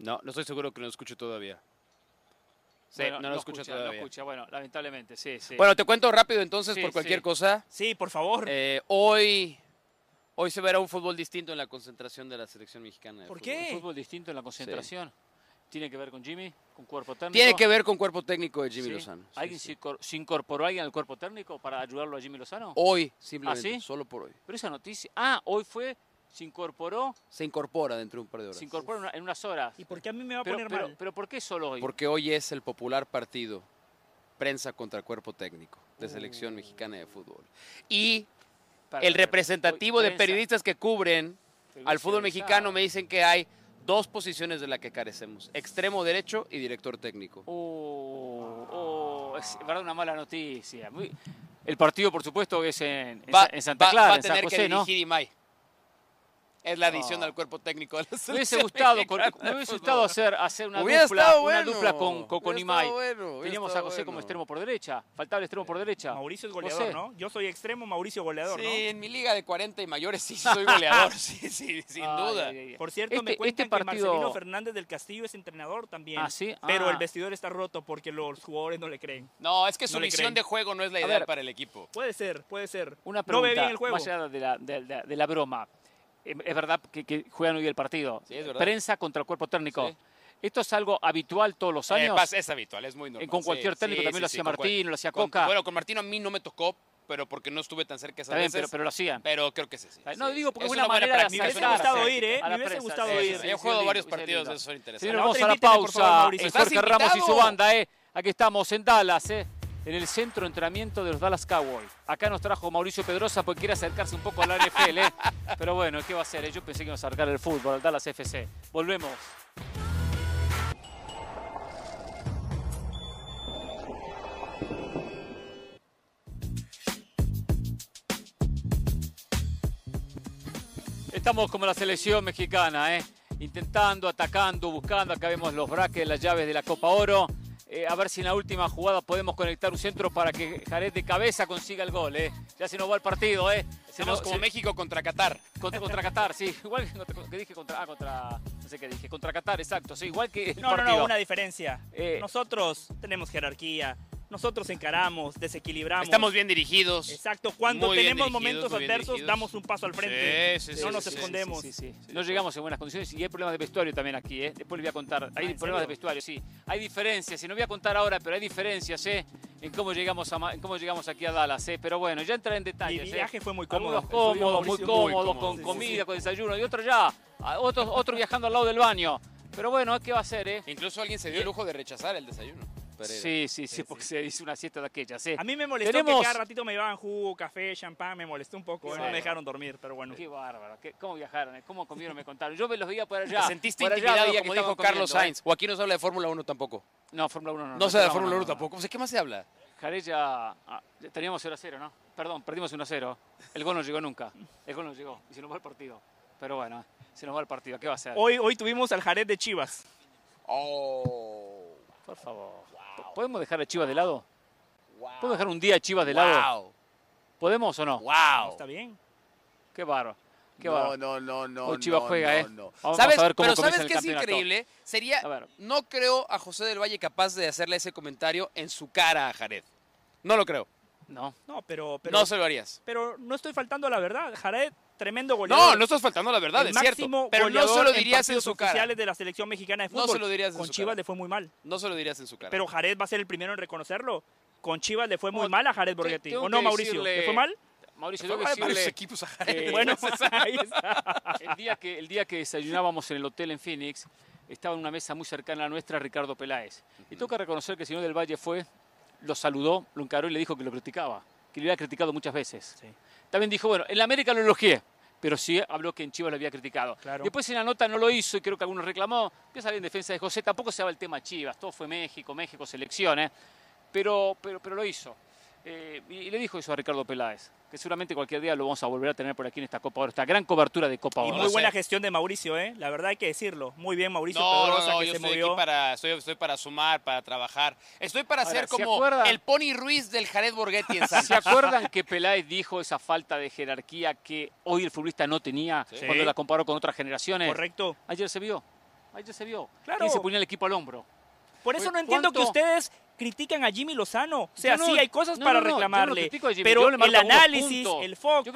Speaker 3: No, no estoy seguro que lo escuche todavía.
Speaker 2: Sí, no lo escucha, todavía. escucha, bueno, lamentablemente, sí, sí.
Speaker 3: Bueno, te cuento rápido entonces por cualquier cosa.
Speaker 4: Sí, por favor.
Speaker 3: Eh, hoy, hoy se verá un fútbol distinto en la concentración de la selección mexicana.
Speaker 4: ¿Por qué?
Speaker 2: ¿Un fútbol distinto en la concentración? ¿Tiene que ver con Jimmy? ¿Con cuerpo técnico?
Speaker 3: Tiene que ver con cuerpo técnico de Jimmy Lozano.
Speaker 2: ¿Alguien se incorporó alguien al cuerpo técnico para ayudarlo a Jimmy Lozano?
Speaker 3: Hoy, simplemente, ¿Ah, solo por hoy.
Speaker 2: Pero esa noticia... Ah, hoy fue se incorporó.
Speaker 3: Se incorpora dentro de un par de horas.
Speaker 2: Se incorpora en unas horas.
Speaker 4: ¿Y por qué a mí me va a poner
Speaker 2: pero,
Speaker 4: mal?
Speaker 2: Pero ¿por qué solo hoy?
Speaker 3: Porque hoy es el popular partido prensa contra cuerpo técnico de selección mexicana de fútbol. Y el representativo de periodistas que cubren al fútbol mexicano me dicen que hay dos posiciones de las que carecemos, extremo derecho y director técnico.
Speaker 2: Oh, oh es verdad una mala noticia. el partido, por supuesto, es en, Santa Clara,
Speaker 3: va, a tener que dirigir Imai. Es la adición al cuerpo técnico de la
Speaker 2: Me hubiese gustado, me hubiese gustado hacer, hacer una, dupla, una dupla con, con, Imai. Teníamos a José como extremo por derecha. Faltaba el extremo por derecha.
Speaker 4: Mauricio es goleador, ¿no? Yo soy extremo, Mauricio goleador,
Speaker 3: sí,
Speaker 4: ¿no?
Speaker 3: Sí, en mi liga de 40 y mayores sí soy goleador. sí, sí, sin duda.
Speaker 4: Por cierto, me este, cuentan este partido... que Marcelino Fernández del Castillo es entrenador también.
Speaker 2: Ah, sí.
Speaker 4: Pero el
Speaker 2: ah.
Speaker 4: vestidor está roto porque los jugadores no le creen.
Speaker 3: No, es que su visión de juego no es la idea para el equipo.
Speaker 4: Puede ser, puede ser.
Speaker 2: Una pregunta, no ve bien el juego. Más allá de la, de la broma es verdad que, juegan hoy el partido. Prensa contra el cuerpo técnico. ¿Esto es algo habitual todos los eh, años?
Speaker 3: es habitual, es muy normal.
Speaker 2: Con cualquier técnico también lo hacía Martín, lo hacía Coca.
Speaker 3: bueno, con Martín a mí no me tocó, pero porque no estuve tan cerca esa veces.
Speaker 2: Pero, pero, lo hacían.
Speaker 3: Pero creo que sí. sí
Speaker 2: no digo porque es una, manera de
Speaker 4: Me hubiese gustado ir, ¿eh? Me hubiese gustado ir.
Speaker 3: Yo he jugado varios partidos, eso son interesantes.
Speaker 2: vamos a la pausa. Jorge Ramos y su banda, ¿eh? Aquí estamos en Dallas, ¿eh? En el centro de entrenamiento de los Dallas Cowboys. Acá nos trajo Mauricio Pedrosa porque quiere acercarse un poco a la NFL. ¿eh? Pero bueno, ¿qué va a hacer? Yo pensé que iba a acercar el fútbol al Dallas FC. Volvemos. Estamos como la selección mexicana, ¿eh? intentando, atacando, buscando. Acá vemos los braques, las llaves de la Copa Oro. Eh, a ver si en la última jugada podemos conectar un centro para que Jared de cabeza consiga el gol. Eh. Ya se nos va el partido. Eh.
Speaker 3: Hacemos como México contra Qatar.
Speaker 2: Contra, contra Qatar, sí. Igual que dije contra. Ah, contra. No sé qué dije. Contra Qatar, exacto. Sí, igual que.
Speaker 4: no, no, no, una diferencia. Eh. Nosotros tenemos jerarquía. Nosotros encaramos, desequilibramos.
Speaker 3: Estamos bien dirigidos.
Speaker 4: Exacto. Cuando tenemos momentos adversos, damos un paso al frente. no nos escondemos.
Speaker 2: No llegamos en buenas condiciones y hay problemas de vestuario también aquí. ¿eh? Después les voy a contar. Hay problemas de vestuario, sí. Hay diferencias. Y no voy a contar ahora, pero hay diferencias ¿eh? en cómo llegamos, a, cómo llegamos aquí a Dallas. ¿eh? Pero bueno, ya entraré en detalles.
Speaker 4: Mi viaje fue muy cómodo.
Speaker 2: cómodo, muy cómodo, con comida, con desayuno. Y otro ya. Otro, otro viajando al lado del baño. Pero bueno, ¿qué va a hacer? Eh?
Speaker 3: Incluso alguien se dio el lujo de rechazar el desayuno.
Speaker 2: Sí, sí, sí, porque se hizo una siesta de aquellas. Sí.
Speaker 4: A mí me molestó que cada ratito me llevaban jugo, café, champán, me molestó un poco, no me dejaron dormir, pero bueno.
Speaker 2: Qué bárbaro, ¿cómo viajaron? Eh? ¿Cómo comieron? Me contaron. Yo me los veía por allá.
Speaker 3: ¿Te sentiste intimidado, como dijo Carlos ¿eh? Sainz? ¿O aquí no se habla de Fórmula 1 tampoco?
Speaker 2: No, Fórmula 1 no.
Speaker 3: No, se habla de Fórmula 1 tampoco. ¿qué más se habla?
Speaker 2: Jarella, ah, teníamos 0 a 0, ¿no? Perdón, perdimos 1 a 0. El gol no llegó nunca. El gol no llegó y se nos va el partido. Pero bueno, se nos va el partido. ¿Qué va a ser?
Speaker 4: Hoy, hoy tuvimos al Jared de Chivas.
Speaker 3: Oh.
Speaker 2: Por favor. ¿Podemos dejar a Chivas de lado? ¿Podemos dejar un día a Chivas de lado? ¿Podemos o no?
Speaker 3: ¡Wow!
Speaker 4: Está bien.
Speaker 2: Qué barro. Qué
Speaker 3: no, no, no, no.
Speaker 2: Hoy Chivas juega, ¿eh?
Speaker 3: Vamos a ver cómo Pero ¿sabes qué es increíble? Sería. No creo a José del Valle capaz de hacerle ese comentario en su cara a Jared. No lo creo.
Speaker 2: No.
Speaker 4: No, pero, pero.
Speaker 3: no se lo harías.
Speaker 4: Pero no estoy faltando a la verdad. Jared tremendo goleador.
Speaker 3: No, no estás faltando la verdad, es cierto. Pero no se lo dirías en, su cara.
Speaker 4: de la selección mexicana de fútbol.
Speaker 3: No se lo dirías en
Speaker 4: Con
Speaker 3: su
Speaker 4: Chivas le fue muy mal.
Speaker 3: No se lo dirías en su cara.
Speaker 4: Pero Jared va a ser el primero en reconocerlo. Con Chivas le fue muy mal a Jared Borghetti. ¿O no, Mauricio? ¿Le fue mal?
Speaker 2: Mauricio, tengo que decirle...
Speaker 3: equipos a Jared.
Speaker 2: bueno, ahí está. El día, que, el día que desayunábamos en el hotel en Phoenix, estaba en una mesa muy cercana a la nuestra Ricardo Peláez. Y tengo que reconocer que el señor del Valle fue, lo saludó, lo encaró y le dijo que lo criticaba, que lo había criticado muchas veces. También dijo, bueno, en la América lo elogié, pero sí habló que en Chivas lo había criticado. Después en la nota no lo hizo y creo que algunos reclamó. Empieza bien en defensa de José, tampoco se va el tema Chivas, todo fue México, México, selecciones, pero, pero, pero lo hizo. Eh, y le dijo eso a Ricardo Peláez, que seguramente cualquier día lo vamos a volver a tener por aquí en esta Copa Oro, esta gran cobertura de Copa Oro.
Speaker 4: Y muy buena gestión de Mauricio, ¿eh? la verdad hay que decirlo. Muy bien Mauricio
Speaker 3: no, no, no, yo estoy Aquí para, estoy, para sumar, para trabajar. Estoy para ser como el Pony Ruiz del Jared Borghetti en Santos.
Speaker 2: ¿Se acuerdan que Peláez dijo esa falta de jerarquía que hoy el futbolista no tenía cuando la comparó con otras generaciones?
Speaker 4: Correcto.
Speaker 2: Ayer se vio, ayer se vio. Claro. Y se ponía el equipo al hombro.
Speaker 4: Por eso no entiendo que ustedes critican a Jimmy Lozano. O sea, sí hay cosas para reclamarle, pero el análisis, el foco,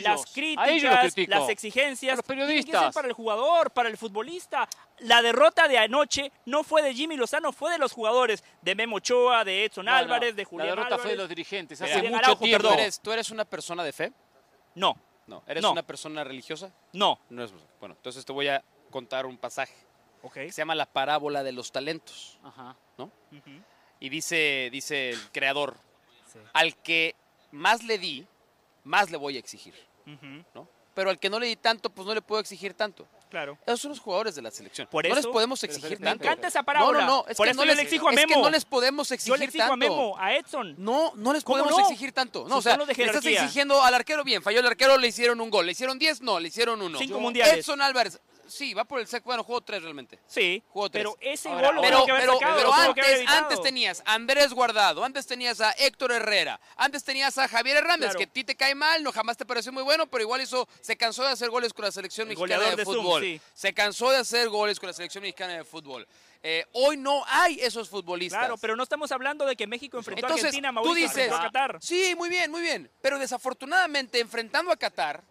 Speaker 4: las críticas, las exigencias,
Speaker 2: los periodistas.
Speaker 4: para el jugador, para el futbolista. La derrota de anoche no fue de Jimmy Lozano, fue de los jugadores, de Memo Ochoa, de Edson Álvarez, de Julián
Speaker 2: La derrota
Speaker 4: fue
Speaker 2: de los dirigentes. Hace mucho tiempo.
Speaker 3: ¿Tú eres, una persona de fe?
Speaker 4: No.
Speaker 3: No. ¿Eres una persona religiosa?
Speaker 4: No.
Speaker 3: no es, bueno, entonces te voy a contar un pasaje. Que se llama la parábola de los talentos. Ajá. ¿no? Y dice, dice el creador, al que más le di, más le voy a exigir. ¿no? Pero al que no le di tanto, pues no le puedo exigir tanto.
Speaker 4: Claro.
Speaker 3: Esos son los jugadores de la selección.
Speaker 4: Por
Speaker 3: no
Speaker 4: eso,
Speaker 3: les podemos exigir tanto.
Speaker 4: Me encanta esa parábola.
Speaker 3: No, no, no. Es
Speaker 4: Por
Speaker 3: que
Speaker 4: eso
Speaker 3: no
Speaker 4: yo
Speaker 3: les,
Speaker 4: le exijo a
Speaker 3: es
Speaker 4: Memo.
Speaker 3: que no les podemos exigir
Speaker 4: Yo le exijo
Speaker 3: tanto.
Speaker 4: a Memo, a Edson.
Speaker 3: No, no les
Speaker 4: ¿Cómo
Speaker 3: podemos
Speaker 4: no?
Speaker 3: exigir tanto. No,
Speaker 4: Si
Speaker 3: o sea, le estás exigiendo al arquero bien. Falló el arquero, le hicieron un gol. ¿Le hicieron 10? No, le hicieron uno.
Speaker 4: Cinco mundiales.
Speaker 3: Edson Álvarez. Sí, va por el sec. Bueno, jugó tres realmente.
Speaker 4: Sí,
Speaker 3: Jugó tres.
Speaker 4: pero ese
Speaker 3: Ahora,
Speaker 4: gol lo
Speaker 3: pero,
Speaker 4: que
Speaker 3: pero,
Speaker 4: sacado,
Speaker 3: pero antes, antes tenías a Andrés Guardado, antes tenías a Héctor Herrera, antes tenías a Javier Hernández,
Speaker 4: Claro.
Speaker 3: que a ti te cae mal, no jamás te pareció muy bueno, pero igual hizo, se cansó de hacer goles con la selección
Speaker 4: El
Speaker 3: mexicana de,
Speaker 4: de Zoom,
Speaker 3: fútbol.
Speaker 4: sí.
Speaker 3: Se cansó de hacer goles con la selección mexicana de fútbol. Eh, hoy no hay esos futbolistas.
Speaker 4: Claro, pero no estamos hablando de que México enfrentó
Speaker 3: Entonces,
Speaker 4: a Argentina,
Speaker 3: tú
Speaker 4: Mauricio,
Speaker 3: dices,
Speaker 4: enfrentó a Qatar.
Speaker 3: sí, muy bien, muy bien, pero desafortunadamente enfrentando a Qatar,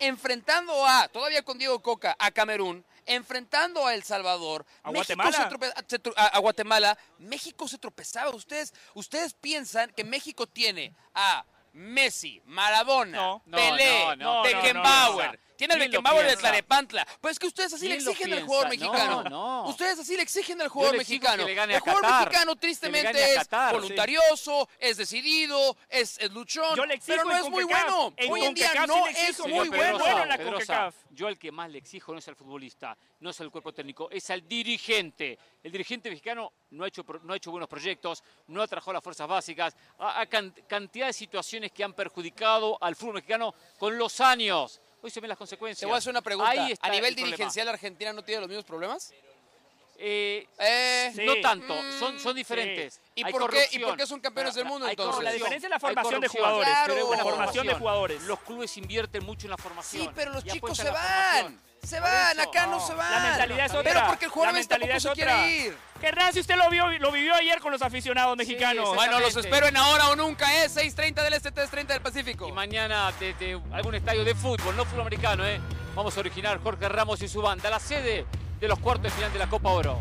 Speaker 3: enfrentando a, todavía con Diego Coca, a Camerún, enfrentando a El Salvador,
Speaker 4: A
Speaker 3: México
Speaker 4: Guatemala.
Speaker 3: se trope- a, a Guatemala, México se tropezaba. Ustedes, ustedes piensan que México tiene a Messi, Maradona,
Speaker 4: No.
Speaker 2: No,
Speaker 3: Pelé,
Speaker 2: no, no,
Speaker 3: Beckenbauer. Tiene el
Speaker 2: ¿Quién lo
Speaker 3: Beckenbauer de
Speaker 2: piensa?
Speaker 3: Tlanepantla. Pues es que ustedes así le
Speaker 2: ¿Quién lo
Speaker 3: exigen al jugador mexicano.
Speaker 2: No, no.
Speaker 3: Ustedes así le exigen al jugador mexicano. el jugador
Speaker 2: Qatar.
Speaker 3: mexicano tristemente es
Speaker 2: Qatar, sí.
Speaker 3: voluntarioso, es decidido, es, es luchón,
Speaker 4: Yo le exijo
Speaker 3: pero no es muy bueno.
Speaker 4: En
Speaker 3: Hoy en día no es
Speaker 4: exijo,
Speaker 3: muy bueno.
Speaker 4: La
Speaker 2: Pedrosa, yo al que más le exijo no es al futbolista, no es al cuerpo técnico, es al dirigente. El dirigente mexicano no ha hecho, no ha hecho buenos proyectos, no ha trabajado las fuerzas básicas, ha, ha can- cantidad de situaciones que han perjudicado al fútbol mexicano con los años. Hoy se ven las consecuencias.
Speaker 3: Te voy a hacer una pregunta.
Speaker 2: Ahí está
Speaker 3: ¿A nivel
Speaker 2: problema.
Speaker 3: dirigencial Argentina no tiene los mismos problemas?
Speaker 2: Eh,
Speaker 3: Eh,
Speaker 4: Sí.
Speaker 2: No tanto,
Speaker 3: Mm,
Speaker 2: son, son diferentes.
Speaker 3: ¿Y
Speaker 2: Hay
Speaker 3: por, qué, ¿Y por qué son campeones del mundo entonces?
Speaker 4: La diferencia es la formación de jugadores.
Speaker 3: Claro.
Speaker 4: La
Speaker 3: Formación.
Speaker 4: formación de jugadores.
Speaker 2: Los clubes invierten mucho en la formación.
Speaker 3: Sí, pero los chicos se van.
Speaker 2: formación.
Speaker 3: Se van,
Speaker 2: eso,
Speaker 3: acá no,
Speaker 2: no.
Speaker 3: se van.
Speaker 4: La mentalidad es otra.
Speaker 3: Pero porque el jugador tampoco
Speaker 4: mentalidad
Speaker 3: se
Speaker 4: es
Speaker 3: quiere
Speaker 4: otra.
Speaker 3: ir.
Speaker 4: Hernán, si usted lo vio, lo vivió ayer con los aficionados mexicanos.
Speaker 3: Bueno, los espero en ahora o nunca, ¿eh? 6.30 del Este, 3.30 del Pacífico.
Speaker 2: Y mañana desde algún estadio de fútbol, no fútbol americano, ¿eh? vamos a originar Jorge Ramos y su banda, la sede de los cuartos de final de la Copa Oro.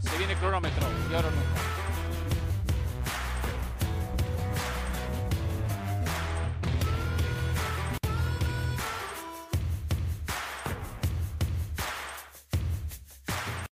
Speaker 2: Se viene el cronómetro y ahora o nunca.